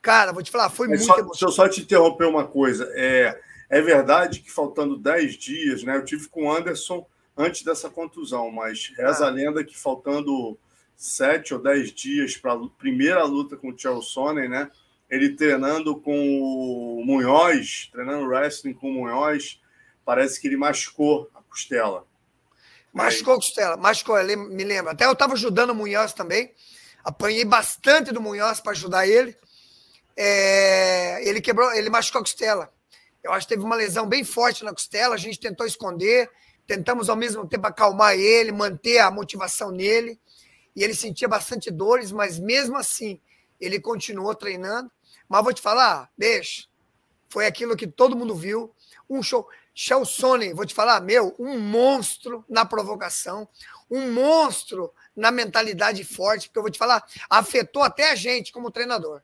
Cara, vou te falar, foi Mas muito só, Deixa eu só te interromper uma coisa. É, é verdade que faltando 10 dias, né? Eu tive com o Anderson antes dessa contusão, mas reza ah. a lenda que faltando sete ou dez dias para a primeira luta com o Chael né? Ele treinando com o Munhoz, treinando wrestling com o Munhoz, parece que ele machucou a costela. Machucou a costela, machucou, ele me lembra. Até eu estava ajudando o Munhoz também. Apanhei bastante do Munhoz para ajudar ele. É, ele quebrou, ele machucou a costela. Eu acho que teve uma lesão bem forte na costela, a gente tentou esconder tentamos ao mesmo tempo acalmar ele, manter a motivação nele. E ele sentia bastante dores, mas mesmo assim, ele continuou treinando. Mas vou te falar, deixa. Foi aquilo que todo mundo viu. Um show. Shelson, vou te falar, meu, um monstro na provocação, um monstro na mentalidade forte, porque eu vou te falar, afetou até a gente como treinador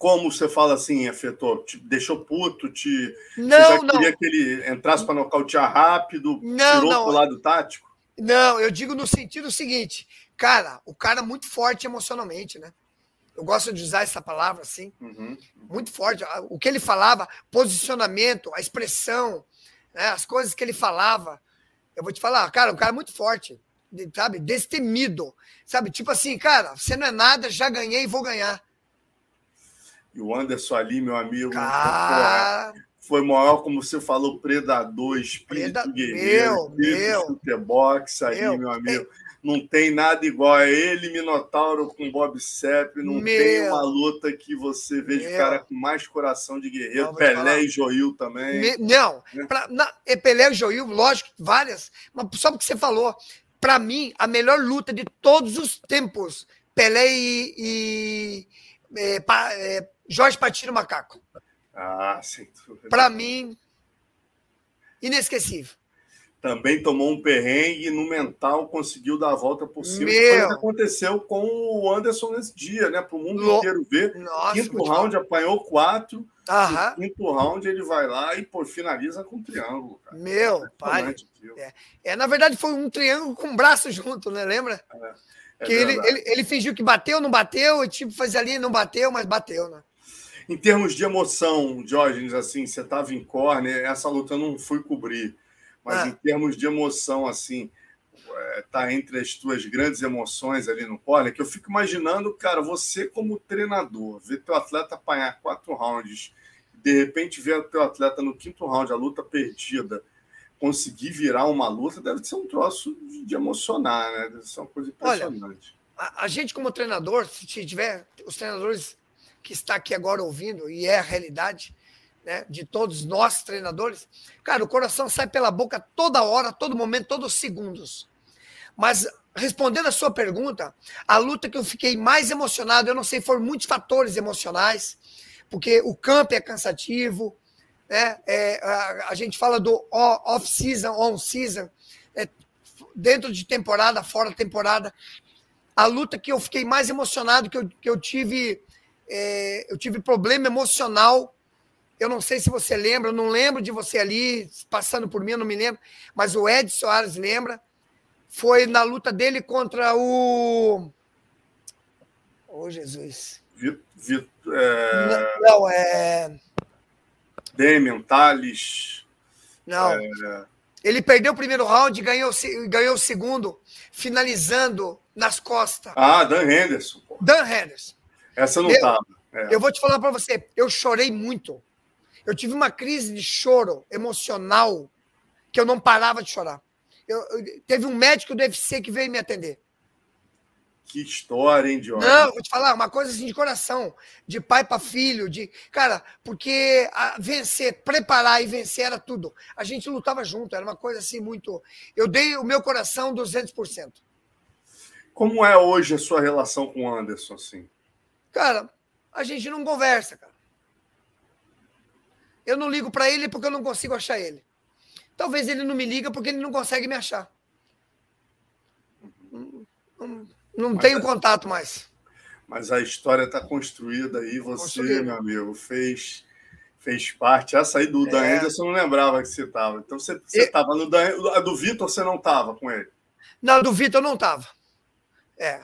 como você fala assim, afetou? Te deixou puto? Te, não, você já não. queria que ele entrasse para nocautear rápido? Não, tirou não. pro lado tático? Não, eu digo no sentido seguinte, cara, o cara é muito forte emocionalmente, né? Eu gosto de usar essa palavra assim, uhum. muito forte. O que ele falava, posicionamento, a expressão, né? as coisas que ele falava. Eu vou te falar, cara, um cara muito forte, sabe? Destemido, sabe? Tipo assim, cara, você não é nada, já ganhei e vou ganhar. E o Anderson ali, meu amigo, Cara... foi maior, como você falou, predador, espírito Preda... guerreiro, meu, meu. box aí, meu, meu amigo. É... Não tem nada igual a ele, Minotauro com Bob Sepp. Não meu. tem uma luta que você vê de cara com mais coração de guerreiro. Não, Pelé e Joil também. Me... Não, né? pra... É Pelé e Joil, lógico, várias. Mas só porque você falou, para mim, a melhor luta de todos os tempos, Pelé e, e é, pa, é, Jorge Patino Macaco. Ah, sim. Para mim, inesquecível. Também tomou um perrengue e no mental conseguiu dar a volta por cima. Meu. Foi o que aconteceu com o Anderson nesse dia, né? Para o mundo Lo- inteiro ver. Nossa, quinto round apanhou quatro. Aham. Quinto round ele vai lá e pô, finaliza com um triângulo, cara. Meu, pai. Impressionante aquilo. É, na verdade, foi um triângulo com um braço junto, né? Lembra? É que ele, ele, ele fingiu que bateu, não bateu, e tipo, fez ali, não bateu, mas bateu, né? Em termos de emoção, Diógenes, assim, você estava em corner, essa luta eu não fui cobrir, mas Ah. em termos de emoção, assim, é, tá entre as tuas grandes emoções ali no corner, que eu fico imaginando, cara, você como treinador, ver teu atleta apanhar quatro rounds, de repente ver o teu atleta no quinto round, a luta perdida, conseguir virar uma luta, deve ser um troço de, emocionar, né? Deve ser uma coisa Olha, impressionante. A, a gente, como treinador, se tiver os treinadores que está aqui agora ouvindo, e é a realidade né, de todos nós treinadores, cara, o coração sai pela boca toda hora, todo momento, todos os segundos. Mas respondendo a sua pergunta, a luta que eu fiquei mais emocionado, eu não sei, foram muitos fatores emocionais, porque o campo é cansativo, né? É, a, a gente fala do off-season, on-season, é, dentro de temporada, fora temporada. A luta que eu fiquei mais emocionado, que eu, que eu tive, é, eu tive problema emocional. Eu não sei se você lembra, eu não lembro de você ali passando por mim, eu não me lembro, mas o Ed Soares lembra. Foi na luta dele contra o. Ô, Jesus. Vi- vi- é, Não, é. Demian, Thales, Não. é, Ele perdeu o primeiro round e ganhou, ganhou o segundo, finalizando nas costas. Ah, Dan Henderson. pô. Dan Henderson. Essa eu não Eu- tava. É. Eu vou te falar para você, eu chorei muito. Eu tive uma crise de choro emocional que eu não parava de chorar. Eu- eu- teve um médico do UFC que veio me atender. Que história, hein, Diogo? Não, vou te falar, uma coisa assim de coração, de pai para filho, de. Cara, porque vencer, preparar e vencer era tudo. A gente lutava junto, era uma coisa assim muito. Eu dei o meu coração 200%. Como é hoje a sua relação com o Anderson, assim? Cara, a gente não conversa, cara. Eu não ligo para ele porque eu não consigo achar ele. Talvez ele não me liga porque ele não consegue me achar. Não, não- Mas tenho é- contato mais. Mas a história está construída aí, você, meu amigo, fez, fez parte. Essa aí do Dan É. Henderson eu não lembrava que você estava. Então você estava no Dan. A do Vitor você não estava com ele. Não, do Vitor eu não tava. É.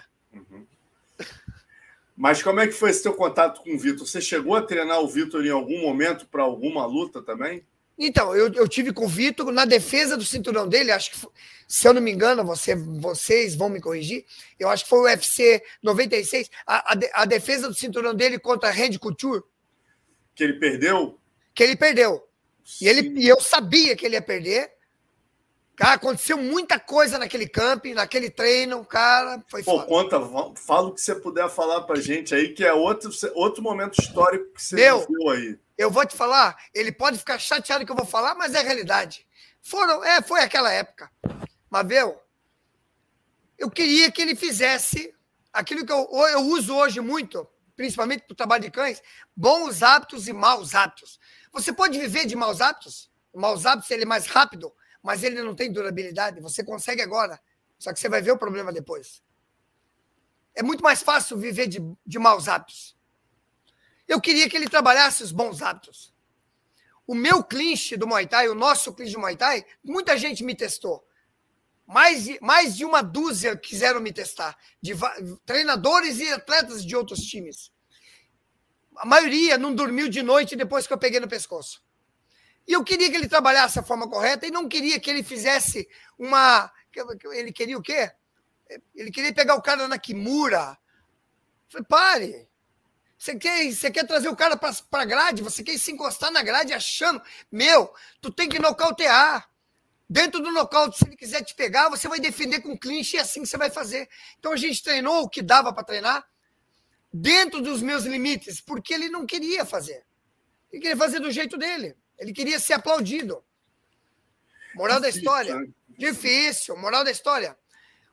Mas como é que foi esse teu contato com o Vitor? Você chegou a treinar o Vitor em algum momento para alguma luta também? Então, eu, eu tive com o Vitor na defesa do cinturão dele, acho que, foi- se eu não me engano, você, vocês vão me corrigir, eu acho que foi o UFC 96, a, a, a defesa do cinturão dele contra Randy Couture, Que ele perdeu? que ele perdeu. E, ele, e eu sabia que ele ia perder. Cara, aconteceu muita coisa naquele camping, naquele treino, cara, foi Pô, foda. conta, fala o que você puder falar pra gente aí, que é outro, outro momento histórico que você Meu. viveu aí. Eu vou te falar, ele pode ficar chateado que eu vou falar, mas é realidade. Foram, é, foi aquela época. Mas, viu, eu queria que ele fizesse aquilo que eu, eu uso hoje muito, principalmente para o trabalho de cães, bons hábitos e maus hábitos. Você pode viver de maus hábitos? Maus hábitos, ele é mais rápido, mas ele não tem durabilidade. Você consegue agora, só que você vai ver o problema depois. É muito mais fácil viver de, de maus hábitos. Eu queria que ele trabalhasse os bons hábitos. O meu clinch do Muay Thai, o nosso clinch do Muay Thai, muita gente me testou. Mais de, mais de uma dúzia quiseram me testar, de treinadores e atletas de outros times. A maioria não dormiu de noite depois que eu peguei no pescoço. E eu queria que ele trabalhasse a forma correta e não queria que ele fizesse uma. Ele queria o quê? Ele queria pegar o cara na Kimura. Falei, pare. Você quer, você quer trazer o cara para grade, você quer se encostar na grade achando, meu, tu tem que nocautear. Dentro do nocaute, se ele quiser te pegar, você vai defender com clinch e é assim que você vai fazer. Então a gente treinou o que dava para treinar dentro dos meus limites, porque ele não queria fazer. Ele queria fazer do jeito dele. Ele queria ser aplaudido. Moral da história. né? Difícil. Moral da história.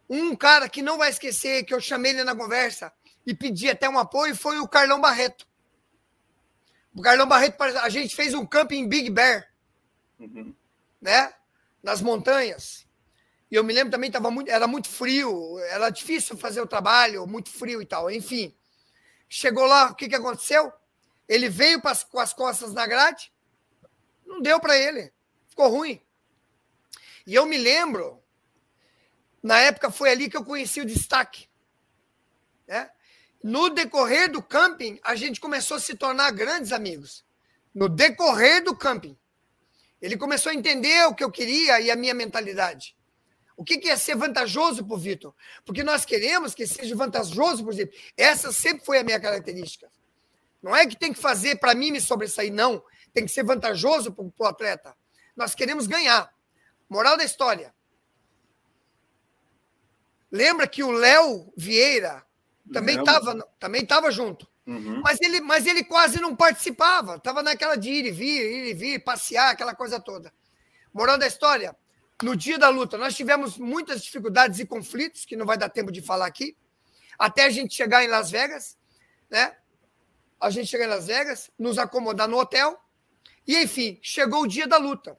Um cara que não vai esquecer, que eu chamei ele na conversa, e pedir até um apoio foi o Carlão Barreto. O Carlão Barreto, a gente fez um camping em Big Bear, uhum. né? Nas montanhas. E eu me lembro também, tava muito, era muito frio, era difícil fazer o trabalho, muito frio e tal. Enfim, chegou lá, o que, que aconteceu? Ele veio com as costas na grade, não deu para ele, ficou ruim. E eu me lembro, na época foi ali que eu conheci o destaque. Né? No decorrer do camping, a gente começou a se tornar grandes amigos. No decorrer do camping. Ele começou a entender o que eu queria e a minha mentalidade. O que, que é ser vantajoso para o Vitor? Porque nós queremos que seja vantajoso para o Vitor. Essa sempre foi a minha característica. Não é que tem que fazer para mim me sobressair, não. Tem que ser vantajoso para o atleta. Nós queremos ganhar. Moral da história. Lembra que o Léo Vieira também estava também tava junto. Uhum. Mas, ele, mas ele quase não participava. Estava naquela de ir e vir, ir e vir, passear, aquela coisa toda. Moral da história. No dia da luta, nós tivemos muitas dificuldades e conflitos, que não vai dar tempo de falar aqui, até a gente chegar em Las Vegas, né? A gente chegar em Las Vegas, nos acomodar no hotel, e enfim, chegou o dia da luta.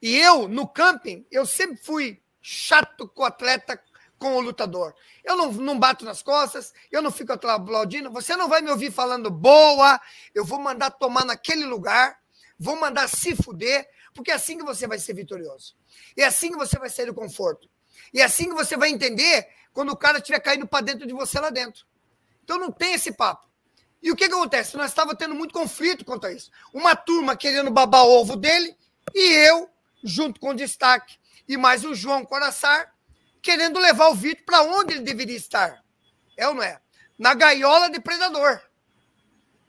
E eu, no camping, eu sempre fui chato com o atleta, com o lutador. Eu não, não bato nas costas, eu não fico aplaudindo. Você não vai me ouvir falando boa, eu vou mandar tomar naquele lugar, vou mandar se fuder, porque é assim que você vai ser vitorioso. É assim que você vai sair do conforto. E é assim que você vai entender quando o cara estiver caindo para dentro de você lá dentro. Então não tem esse papo. E o que, que acontece? Nós estávamos tendo muito conflito quanto a isso. Uma turma querendo babar o ovo dele e eu, junto com o destaque, e mais o João Coraçar, querendo levar o Vitor para onde ele deveria estar. É ou não é? Na gaiola de predador.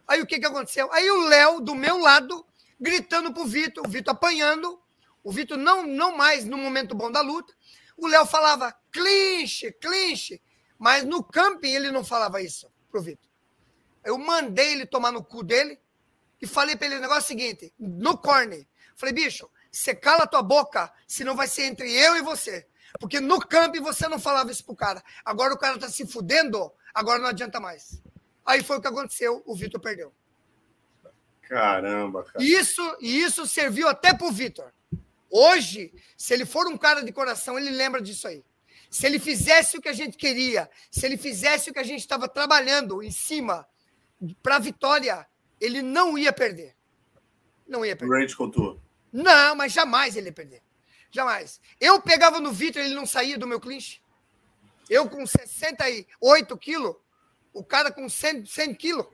Aí o que, que aconteceu? Aí o Léo, do meu lado, gritando pro Vitor, o Vitor apanhando, o Vitor não, não mais no momento bom da luta. O Léo falava clinche, clinche, mas no camping ele não falava isso pro Vitor. Eu mandei ele tomar no cu dele e falei para ele o negócio seguinte, no corner. Falei, bicho, você cala tua boca, senão vai ser entre eu e você. Porque no camping você não falava isso pro cara. Agora o cara tá se fudendo, agora não adianta mais. Aí foi o que aconteceu, o Vitor perdeu. Caramba, cara. Isso, isso serviu até pro Vitor. Hoje, se ele for um cara de coração, ele lembra disso aí. Se ele fizesse o que a gente queria, se ele fizesse o que a gente estava trabalhando em cima para a vitória, ele não ia perder. Não ia perder. Range Couture. Não, mas jamais ele ia perder. Jamais. Eu pegava no Vitor, ele não saía do meu clinch. Eu com 68 quilos, o cara com 100, 100 quilos.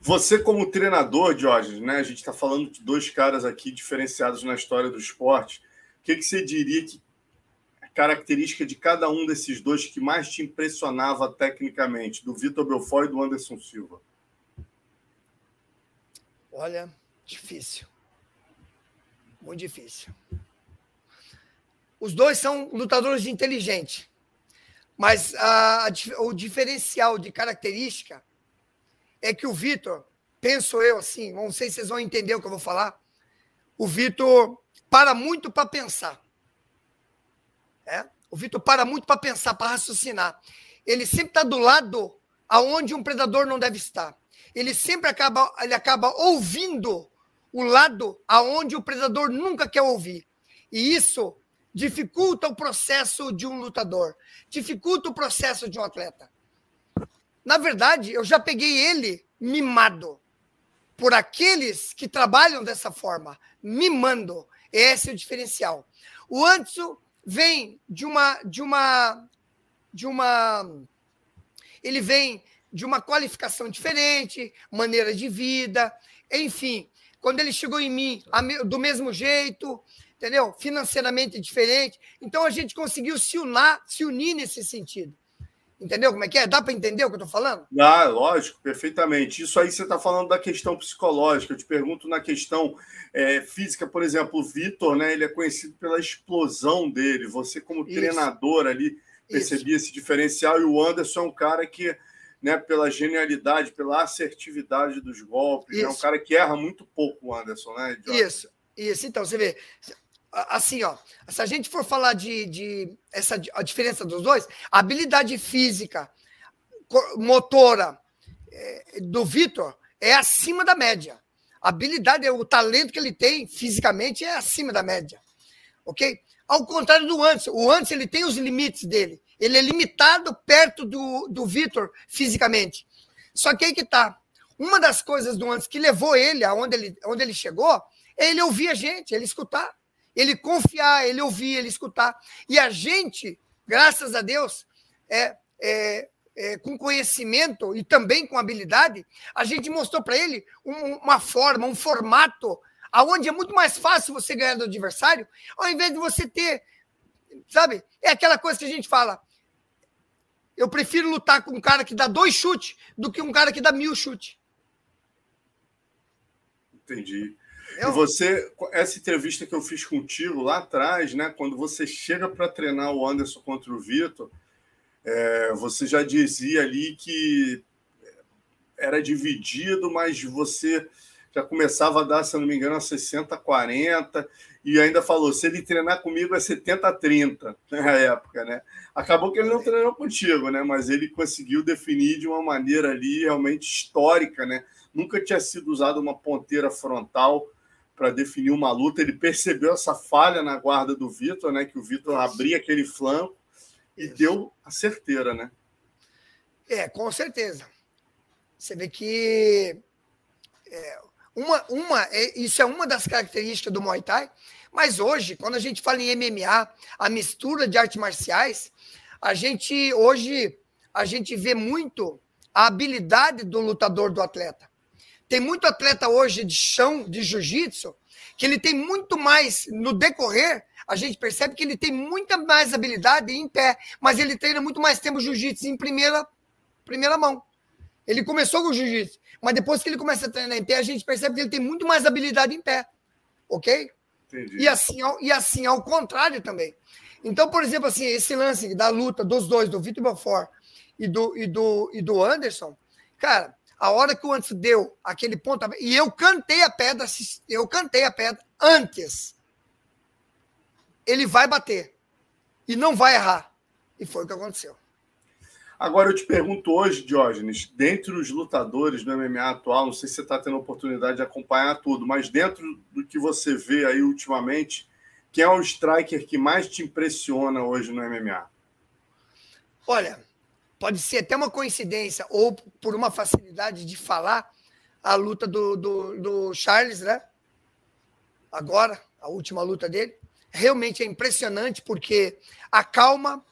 Você, como treinador, Jorge, né? A gente está falando de dois caras aqui diferenciados na história do esporte. O que, que você diria que característica de cada um desses dois que mais te impressionava tecnicamente, do Vitor Belfort e do Anderson Silva? Olha, difícil. Muito difícil. Os dois são lutadores inteligentes. Mas a, o diferencial de característica é que o Vitor, penso eu assim, não sei se vocês vão entender o que eu vou falar. O Vitor para muito para pensar. É? O Vitor para muito para pensar, para raciocinar. Ele sempre está do lado aonde um predador não deve estar. Ele sempre acaba, ele acaba ouvindo o lado aonde o predador nunca quer ouvir. E isso dificulta o processo de um lutador, dificulta o processo de um atleta. Na verdade, eu já peguei ele mimado por aqueles que trabalham dessa forma, mimando. Esse é o diferencial. O Anderson vem de uma de uma de uma ele vem de uma qualificação diferente, maneira de vida, enfim. Quando ele chegou em mim, do mesmo jeito, entendeu? Financeiramente diferente. Então a gente conseguiu se unir, se unir nesse sentido. Entendeu como é que é? Dá para entender o que eu estou falando? Dá, lógico, perfeitamente. Isso aí você está falando da questão psicológica. Eu te pergunto na questão é, física, por exemplo, o Vitor, né? Ele é conhecido pela explosão dele. Você, como Isso. treinador ali, percebia Isso. esse diferencial. E o Anderson é um cara que, né, pela genialidade, pela assertividade dos golpes, é um cara que erra muito pouco, o Anderson, né? Isso, isso. Então, você vê, assim, ó, se a gente for falar de, de essa a diferença dos dois, a habilidade física motora é, do Vitor é acima da média. A habilidade, o talento que ele tem fisicamente é acima da média. Ok? Ao contrário do Anderson. O Anderson ele tem os limites dele. Ele é limitado perto do, do Vitor fisicamente. Só que aí que tá. Uma das coisas do Anderson que levou ele aonde ele, onde ele chegou é ele ouvir a gente, ele escutar. Ele confiar, ele ouvir, ele escutar. E a gente, graças a Deus, é, é, é com conhecimento e também com habilidade, a gente mostrou para ele um, uma forma, um formato aonde é muito mais fácil você ganhar do adversário, ao invés de você ter, sabe? É aquela coisa que a gente fala. Eu prefiro lutar com um cara que dá dois chutes do que um cara que dá mil chutes. Entendi. Eu... Você, essa entrevista que eu fiz contigo lá atrás, né? Quando você chega para treinar o Anderson contra o Vitor, é, você já dizia ali que era dividido, mas você já começava a dar, se não me engano, a 60 40 e ainda falou: se ele treinar comigo é 70 30 na época, né? Acabou que ele não treinou contigo, né? Mas ele conseguiu definir de uma maneira ali realmente histórica, né? Nunca tinha sido usada uma ponteira frontal para definir uma luta. Ele percebeu essa falha na guarda do Vitor, né? Que o Vitor abria aquele flanco e deu a certeira, né? É, com certeza. Você vê que é, uma, uma, é, isso é uma das características do Muay Thai, mas hoje, quando a gente fala em MMA, a mistura de artes marciais, a gente hoje a gente vê muito a habilidade do lutador do atleta. Tem muito atleta hoje de chão, de jiu-jitsu, que ele tem muito mais no decorrer, a gente percebe que ele tem muita mais habilidade em pé, mas ele treina muito mais tempo jiu-jitsu em primeira primeira mão. Ele começou com jiu-jitsu, mas depois que ele começa a treinar em pé, a gente percebe que ele tem muito mais habilidade em pé. Ok? Entendi. E assim, e assim ao contrário também. Então, por exemplo, assim, esse lance da luta dos dois, do Vitor Belfort e do, e, do, e do Anderson, cara, a hora que o Anderson deu aquele ponto, e eu cantei a pedra, eu cantei a pedra antes. Ele vai bater e não vai errar. E foi o que aconteceu. Agora eu te pergunto hoje, Diógenes, dentre os lutadores do MMA atual, não sei se você está tendo a oportunidade de acompanhar tudo, mas dentro do que você vê aí ultimamente, quem é o striker que mais te impressiona hoje no MMA? Olha, pode ser até uma coincidência ou por uma facilidade de falar a luta do, do, do Charles, né? Agora, a última luta dele. Realmente é impressionante porque a calma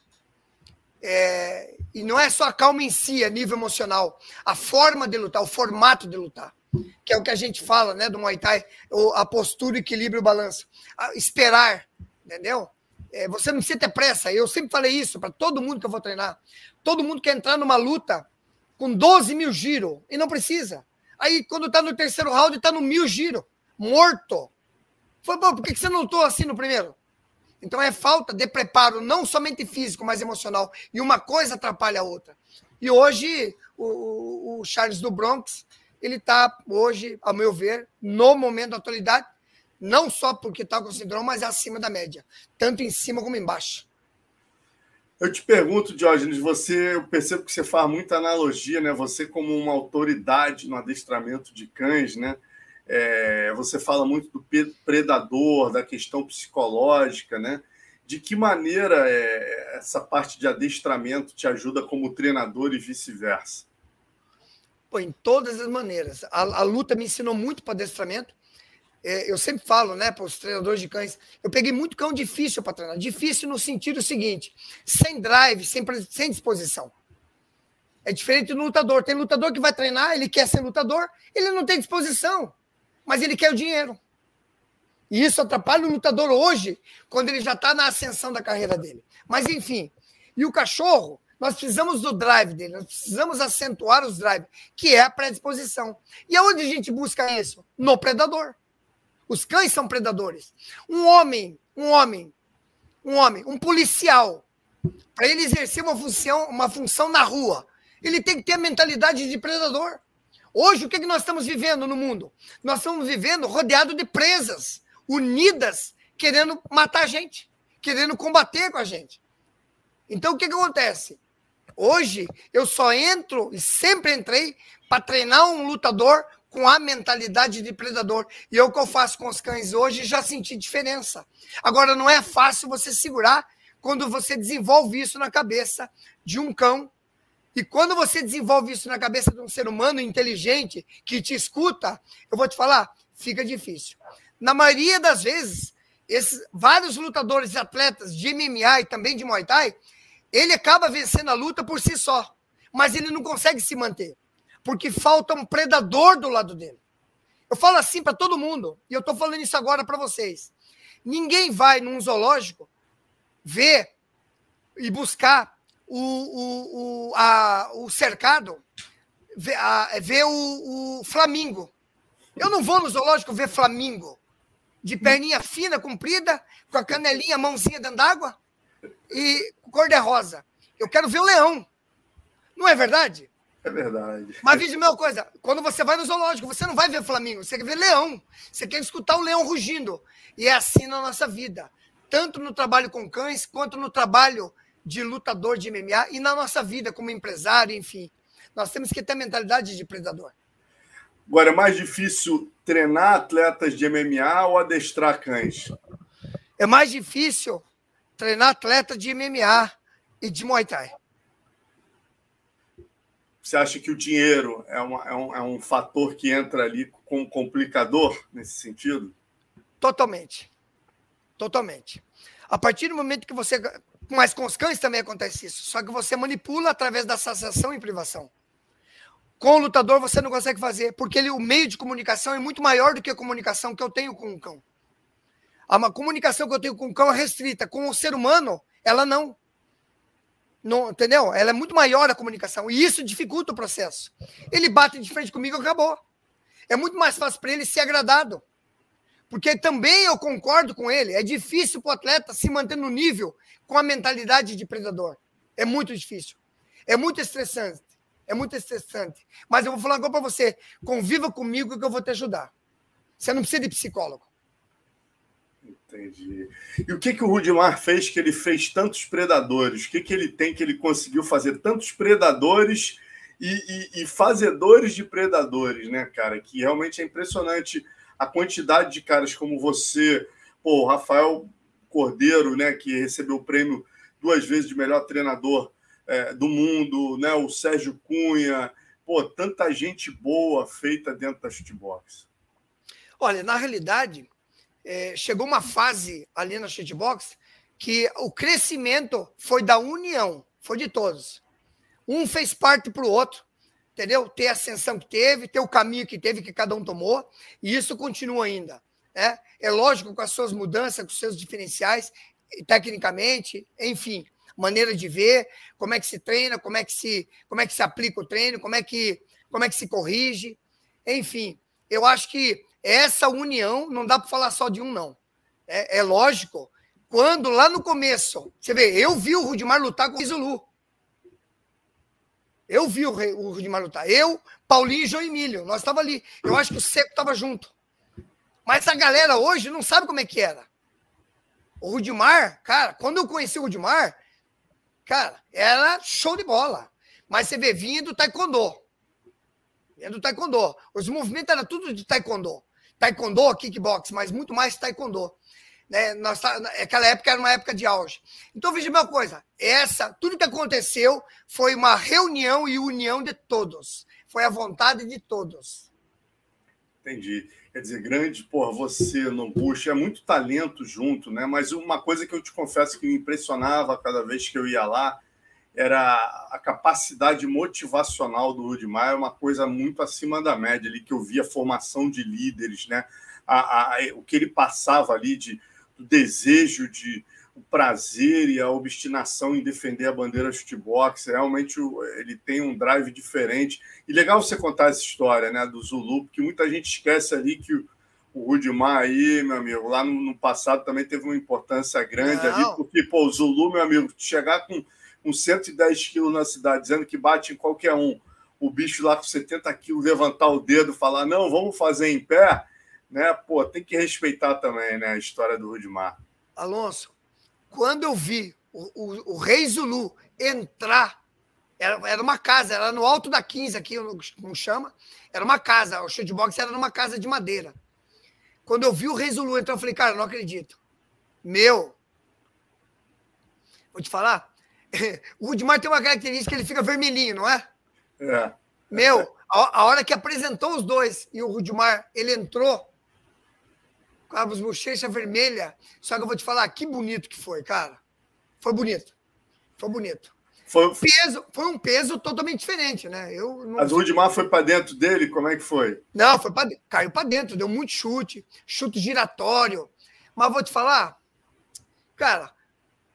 é, e não é só a calma em si, a nível emocional, a forma de lutar, o formato de lutar, que é o que a gente fala, né, do Muay Thai, a postura, o equilíbrio, o balanço. esperar, entendeu? É, você não precisa ter pressa. Eu sempre falei isso para todo mundo que eu vou treinar. Todo mundo quer entrar numa luta com 12 mil giro e não precisa. Aí, quando tá no terceiro round, tá no mil giro, morto. Foi, bom, por que você não lutou assim no primeiro? Então é falta de preparo, não somente físico, mas emocional. E uma coisa atrapalha a outra. E hoje, o, o Charles do Bronx, ele está hoje, ao meu ver, no momento da atualidade, não só porque está com síndrome, mas acima da média, tanto em cima como embaixo. Eu te pergunto, Diógenes, você, eu percebo que você faz muita analogia, né? Você como uma autoridade no adestramento de cães, né? É, você fala muito do predador, da questão psicológica, né? De que maneira é, essa parte de adestramento te ajuda como treinador e vice-versa? Pô, em todas as maneiras. A, a luta me ensinou muito para adestramento. É, eu sempre falo, né, para os treinadores de cães, eu peguei muito cão difícil para treinar. Difícil no sentido seguinte: sem drive, sem, sem disposição. É diferente do lutador. Tem lutador que vai treinar, ele quer ser lutador, ele não tem disposição mas ele quer o dinheiro. E isso atrapalha o lutador hoje, quando ele já está na ascensão da carreira dele. Mas, enfim. E o cachorro, nós precisamos do drive dele, nós precisamos acentuar os drives, que é a predisposição. E aonde a gente busca isso? No predador. Os cães são predadores. Um homem, um homem, um homem, um policial, para ele exercer uma função, uma função na rua, ele tem que ter a mentalidade de predador. Hoje, o que, é que nós estamos vivendo no mundo? Nós estamos vivendo rodeado de presas, unidas, querendo matar a gente, querendo combater com a gente. Então, o que, é que acontece? Hoje, eu só entro e sempre entrei para treinar um lutador com a mentalidade de predador. E é o que eu faço com os cães hoje já senti diferença. Agora, não é fácil você segurar quando você desenvolve isso na cabeça de um cão. E quando você desenvolve isso na cabeça de um ser humano inteligente que te escuta, eu vou te falar, fica difícil. Na maioria das vezes, esses vários lutadores e atletas de MMA e também de Muay Thai, ele acaba vencendo a luta por si só, mas ele não consegue se manter, porque falta um predador do lado dele. Eu falo assim para todo mundo, e eu estou falando isso agora para vocês. Ninguém vai num zoológico ver e buscar o, o, o, a, o cercado, ver, a, ver o, o Flamingo. Eu não vou no zoológico ver Flamingo de perninha fina, comprida, com a canelinha, mãozinha dentro d'água e cor de rosa. Eu quero ver o leão. Não é verdade? É verdade. Mas veja uma coisa: quando você vai no zoológico, você não vai ver flamingo, você quer ver leão. Você quer escutar o leão rugindo. E é assim na nossa vida. Tanto no trabalho com cães, quanto no trabalho de lutador de MMA e na nossa vida como empresário, enfim. Nós temos que ter mentalidade de predador. Agora, é mais difícil treinar atletas de MMA ou adestrar cães? É mais difícil treinar atleta de MMA e de Muay Thai. Você acha que o dinheiro é, uma, é, um, é um fator que entra ali como complicador nesse sentido? Totalmente. Totalmente. A partir do momento que você. Mas com os cães também acontece isso. Só que você manipula através da associação e privação. Com o lutador você não consegue fazer, porque ele, o meio de comunicação é muito maior do que a comunicação que eu tenho com o cão. A comunicação que eu tenho com o cão é restrita. Com o ser humano, ela não. Não. Entendeu? Ela é muito maior a comunicação. E isso dificulta o processo. Ele bate de frente comigo, acabou. É muito mais fácil para ele ser agradado. Porque também eu concordo com ele. É difícil para o atleta se manter no nível com a mentalidade de predador. É muito difícil. É muito estressante. É muito estressante. Mas eu vou falar agora para você. Conviva comigo que eu vou te ajudar. Você não precisa de psicólogo. Entendi. E o que, que o Rudimar fez que ele fez tantos predadores? O que, que ele tem que ele conseguiu fazer tantos predadores e, e, e fazedores de predadores, né, cara? Que realmente é impressionante a quantidade de caras como você, pô, o Rafael Cordeiro, né, que recebeu o prêmio duas vezes de melhor treinador é, do mundo, né, o Sérgio Cunha, pô, tanta gente boa feita dentro da shootbox. Olha, na realidade, é, chegou uma fase ali na shootbox que o crescimento foi da união, foi de todos. Um fez parte para o outro, entendeu? Ter a ascensão que teve, ter o caminho que teve, que cada um tomou, e isso continua ainda. Né? É lógico com as suas mudanças, com os seus diferenciais, tecnicamente, enfim, maneira de ver, como é que se treina, como é que se, como é que se aplica o treino, como é que, como é que se corrige, enfim. Eu acho que essa união não dá para falar só de um, não. É, é, lógico, quando lá no começo, você vê, eu vi o Rudimar lutar com o Zulu. Eu vi o, o Rudimar lutar. Eu, Paulinho e João Emílio, nós estava ali. Eu acho que o Seco estava junto. Mas a galera hoje não sabe como é que era. O Rudimar, cara, quando eu conheci o Rudimar, cara, era show de bola. Mas você vê, vinha do Taekwondo. Vinha do Taekwondo. Os movimentos eram tudo de Taekwondo taekwondo, kickbox, mas muito mais taekwondo. Né? Nós, tá, aquela época era uma época de auge. Então, veja uma coisa: essa, tudo que aconteceu foi uma reunião e união de todos. Foi a vontade de todos. Entendi. Quer dizer, grande, porra, você no Bush, é muito talento junto, né? Mas uma coisa que eu te confesso que me impressionava cada vez que eu ia lá era a capacidade motivacional do Rudimar, é uma coisa muito acima da média ali, que eu via a formação de líderes, né? A, a, o que ele passava ali de do desejo de o prazer e a obstinação em defender a bandeira shootbox, realmente ele tem um drive diferente. E legal você contar essa história, né, do Zulu, porque muita gente esquece ali que o, o Rudimar aí, meu amigo, lá no, no, passado também teve uma importância grande Não. ali, porque, pô, o Zulu, meu amigo, chegar com com 110 quilos na cidade, dizendo que bate em qualquer um, o bicho lá com 70 quilos levantar o dedo falar, não, vamos fazer em pé, né? Pô, tem que respeitar também né, a história do Rudimar. Alonso, quando eu vi o, o, o Rei Zulu entrar Era, era uma casa, era no alto da 15 aqui, como chama. Era uma casa, o shootbox era numa casa de madeira. Quando eu vi o Resolu entrar, eu falei, cara, não acredito. Meu, vou te falar, o Rudimar tem uma característica que ele fica vermelhinho, não é? É. Meu, a, a hora que apresentou os dois e o Rudimar, ele entrou com as bochechas vermelhas. Só que eu vou te falar, que bonito que foi, cara. Foi bonito. Foi bonito. Foi, peso, foi um peso totalmente diferente, né? Eu não... Mas o Rudimar foi para dentro dele? Como é que foi? Não, foi pra, caiu para dentro, deu muito chute, chute giratório. Mas vou te falar, cara,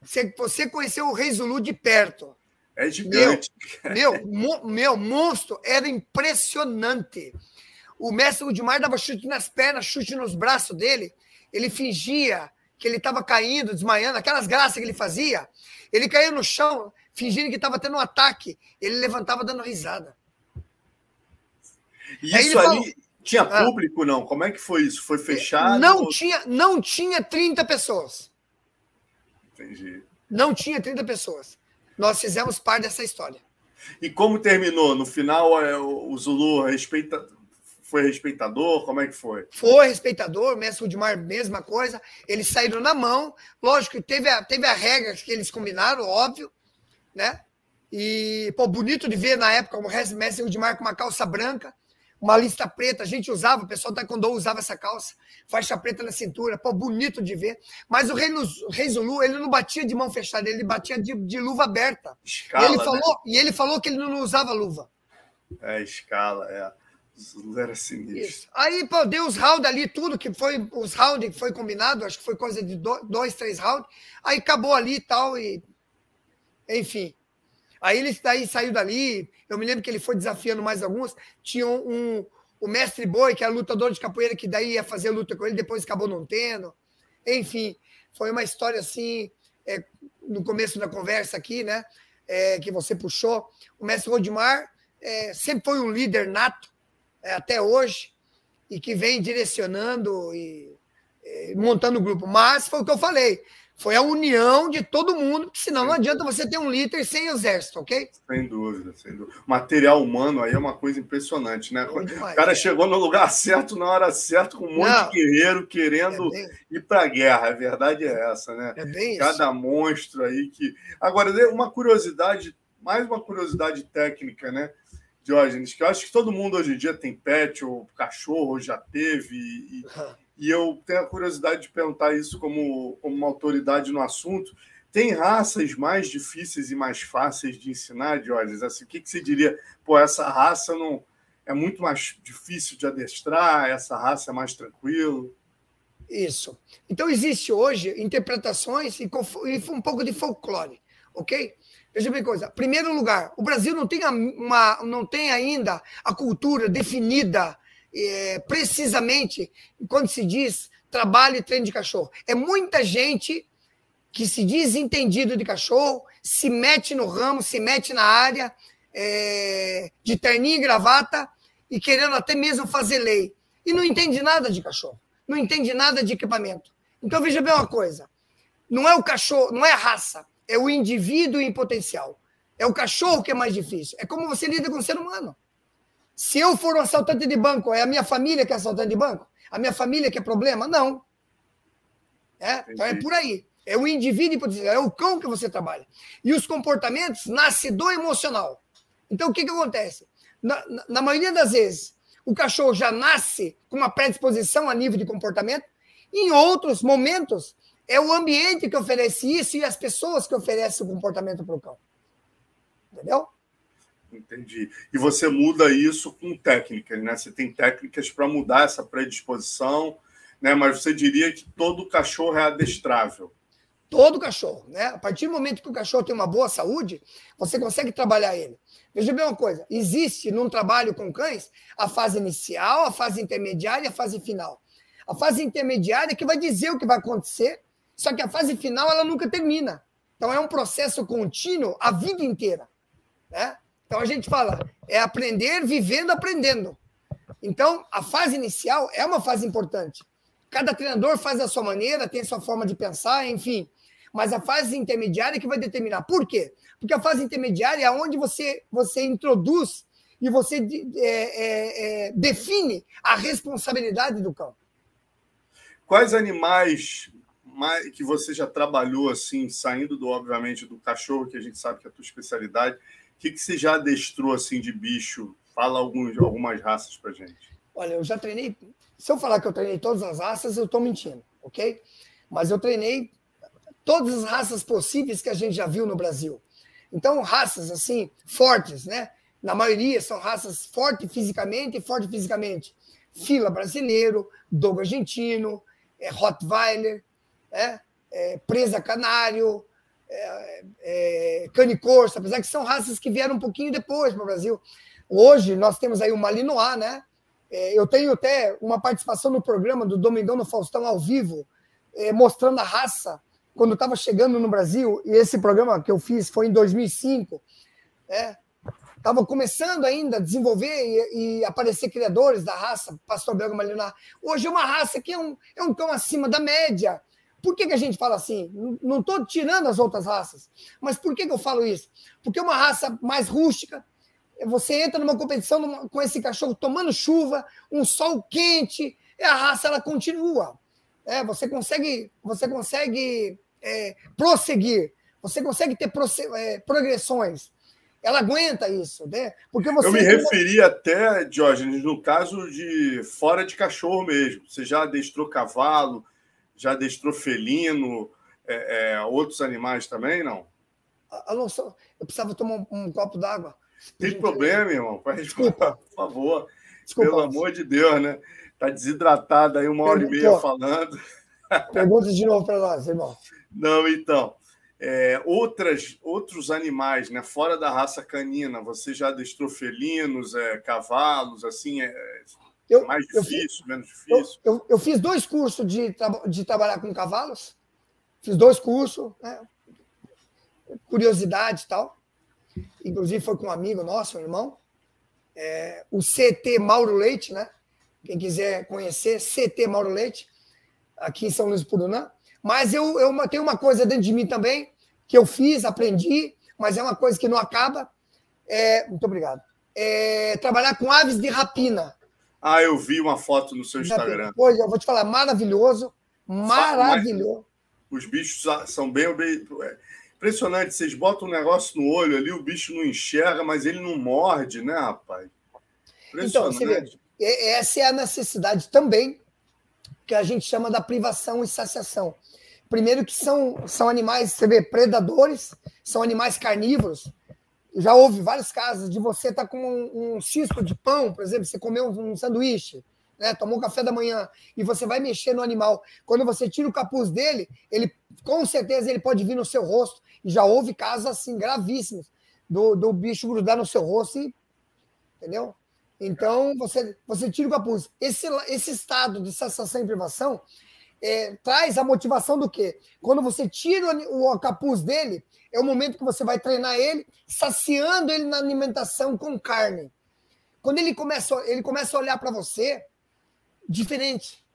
você, você conheceu o Rei Zulu de perto. É gigante. Meu, meu, meu monstro era impressionante. O mestre Rudimar dava chute nas pernas, chute nos braços dele. Ele fingia que ele estava caindo, desmaiando, aquelas graças que ele fazia. Ele caiu no chão, fingindo que estava tendo um ataque. Ele levantava dando risada. E isso ali falou, tinha ah. público, ah, não? Como é que foi isso? Foi fechado? Não, ou... tinha, não tinha 30 pessoas. Entendi. Não tinha 30 pessoas. Nós fizemos parte dessa história. E como terminou? No final, é, o Zulu respeita, foi respeitador? Como é que foi? Foi respeitador, o mestre Rudimar, mesma coisa. Eles saíram na mão. Lógico que teve a, teve a regra que eles combinaram, óbvio, né? E, pô, bonito de ver na época o mestre Rudimar com uma calça branca, uma lista preta. A gente usava, o pessoal da Taekwondo usava essa calça, faixa preta na cintura. Pô, bonito de ver. Mas o Rei, Rei Zulu, ele não batia de mão fechada, ele batia de, de luva aberta. Escala, e, ele né? falou, e ele falou que ele não usava luva. É, escala, é. Era sinistro. Isso. Aí, pô, deu os rounds ali, tudo que foi, os rounds que foi combinado, acho que foi coisa de dois, três rounds. Aí acabou ali e tal, e. Enfim. Aí ele daí saiu dali. Eu me lembro que ele foi desafiando mais alguns. Tinha um, um o mestre Boi, que era lutador de capoeira, que daí ia fazer luta com ele, depois acabou não tendo. Enfim, foi uma história assim, é, no começo da conversa aqui, né? É, que você puxou. O mestre Rodimar é, sempre foi um líder nato é, até hoje e que vem direcionando e, e montando o grupo. Mas foi o que eu falei. Foi a união de todo mundo, porque senão não adianta você ter um líder sem exército, ok? Sem dúvida, sem dúvida. Material humano aí é uma coisa impressionante, né? o cara chegou no lugar certo, na hora certa, com um monte não, de guerreiro querendo é bem... ir para a guerra. A verdade é essa, né? É bem Cada isso. monstro aí que. Agora, uma curiosidade, mais uma curiosidade técnica, né? Diógenes, que eu acho que todo mundo hoje em dia tem pet ou cachorro, já teve, e, e eu tenho a curiosidade de perguntar isso como, como uma autoridade no assunto. Tem raças mais difíceis e mais fáceis de ensinar, Diógenes? Assim, o que, que você diria? Pô, essa raça não é muito mais difícil de adestrar, essa raça é mais tranquilo? Isso. Então, existe hoje interpretações e, um pouco de folclore, ok? Veja bem coisa. Primeiro lugar, o Brasil não tem, uma, não tem ainda a cultura definida é, precisamente quando se diz trabalho e treino de cachorro. É muita gente que se diz entendido de cachorro, se mete no ramo, se mete na área é, de terninho e gravata e querendo até mesmo fazer lei. E não entende nada de cachorro, não entende nada de equipamento. Então veja bem uma coisa: não é o cachorro, não é a raça, é o indivíduo em potencial. É o cachorro que é mais difícil. É como você lida com o ser humano. Se eu for um assaltante de banco, é a minha família que é assaltante de banco? A minha família que é problema? Não. É? Então é por aí. É o indivíduo é o cão que você trabalha. E os comportamentos nascem do emocional. Então o que, que acontece? Na, na, na maioria das vezes, o cachorro já nasce com uma predisposição a nível de comportamento. Em outros momentos, é o ambiente que oferece isso e as pessoas que oferecem o comportamento para o cão. Entendeu? Entendi. E você muda isso com técnicas, né? Você tem técnicas para mudar essa predisposição, né? Mas você diria que todo cachorro é adestrável. Todo cachorro, né? A partir do momento que o cachorro tem uma boa saúde, você consegue trabalhar ele. Veja bem uma coisa: existe num trabalho com cães a fase inicial, a fase intermediária e a fase final. A fase intermediária é que vai dizer o que vai acontecer só que a fase final ela nunca termina. Então é um processo contínuo a vida inteira. Né? Então a gente fala, é aprender vivendo, aprendendo. Então a fase inicial é uma fase importante. Cada treinador faz a sua maneira, tem sua forma de pensar, enfim. Mas a fase intermediária é que vai determinar. Por quê? Porque a fase intermediária é onde você, você introduz e você é, é, é, define a responsabilidade do cão. Quais animais que você já trabalhou assim, saindo do obviamente do cachorro, que a gente sabe que é a tua especialidade, que, que você já adestrou assim de bicho? Fala alguns, algumas raças para gente. Olha, eu já treinei. Se eu falar que eu treinei todas as raças, eu estou mentindo, ok? Mas eu treinei todas as raças possíveis que a gente já viu no Brasil. Então, raças assim fortes, né? Na maioria são raças fortes fisicamente e fortes fisicamente. Fila brasileiro, dogo argentino, é, Rottweiler, é, é, presa canário, é, é, cane corso, apesar que são raças que vieram um pouquinho depois para o Brasil. Hoje nós temos aí o Malinois, né? É, eu tenho até uma participação no programa do Domingão no Faustão ao vivo, é, mostrando a raça quando estava chegando no Brasil, e esse programa que eu fiz foi em 2005, né? Estava começando ainda a desenvolver e, e, aparecer criadores da raça Pastor Belga Malinois. Hoje é uma raça que é um, é um cão acima da média. Por que, que a gente fala assim? Não estou tirando as outras raças. Mas por que, que eu falo isso? Porque uma raça mais rústica. Você entra numa competição numa, com esse cachorro tomando chuva, um sol quente, e a raça ela continua. É, você consegue, você consegue é, prosseguir, você consegue ter é, progressões ela aguenta isso, né? Porque você. Eu me referi até, Diógenes, no caso de fora de cachorro mesmo. Você já adestrou cavalo, já adestrou felino, é, é, outros animais também, não? Alonso, eu precisava tomar um, um copo d'água. Tem problema, irmão. Desculpa, por favor. Desculpa, Pelo amor de Deus, né? Tá desidratado aí uma hora e meia falando. Pergunta de novo para nós, irmão. Não, então é, outras, outros animais, né, fora da raça canina, você já adestrou felinos, é, cavalos, assim, é, eu, mais difícil, fiz, menos difícil? Eu, eu, eu, fiz dois cursos de, de trabalhar com cavalos, fiz dois cursos, né, curiosidade e tal, inclusive foi com um amigo nosso, um irmão, é, o CT Mauro Leite, né, quem quiser conhecer, CT Mauro Leite, aqui em São Luís do Purunã, mas eu, eu tenho uma coisa dentro de mim também, que eu fiz, aprendi, mas é uma coisa que não acaba. É, muito obrigado. É, trabalhar com aves de rapina. Ah, eu vi uma foto no seu Instagram. Pois, eu vou te falar, maravilhoso. Maravilhoso. Os bichos são bem, bem. É, impressionante, vocês botam um negócio no olho ali, o bicho não enxerga, mas ele não morde, né, rapaz? Então, você vê, essa é a necessidade também que a gente chama da privação e saciação. Primeiro que são, são animais, você vê, predadores, são animais carnívoros. Já houve vários casos de você estar tá com um, um cisto de pão, por exemplo, você comeu um, um sanduíche, né, tomou café da manhã e você vai mexer no animal. Quando você tira o capuz dele, ele com certeza ele pode vir no seu rosto. E já houve casos assim gravíssimos do, do bicho grudar no seu rosto e, entendeu? Então você você tira o capuz. Esse esse estado de sensação e privação é, traz a motivação do quê? Quando você tira o, o capuz dele, é o momento que você vai treinar ele, saciando ele na alimentação com carne. Quando ele começa, ele começa a olhar para você diferente.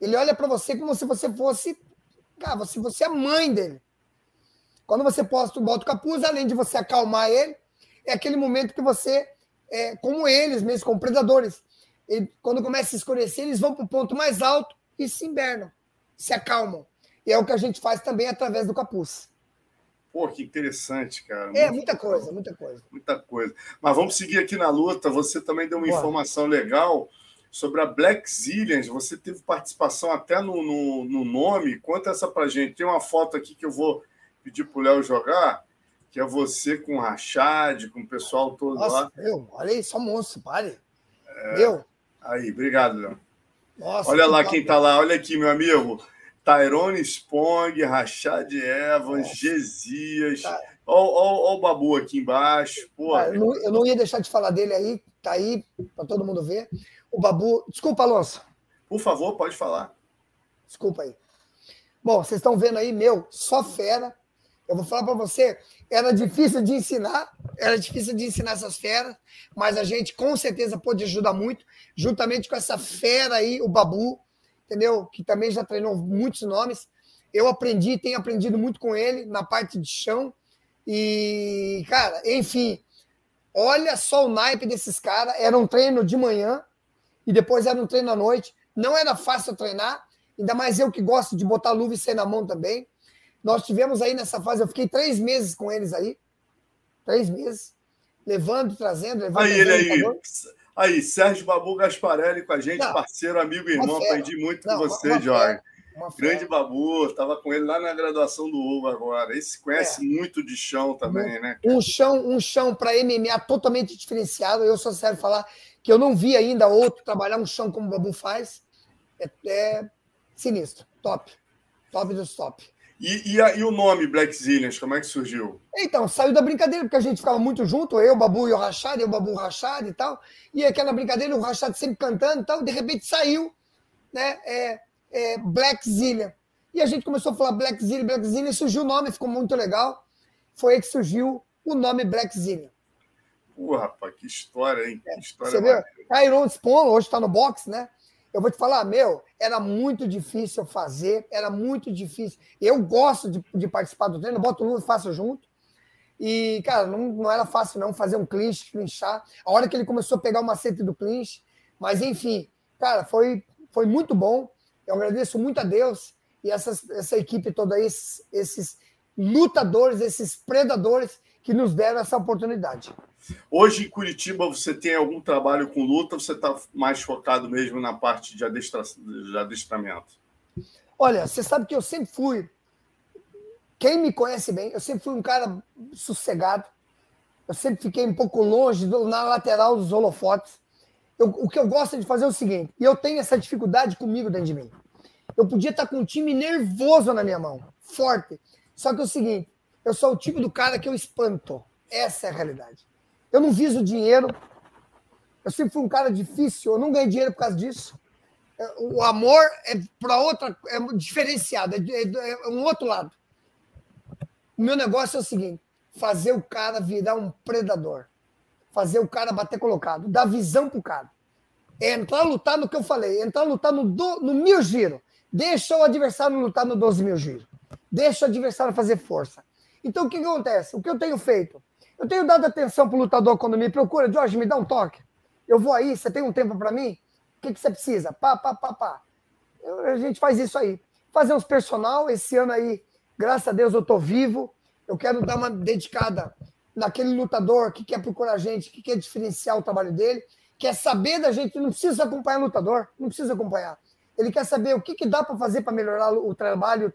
Ele olha para você como se você fosse, cara, se você é mãe dele. Quando você posta, bota o capuz, além de você acalmar ele, é aquele momento que você, é, como eles mesmo, como predadores, ele, quando começa a escurecer, eles vão para o ponto mais alto e se invernam se acalmam. E é o que a gente faz também através do capuz. Pô, que interessante, cara. É, muita coisa, muita coisa. Muita coisa. Mas vamos seguir aqui na luta. Você também deu uma Boa. informação legal sobre a Black Zillions. Você teve participação até no, no, no nome. Conta essa pra gente. Tem uma foto aqui que eu vou pedir pro Léo jogar, que é você com o Rachad, com o pessoal todo Nossa, lá. Meu, olha aí, só monstro, pare. É... Meu. Aí, obrigado, Léo. Nossa, olha lá quem está lá, olha aqui, meu amigo. Tyrone Spong, Rachad Evans. Gesias. Tá. Olha o Babu aqui embaixo. Tá, eu, não, eu, não, ia deixar de falar dele aí, tá aí para todo mundo ver. O Babu. Desculpa, Alonso. Por favor, pode falar. Desculpa aí. Bom, vocês estão vendo aí, meu, só fera. Eu vou falar para você, era difícil de ensinar, era difícil de ensinar essas feras, mas a gente com certeza pode ajudar muito, juntamente com essa fera aí, o Babu, entendeu? Que também já treinou muitos nomes. Eu aprendi, tenho aprendido muito com ele na parte de chão. E, cara, enfim, olha só o naipe desses caras. Era um treino de manhã e depois era um treino à noite. Não era fácil treinar, ainda mais eu que gosto de botar luva e ser na mão também. Nós tivemos aí nessa fase, eu fiquei três meses com eles aí. Três meses. Levando, trazendo, levando. Aí, ele aí. Aí, Sérgio Babu Gasparelli com a gente, não, parceiro, amigo e irmão. Aprendi muito não, com você, Jorge. Grande Babu, estava com ele lá na graduação do Uva agora. Esse conhece é. muito de chão também, um, né? Um chão, um chão para MMA totalmente diferenciado. Eu sou sério falar que eu não vi ainda outro trabalhar um chão como o Babu faz. É, é sinistro, top, top dos top. E, e, a, e, o nome Black Zillions, como é que surgiu? Então, saiu da brincadeira, porque a gente ficava muito junto, eu, o Babu e o Rachad, eu, o Babu, o Rachad e tal. E aquela brincadeira, o Rachad sempre cantando e tal, de repente saiu, né, é, é, Black Zillion. E a gente começou a falar Black Zillion, Black Zillion, e surgiu o nome, ficou muito legal. Foi aí que surgiu o nome Black Zillion. Pô, rapaz, que história, hein? Que história Você viu? Iron Spawn, hoje está no box, né? Eu vou te falar, meu, era muito difícil fazer, era muito difícil. Eu gosto de, de participar do treino, boto luva e faço junto. E, cara, não, não era fácil não fazer um clinch, clinchar. A hora que ele começou a pegar o macete do clinch, mas enfim, cara, foi, foi muito bom. Eu agradeço muito a Deus e essas, essa equipe toda, esses, esses lutadores, esses predadores que nos deram essa oportunidade. Hoje em Curitiba você tem algum trabalho com luta? Você está mais focado mesmo na parte de, adestra... de adestramento? Olha, você sabe que eu sempre fui. Quem me conhece bem, eu sempre fui um cara sossegado. Eu sempre fiquei um pouco longe, na lateral dos holofotes. Eu, o que eu gosto de fazer é o seguinte, e eu tenho essa dificuldade comigo dentro de mim. Eu podia estar com um time nervoso na minha mão, forte. Só que é o seguinte, eu sou o tipo do cara que eu espanto. Essa é a realidade. Eu não viso dinheiro. Eu sempre fui um cara difícil. Eu não ganhei dinheiro por causa disso. É, o amor é para outra, é diferenciado, é, é, é um outro lado. O meu negócio é o seguinte: fazer o cara virar um predador, fazer o cara bater colocado, dar visão pro cara. É entrar lutar no que eu falei, entrar a lutar no, do, no mil giro. Deixa o adversário lutar no 12 mil giro. Deixa o adversário fazer força. Então o que, que acontece? O que eu tenho feito? Eu tenho dado atenção para o lutador quando me procura. Jorge, me dá um toque. Eu vou aí, você tem um tempo para mim? O que, que você precisa? Pá, pá, pá, pá. Eu, a gente faz isso aí. Fazer uns personal. Esse ano aí, graças a Deus, eu estou vivo. Eu quero dar uma dedicada naquele lutador que quer procurar a gente, que quer diferenciar o trabalho dele, quer saber da gente, não precisa acompanhar o lutador, não precisa acompanhar. Ele quer saber o que, que dá para fazer para melhorar o trabalho,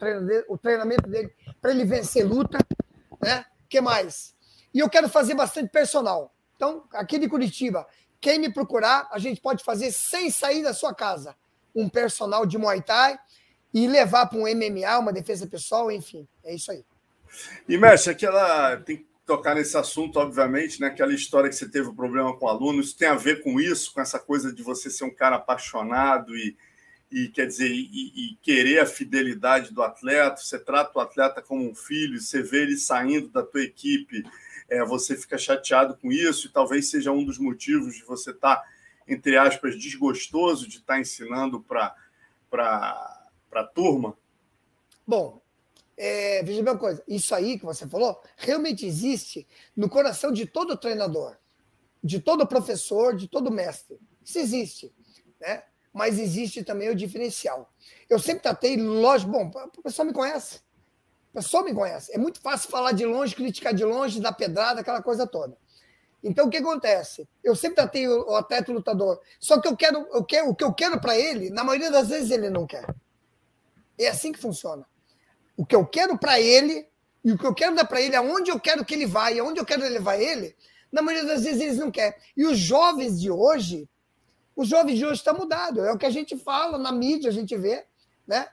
o treinamento dele, para ele vencer luta. Né? O que mais? E eu quero fazer bastante personal. Então, aqui de Curitiba, quem me procurar, a gente pode fazer sem sair da sua casa um personal de Muay Thai e levar para um MMA, uma defesa pessoal, enfim. É isso aí. E, mestre, aquela. Tem que tocar nesse assunto, obviamente, né? Aquela história que você teve um problema com o aluno, isso tem a ver com isso, com essa coisa de você ser um cara apaixonado e, e quer dizer, e, e, querer a fidelidade do atleta, você trata o atleta como um filho, você vê ele saindo da tua equipe é, você fica chateado com isso, e talvez seja um dos motivos de você estar, tá, entre aspas, desgostoso de estar tá ensinando para a turma? Bom, é, veja bem uma coisa, isso aí que você falou realmente existe no coração de todo treinador, de todo professor, de todo mestre. Isso existe, né? Mas existe também o diferencial. Eu sempre tratei, lógico, bom, o pessoal me conhece. O pessoal me conhece. É muito fácil falar de longe, criticar de longe, dar pedrada, aquela coisa toda. Então, o que acontece? Eu sempre tratei o atleta lutador. Só que eu quero, eu quero o que eu quero para ele, na maioria das vezes ele não quer. É assim que funciona. O que eu quero para ele e o que eu quero dar para ele, aonde eu quero que ele vá e aonde eu quero levar ele, na maioria das vezes eles não querem. E os jovens de hoje, os jovens de hoje estão mudados. É o que a gente fala na mídia, a gente vê, né?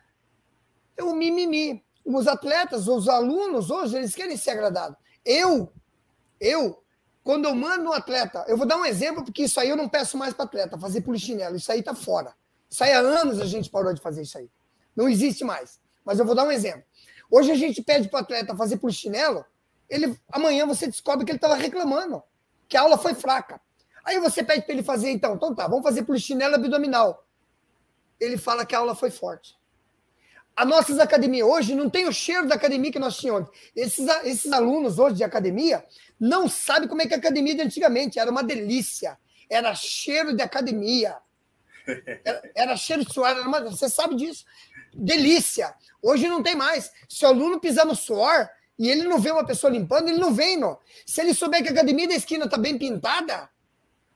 É o mimimi os atletas, os alunos hoje, eles querem ser agradados. Eu, eu, quando eu mando um atleta, eu vou dar um exemplo, porque isso aí eu não peço mais para atleta, fazer polichinelo, isso aí tá fora. Isso aí há anos a gente parou de fazer isso aí. Não existe mais. Mas eu vou dar um exemplo. Hoje a gente pede para o atleta fazer polichinelo, ele, amanhã você descobre que ele estava reclamando, que a aula foi fraca. Aí você pede para ele fazer, então, então tá, vamos fazer polichinelo abdominal. Ele fala que a aula foi forte. As nossas academias hoje não tem o cheiro da academia que nós tínhamos. Esses, esses alunos hoje de academia não sabem como é que a academia de antigamente era uma delícia. Era cheiro de academia. Era, era cheiro de suor. Uma, você sabe disso. Delícia. Hoje não tem mais. Se o aluno pisar no suor e ele não vê uma pessoa limpando, ele não vem. Não. Se ele souber que a academia da esquina está bem pintada,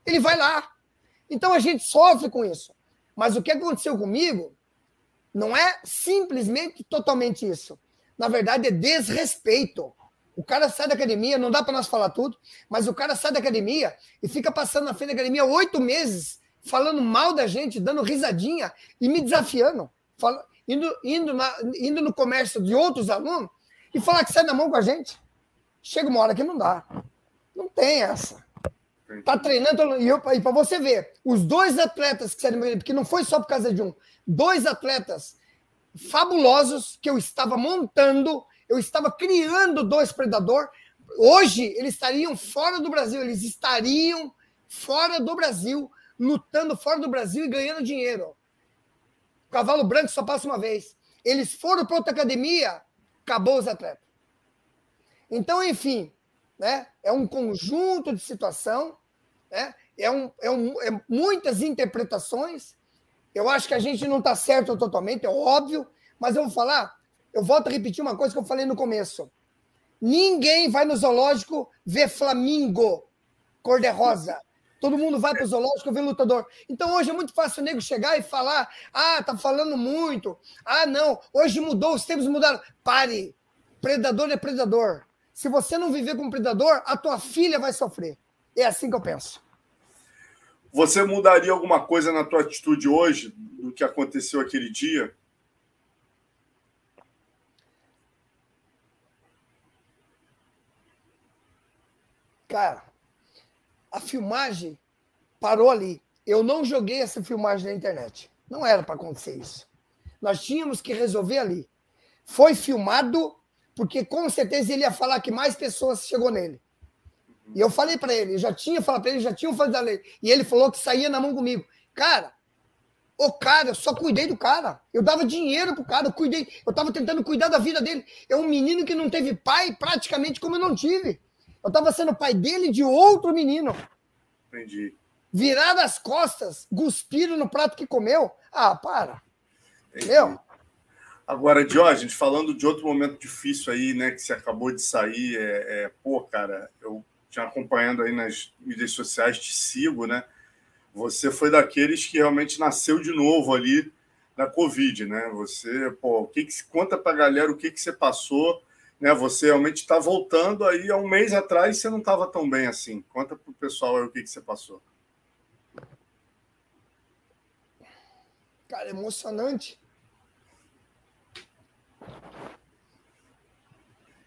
ele vai lá. Então a gente sofre com isso. Mas o que aconteceu comigo não é simplesmente totalmente isso. Na verdade, é desrespeito. O cara sai da academia, não dá para nós falar tudo, mas o cara sai da academia e fica passando na frente da academia oito meses, falando mal da gente, dando risadinha e me desafiando, fala, indo, indo, na, indo no comércio de outros alunos e falar que sai da mão com a gente. Chega uma hora que não dá. Não tem essa. Tá treinando, e, e para você ver, os dois atletas que saíram, porque não foi só por causa de um, dois atletas fabulosos que eu estava montando, eu estava criando dois predador. Hoje eles estariam fora do Brasil, eles estariam fora do Brasil, lutando fora do Brasil e ganhando dinheiro. O cavalo branco só passa uma vez. Eles foram para outra academia, acabou os atletas. Então, enfim, né? É um conjunto de situação, né? É, um, é, um, é muitas interpretações eu acho que a gente não está certo totalmente, é óbvio, mas eu vou falar, eu volto a repetir uma coisa que eu falei no começo. Ninguém vai no zoológico ver flamingo cor-de-rosa. Todo mundo vai para o zoológico ver lutador. Então hoje é muito fácil o nego chegar e falar: ah, tá falando muito. Ah, não, hoje mudou, os tempos mudaram. Pare. Predador é predador. Se você não viver com predador, a tua filha vai sofrer. É assim que eu penso. Você mudaria alguma coisa na tua atitude hoje do que aconteceu aquele dia? Cara, a filmagem parou ali. Eu não joguei essa filmagem na internet. Não era para acontecer isso. Nós tínhamos que resolver ali. Foi filmado porque com certeza ele ia falar que mais pessoas chegou nele. E eu falei para ele, já tinha falado para ele, já tinha falado da lei. E ele falou que saía na mão comigo. Cara, o cara, eu só cuidei do cara. Eu dava dinheiro pro cara, eu cuidei. Eu tava tentando cuidar da vida dele. É um menino que não teve pai praticamente como eu não tive. Eu tava sendo pai dele de outro menino. Entendi. Virar as costas, cuspiram no prato que comeu. Ah, para. Entendi. Meu. Agora, Diógenes, falando de outro momento difícil aí, né, que você acabou de sair, é, é pô, cara, eu te acompanhando aí nas mídias sociais, te sigo, né? Você foi daqueles que realmente nasceu de novo ali na Covid, né? Você, pô, o que, que conta para a galera o que, que você passou, né? Você realmente está voltando aí há um mês atrás você não estava tão bem assim. Conta para o pessoal aí o que, que você passou. Cara, emocionante.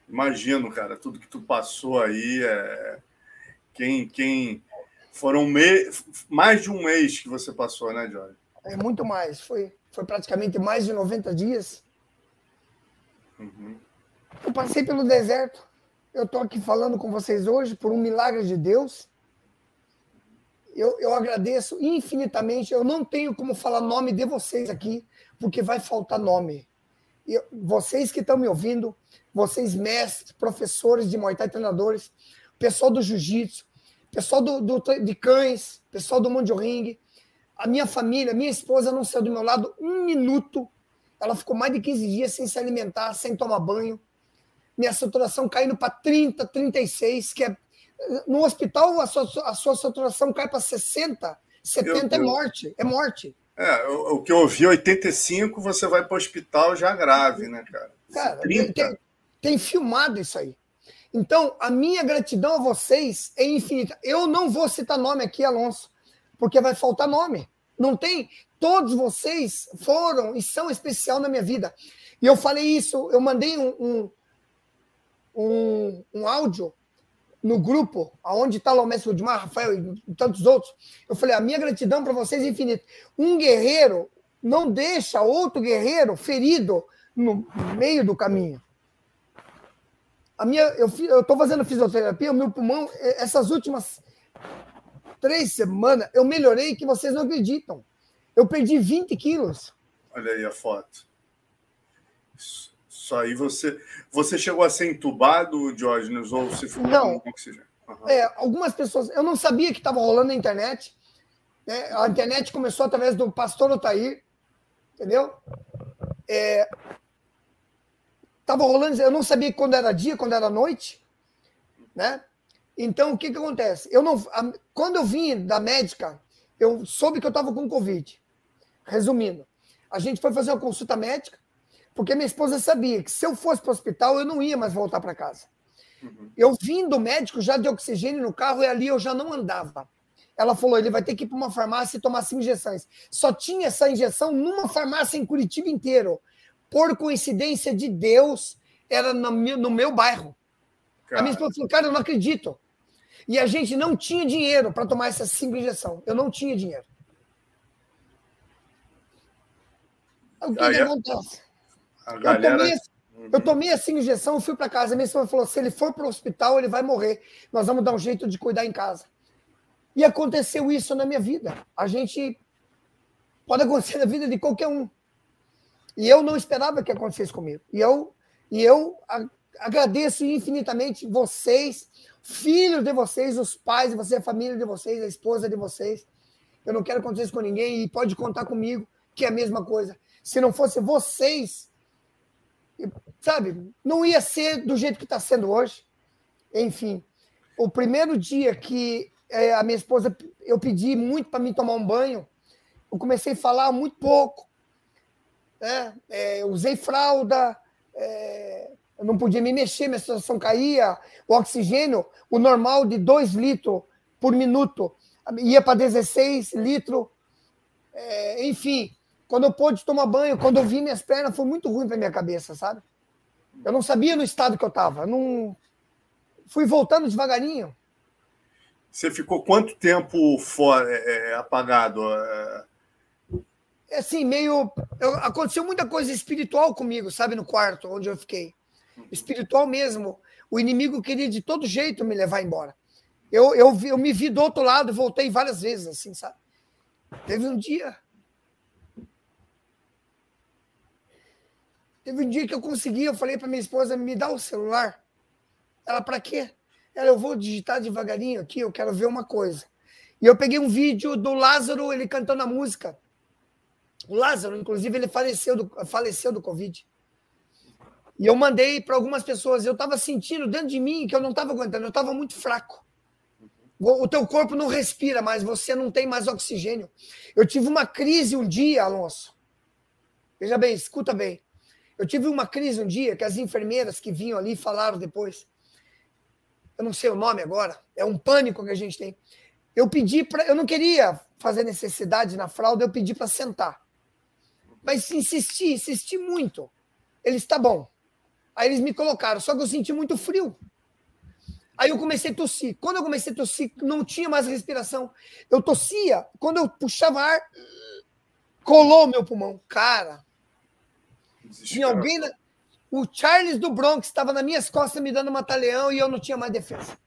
Imagino, cara, tudo que tu passou aí. É... Quem, quem foram me... mais de um mês que você passou, né, Jorge? É muito mais. Foi, foi praticamente mais de 90 dias. Uhum. Eu passei pelo deserto. Eu estou aqui falando com vocês hoje por um milagre de Deus. Eu, eu agradeço infinitamente. Eu não tenho como falar nome de vocês aqui, porque vai faltar nome. Eu, vocês que estão me ouvindo, vocês mestres, professores de Muay Thai, treinadores, pessoal do jiu-jitsu, pessoal do, do, de cães, pessoal do mundo de ringue, a minha família, minha esposa não saiu do meu lado um minuto. Ela ficou mais de 15 dias sem se alimentar, sem tomar banho. Minha saturação caindo para 30, 36, que é. No hospital, a sua, a sua saturação cai para 60, 70 eu, é morte. É morte. É, o, o que eu ouvi, 85, você vai para o hospital já grave, né, cara? Cara, 30. Tem, tem filmado isso aí. Então, a minha gratidão a vocês é infinita. Eu não vou citar nome aqui, Alonso, porque vai faltar nome. Não tem. Todos vocês foram e são especial na minha vida. E eu falei isso, eu mandei um, um, um, um áudio no grupo, aonde está o mestre Rudimar, Rafael e tantos outros. Eu falei, a minha gratidão para vocês é infinita. Um guerreiro não deixa outro guerreiro ferido no meio do caminho. A minha, eu estou fazendo fisioterapia, o meu pulmão, é, essas últimas três semanas, eu melhorei que vocês não acreditam. Eu perdi 20 quilos. Olha aí a foto. Isso aí você. Você chegou a ser entubado, Diógenes, ou você ficou não. com oxigênio? Uhum. É, algumas pessoas. Eu não sabia que estava rolando na internet. Né? A internet começou através do pastor Otair, entendeu? É, tava rolando, eu não sabia quando era dia, quando era noite, né? Então, o que que acontece? Eu não, a, quando eu vim da médica, eu soube que eu estava com Covid. Resumindo, a gente foi fazer uma consulta médica, porque minha esposa sabia que se eu fosse para o hospital, eu não ia mais voltar para casa. Uhum. Eu vim do médico já de oxigênio no carro e ali eu já não andava. Ela falou: ele vai ter que ir para uma farmácia e tomar cinco injeções. Só tinha essa injeção numa farmácia em Curitiba inteiro. Por coincidência de Deus, era no meu, no meu bairro. Cara. A minha esposa falou: cara, eu não acredito. E a gente não tinha dinheiro para tomar essas cinco injeções. Eu não tinha dinheiro. O que, Aí, que acontece? Galera... Eu, tomei, eu tomei essa injeção, fui para casa. Minha esposa falou: se ele for para o hospital, ele vai morrer. Nós vamos dar um jeito de cuidar em casa. E aconteceu isso na minha vida. A gente. Pode acontecer na vida de qualquer um. E eu não esperava que acontecesse comigo. E eu, e eu agradeço infinitamente vocês, filhos de vocês, os pais de vocês, a família de vocês, a esposa de vocês. Eu não quero acontecer isso com ninguém e pode contar comigo, que é a mesma coisa. Se não fosse vocês, sabe, não ia ser do jeito que está sendo hoje. Enfim, o primeiro dia que é, a minha esposa, eu pedi muito para mim tomar um banho, eu comecei a falar muito pouco. Né? É, usei fralda, é, eu não podia me mexer, minha situação caía, o oxigênio, o normal de 2 litros por minuto, ia para 16 litros. É, enfim, quando eu pude tomar banho, quando eu vi minhas pernas, foi muito ruim para minha cabeça, sabe? Eu não sabia no estado que eu estava. Não... Fui voltando devagarinho. Você ficou quanto tempo fora, é, é apagado? É... é assim, meio. Eu, aconteceu muita coisa espiritual comigo, sabe, no quarto onde eu fiquei. Espiritual mesmo. O inimigo queria de todo jeito me levar embora. Eu, eu, eu me vi do outro lado, voltei várias vezes, assim, sabe? Teve um dia. Teve um dia que eu consegui, eu falei para minha esposa, me dá o celular. Ela, para quê? Ela, eu vou digitar devagarinho aqui, eu quero ver uma coisa. E eu peguei um vídeo do Lázaro, ele cantando a música. O Lázaro, inclusive, ele faleceu do, faleceu do Covid. E eu mandei para algumas pessoas. Eu estava sentindo dentro de mim que eu não estava aguentando, eu estava muito fraco. O teu corpo não respira mais, você não tem mais oxigênio. Eu tive uma crise um dia, Alonso. Veja bem, escuta bem. Eu tive uma crise um dia que as enfermeiras que vinham ali falaram depois eu não sei o nome agora, é um pânico que a gente tem. Eu pedi para. Eu não queria fazer necessidade na fralda, eu pedi para sentar. Mas insisti, insisti muito. Eles, está bom. Aí eles me colocaram, só que eu senti muito frio. Aí eu comecei a tossir. Quando eu comecei a tossir, não tinha mais respiração. Eu tossia. Quando eu puxava ar, colou meu pulmão. Cara, tinha alguém, na, o Charles do Bronx estava nas minhas costas me dando mata-leão e eu não tinha mais defesa.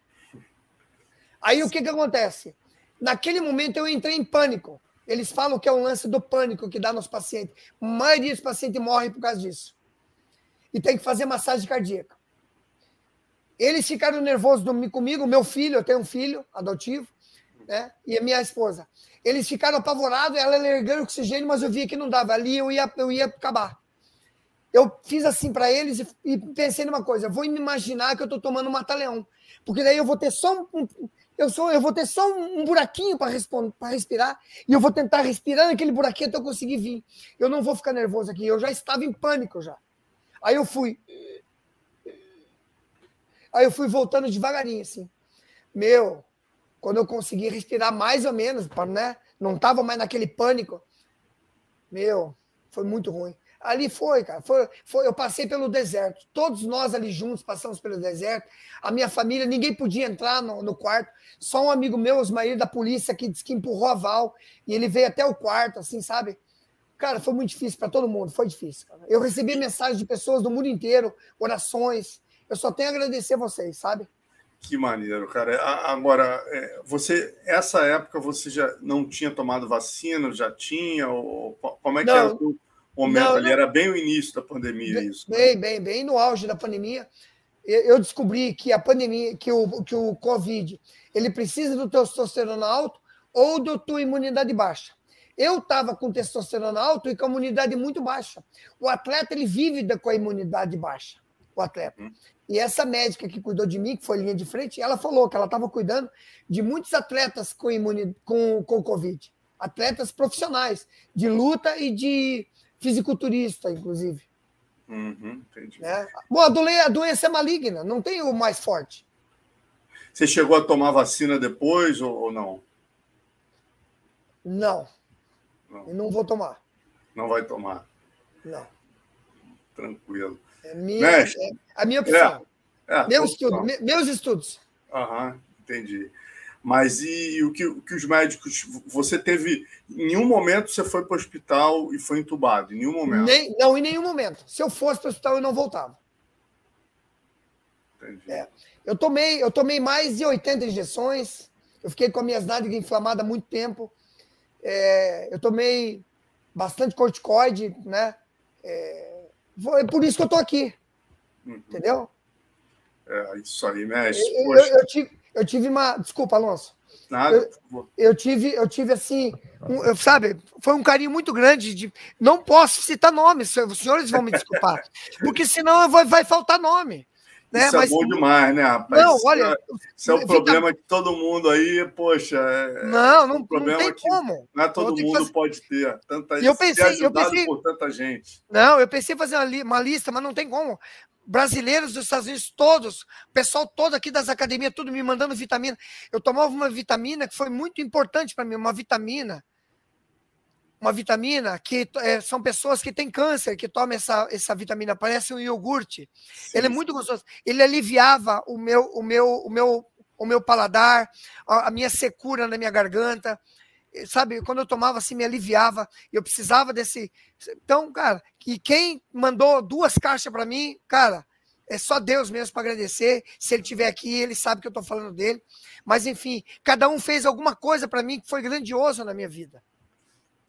Aí o que, que acontece? Naquele momento eu entrei em pânico. Eles falam que é um lance do pânico que dá nos pacientes. A maioria dos pacientes morrem por causa disso. E tem que fazer massagem cardíaca. Eles ficaram nervosos comigo, meu filho, eu tenho um filho adotivo, né? E a minha esposa. Eles ficaram apavorados, ela largando oxigênio, mas eu via que não dava. Ali eu ia, eu ia acabar eu fiz assim para eles e, e, pensei numa coisa: vou imaginar que eu estou tomando um mata-leão, porque daí eu vou ter só um, eu sou, eu vou ter só um, um buraquinho para respirar e eu vou tentar respirar naquele buraquinho até eu conseguir vir. Eu não vou ficar nervoso aqui. Eu já estava em pânico já. Aí eu fui, aí eu fui voltando devagarinho assim. Meu, quando eu consegui respirar mais ou menos, né? Não estava mais naquele pânico. Meu, foi muito ruim. Ali foi, cara. Foi, foi, eu passei pelo deserto. Todos nós ali juntos passamos pelo deserto. A minha família, ninguém podia entrar no, no quarto. Só um amigo meu, Osmair, da polícia, que disse que empurrou a Val. E ele veio até o quarto, assim, sabe? Cara, foi muito difícil para todo mundo. Foi difícil. Cara. Eu recebi mensagens de pessoas do mundo inteiro, orações. Eu só tenho a agradecer a vocês, sabe? Que maneiro, cara. Agora, é, você, essa época você já não tinha tomado vacina, já tinha? Ou, como é que não. era o momento não, ali? Era bem o início da pandemia bem, isso. Né? Bem, bem, bem no auge da pandemia. Eu descobri que a pandemia, que o, que o Covid, ele precisa do testosterona alto ou da tua imunidade baixa. Eu estava com testosterona alto e com a imunidade muito baixa. O atleta ele vive com a imunidade baixa, o atleta. Uhum. E essa médica que cuidou de mim, que foi linha de frente, ela falou que ela estava cuidando de muitos atletas com, imuni... com, com Covid. Atletas profissionais, de luta e de fisiculturista, inclusive. Uhum, entendi. É. Bom, a doença é maligna, não tem o mais forte. Você chegou a tomar vacina depois ou, não? Não. Não. Não vou tomar. Não vai tomar. Não. Tranquilo. É minha, é a minha opção. É, é, Meu estudo, me, meus estudos. Aham, entendi. Mas e, o, que, o que os médicos. Você teve. Em nenhum momento você foi para o hospital e foi entubado? Em nenhum momento? Nem, não, em nenhum momento. Se eu fosse para o hospital, eu não voltava. Entendi. É. Eu, tomei, eu tomei mais de 80 injeções. Eu fiquei com as minhas nádegas inflamadas há muito tempo. É, eu tomei bastante corticoide, né? É, foi por isso que eu estou aqui. Uhum. Entendeu? É, isso aí, mexe. Eu, eu, eu, tive, eu tive uma. Desculpa, Alonso. Nada. Eu, eu, tive, eu tive assim, um, eu, sabe, foi um carinho muito grande. De, não posso citar nomes, os senhores vão me desculpar, porque senão vai, vai faltar nome. Né? Isso é Mas, é bom demais, né, rapaz? Não, olha. Isso é o problema que todo mundo aí, poxa. É, não, não, um problema não tem como. Não é todo mundo fazer... pode ter. Tanta, eu pensei, eu pensei, por tanta gente. Não, eu pensei em fazer uma, li, uma lista, mas não tem como. Brasileiros dos Estados Unidos, todos, o pessoal todo aqui das academias, tudo me mandando vitamina. Eu tomava uma vitamina que foi muito importante para mim, uma vitamina uma vitamina que é, são pessoas que têm câncer, que tomam essa, essa vitamina, parece um iogurte. Sim, Ele é muito gostoso. Ele aliviava o meu, o meu, o meu, o meu paladar, a, a minha secura na minha garganta. Sabe, quando eu tomava assim, me aliviava. Eu precisava desse. Então, cara, e quem mandou duas caixas para mim, cara, é só Deus mesmo para agradecer. Se ele estiver aqui, ele sabe que eu estou falando dele. Mas, enfim, cada um fez alguma coisa para mim que foi grandioso na minha vida.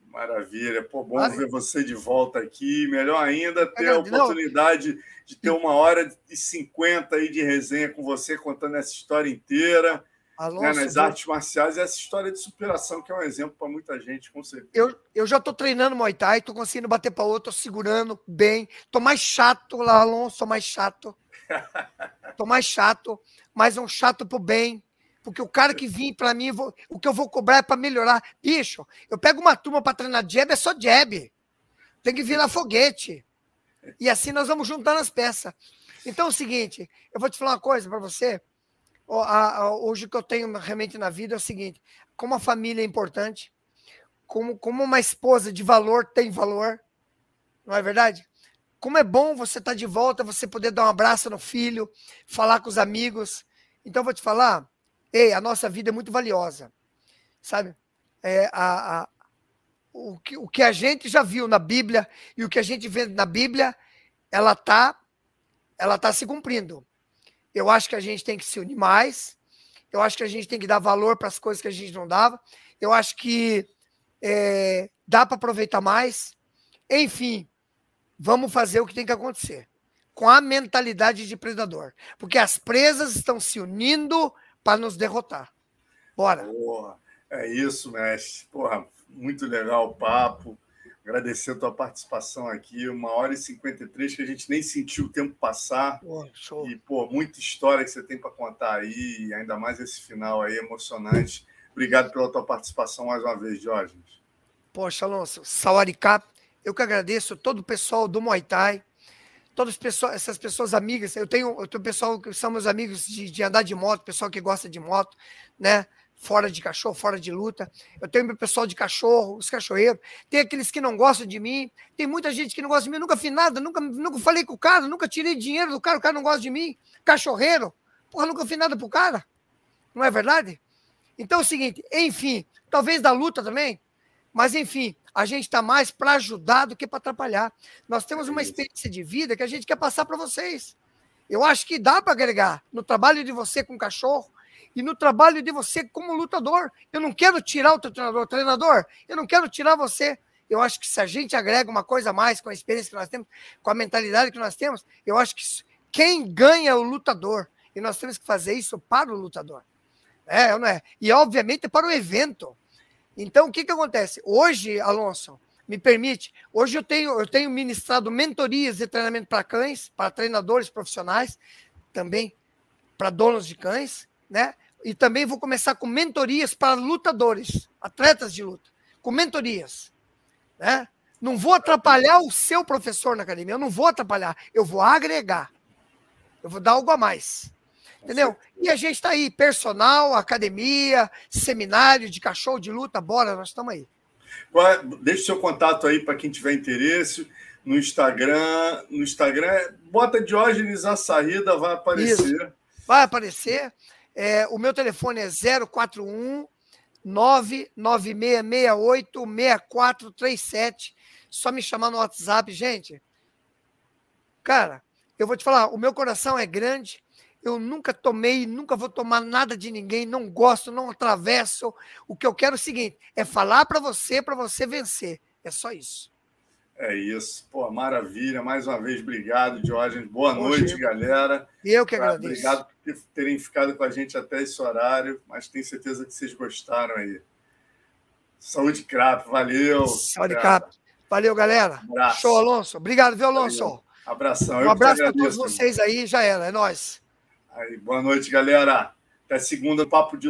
Maravilha. Pô, bom ver você de volta aqui. Melhor ainda ter a oportunidade de ter uma hora e cinquenta aí de resenha com você, contando essa história inteira. Alonso, né, nas artes marciais, essa história de superação, que é um exemplo para muita gente, com certeza. Eu, eu já estou treinando Muay Thai, estou conseguindo bater para outro, estou segurando bem. Estou mais chato lá, Alonso, estou mais chato. Estou mais chato, mas um chato pro bem porque o cara que vem para mim, vou, o que eu vou cobrar é para melhorar. Bicho, eu pego uma turma para treinar jab, é só jab. Tem que virar foguete. E assim nós vamos juntando as peças. Então é o seguinte, eu vou te falar uma coisa para você. Hoje o que eu tenho realmente na vida é o seguinte: como a família é importante, como, como uma esposa de valor tem valor, não é verdade? Como é bom você estar tá de volta, você poder dar um abraço no filho, falar com os amigos. Então, vou te falar, Ei, a nossa vida é muito valiosa, sabe? É, a, a, o, que, o que a gente já viu na Bíblia e o que a gente vê na Bíblia, ela tá, ela tá se cumprindo. Eu acho que a gente tem que se unir mais. Eu acho que a gente tem que dar valor para as coisas que a gente não dava. Eu acho que é, dá para aproveitar mais. Enfim, vamos fazer o que tem que acontecer com a mentalidade de predador, porque as presas estão se unindo para nos derrotar. Bora. Porra, é isso, mestre. Porra, muito legal o papo. Agradecer a tua participação aqui. Uma hora e 53 que a gente nem sentiu o tempo passar. Pô. E, pô, muita história que você tem para contar aí, ainda mais esse final aí emocionante. Obrigado pela tua participação mais uma vez, Jorge. Poxa, Alonso, Sawaricá, eu que agradeço todo o pessoal do Muay Thai, todas pessoas, essas pessoas amigas, eu tenho, eu tenho pessoal que são meus amigos de, de, andar de moto, pessoal que gosta de moto, né? Fora de cachorro, fora de luta. Eu tenho meu pessoal de cachorro, os cachorreiros. Tem aqueles que não gostam de mim. Tem muita gente que não gosta de mim. Eu nunca fiz nada, nunca, nunca falei com o cara, nunca tirei dinheiro do cara, o cara não gosta de mim. Cachorreiro. Porra, nunca fiz nada pro cara. Não é verdade? Então é o seguinte, enfim, talvez da luta também, mas enfim, a gente está mais para ajudar do que para atrapalhar. Nós temos uma experiência de vida que a gente quer passar para vocês. Eu acho que dá para agregar no trabalho de você com cachorro e no trabalho de você como lutador. Eu não quero tirar o teu treinador, treinador, eu não quero tirar você. Eu acho que se a gente agrega uma coisa a mais com a experiência que nós temos, com a mentalidade que nós temos, eu acho que quem ganha é o lutador. E nós temos que fazer isso para o lutador. É, não é? E, obviamente, para o evento. Então, o que, que acontece? Hoje, Alonso, me permite, hoje eu tenho, eu tenho ministrado mentorias de treinamento para cães, para treinadores profissionais, também para donos de cães, né? E também vou começar com mentorias para lutadores, atletas de luta, com mentorias, né? Não vou atrapalhar o seu professor na academia, eu não vou atrapalhar, eu vou agregar. Eu vou dar algo a mais. Entendeu? E a gente está aí, personal, academia, seminário de cachorro de luta, bora, nós estamos aí. Deixe seu contato aí para quem tiver interesse no Instagram. No Instagram, bota Diógenes Açarrida, vai aparecer. Isso. Vai aparecer. É, o meu telefone é 041 99668 6437. Só me chamar no WhatsApp, gente. Cara, eu vou te falar, o meu coração é grande. Eu nunca tomei, nunca vou tomar nada de ninguém, não gosto, não atravesso. O que eu quero é o seguinte: é falar para você, para você vencer. É só isso. É isso. Pô, maravilha. Mais uma vez, obrigado, Diógenes. Boa Bom noite, dia. galera. Eu que agradeço. Obrigado por terem ficado com a gente até esse horário, mas tenho certeza que vocês gostaram aí. Saúde Crap, valeu. Saúde Crap. Valeu, galera. Um Show, Alonso. Obrigado, viu, Alonso? Valeu. Abração. Um abraço para todos vocês aí, já era, é nóis. Aí, boa noite, galera. Até segunda, papo de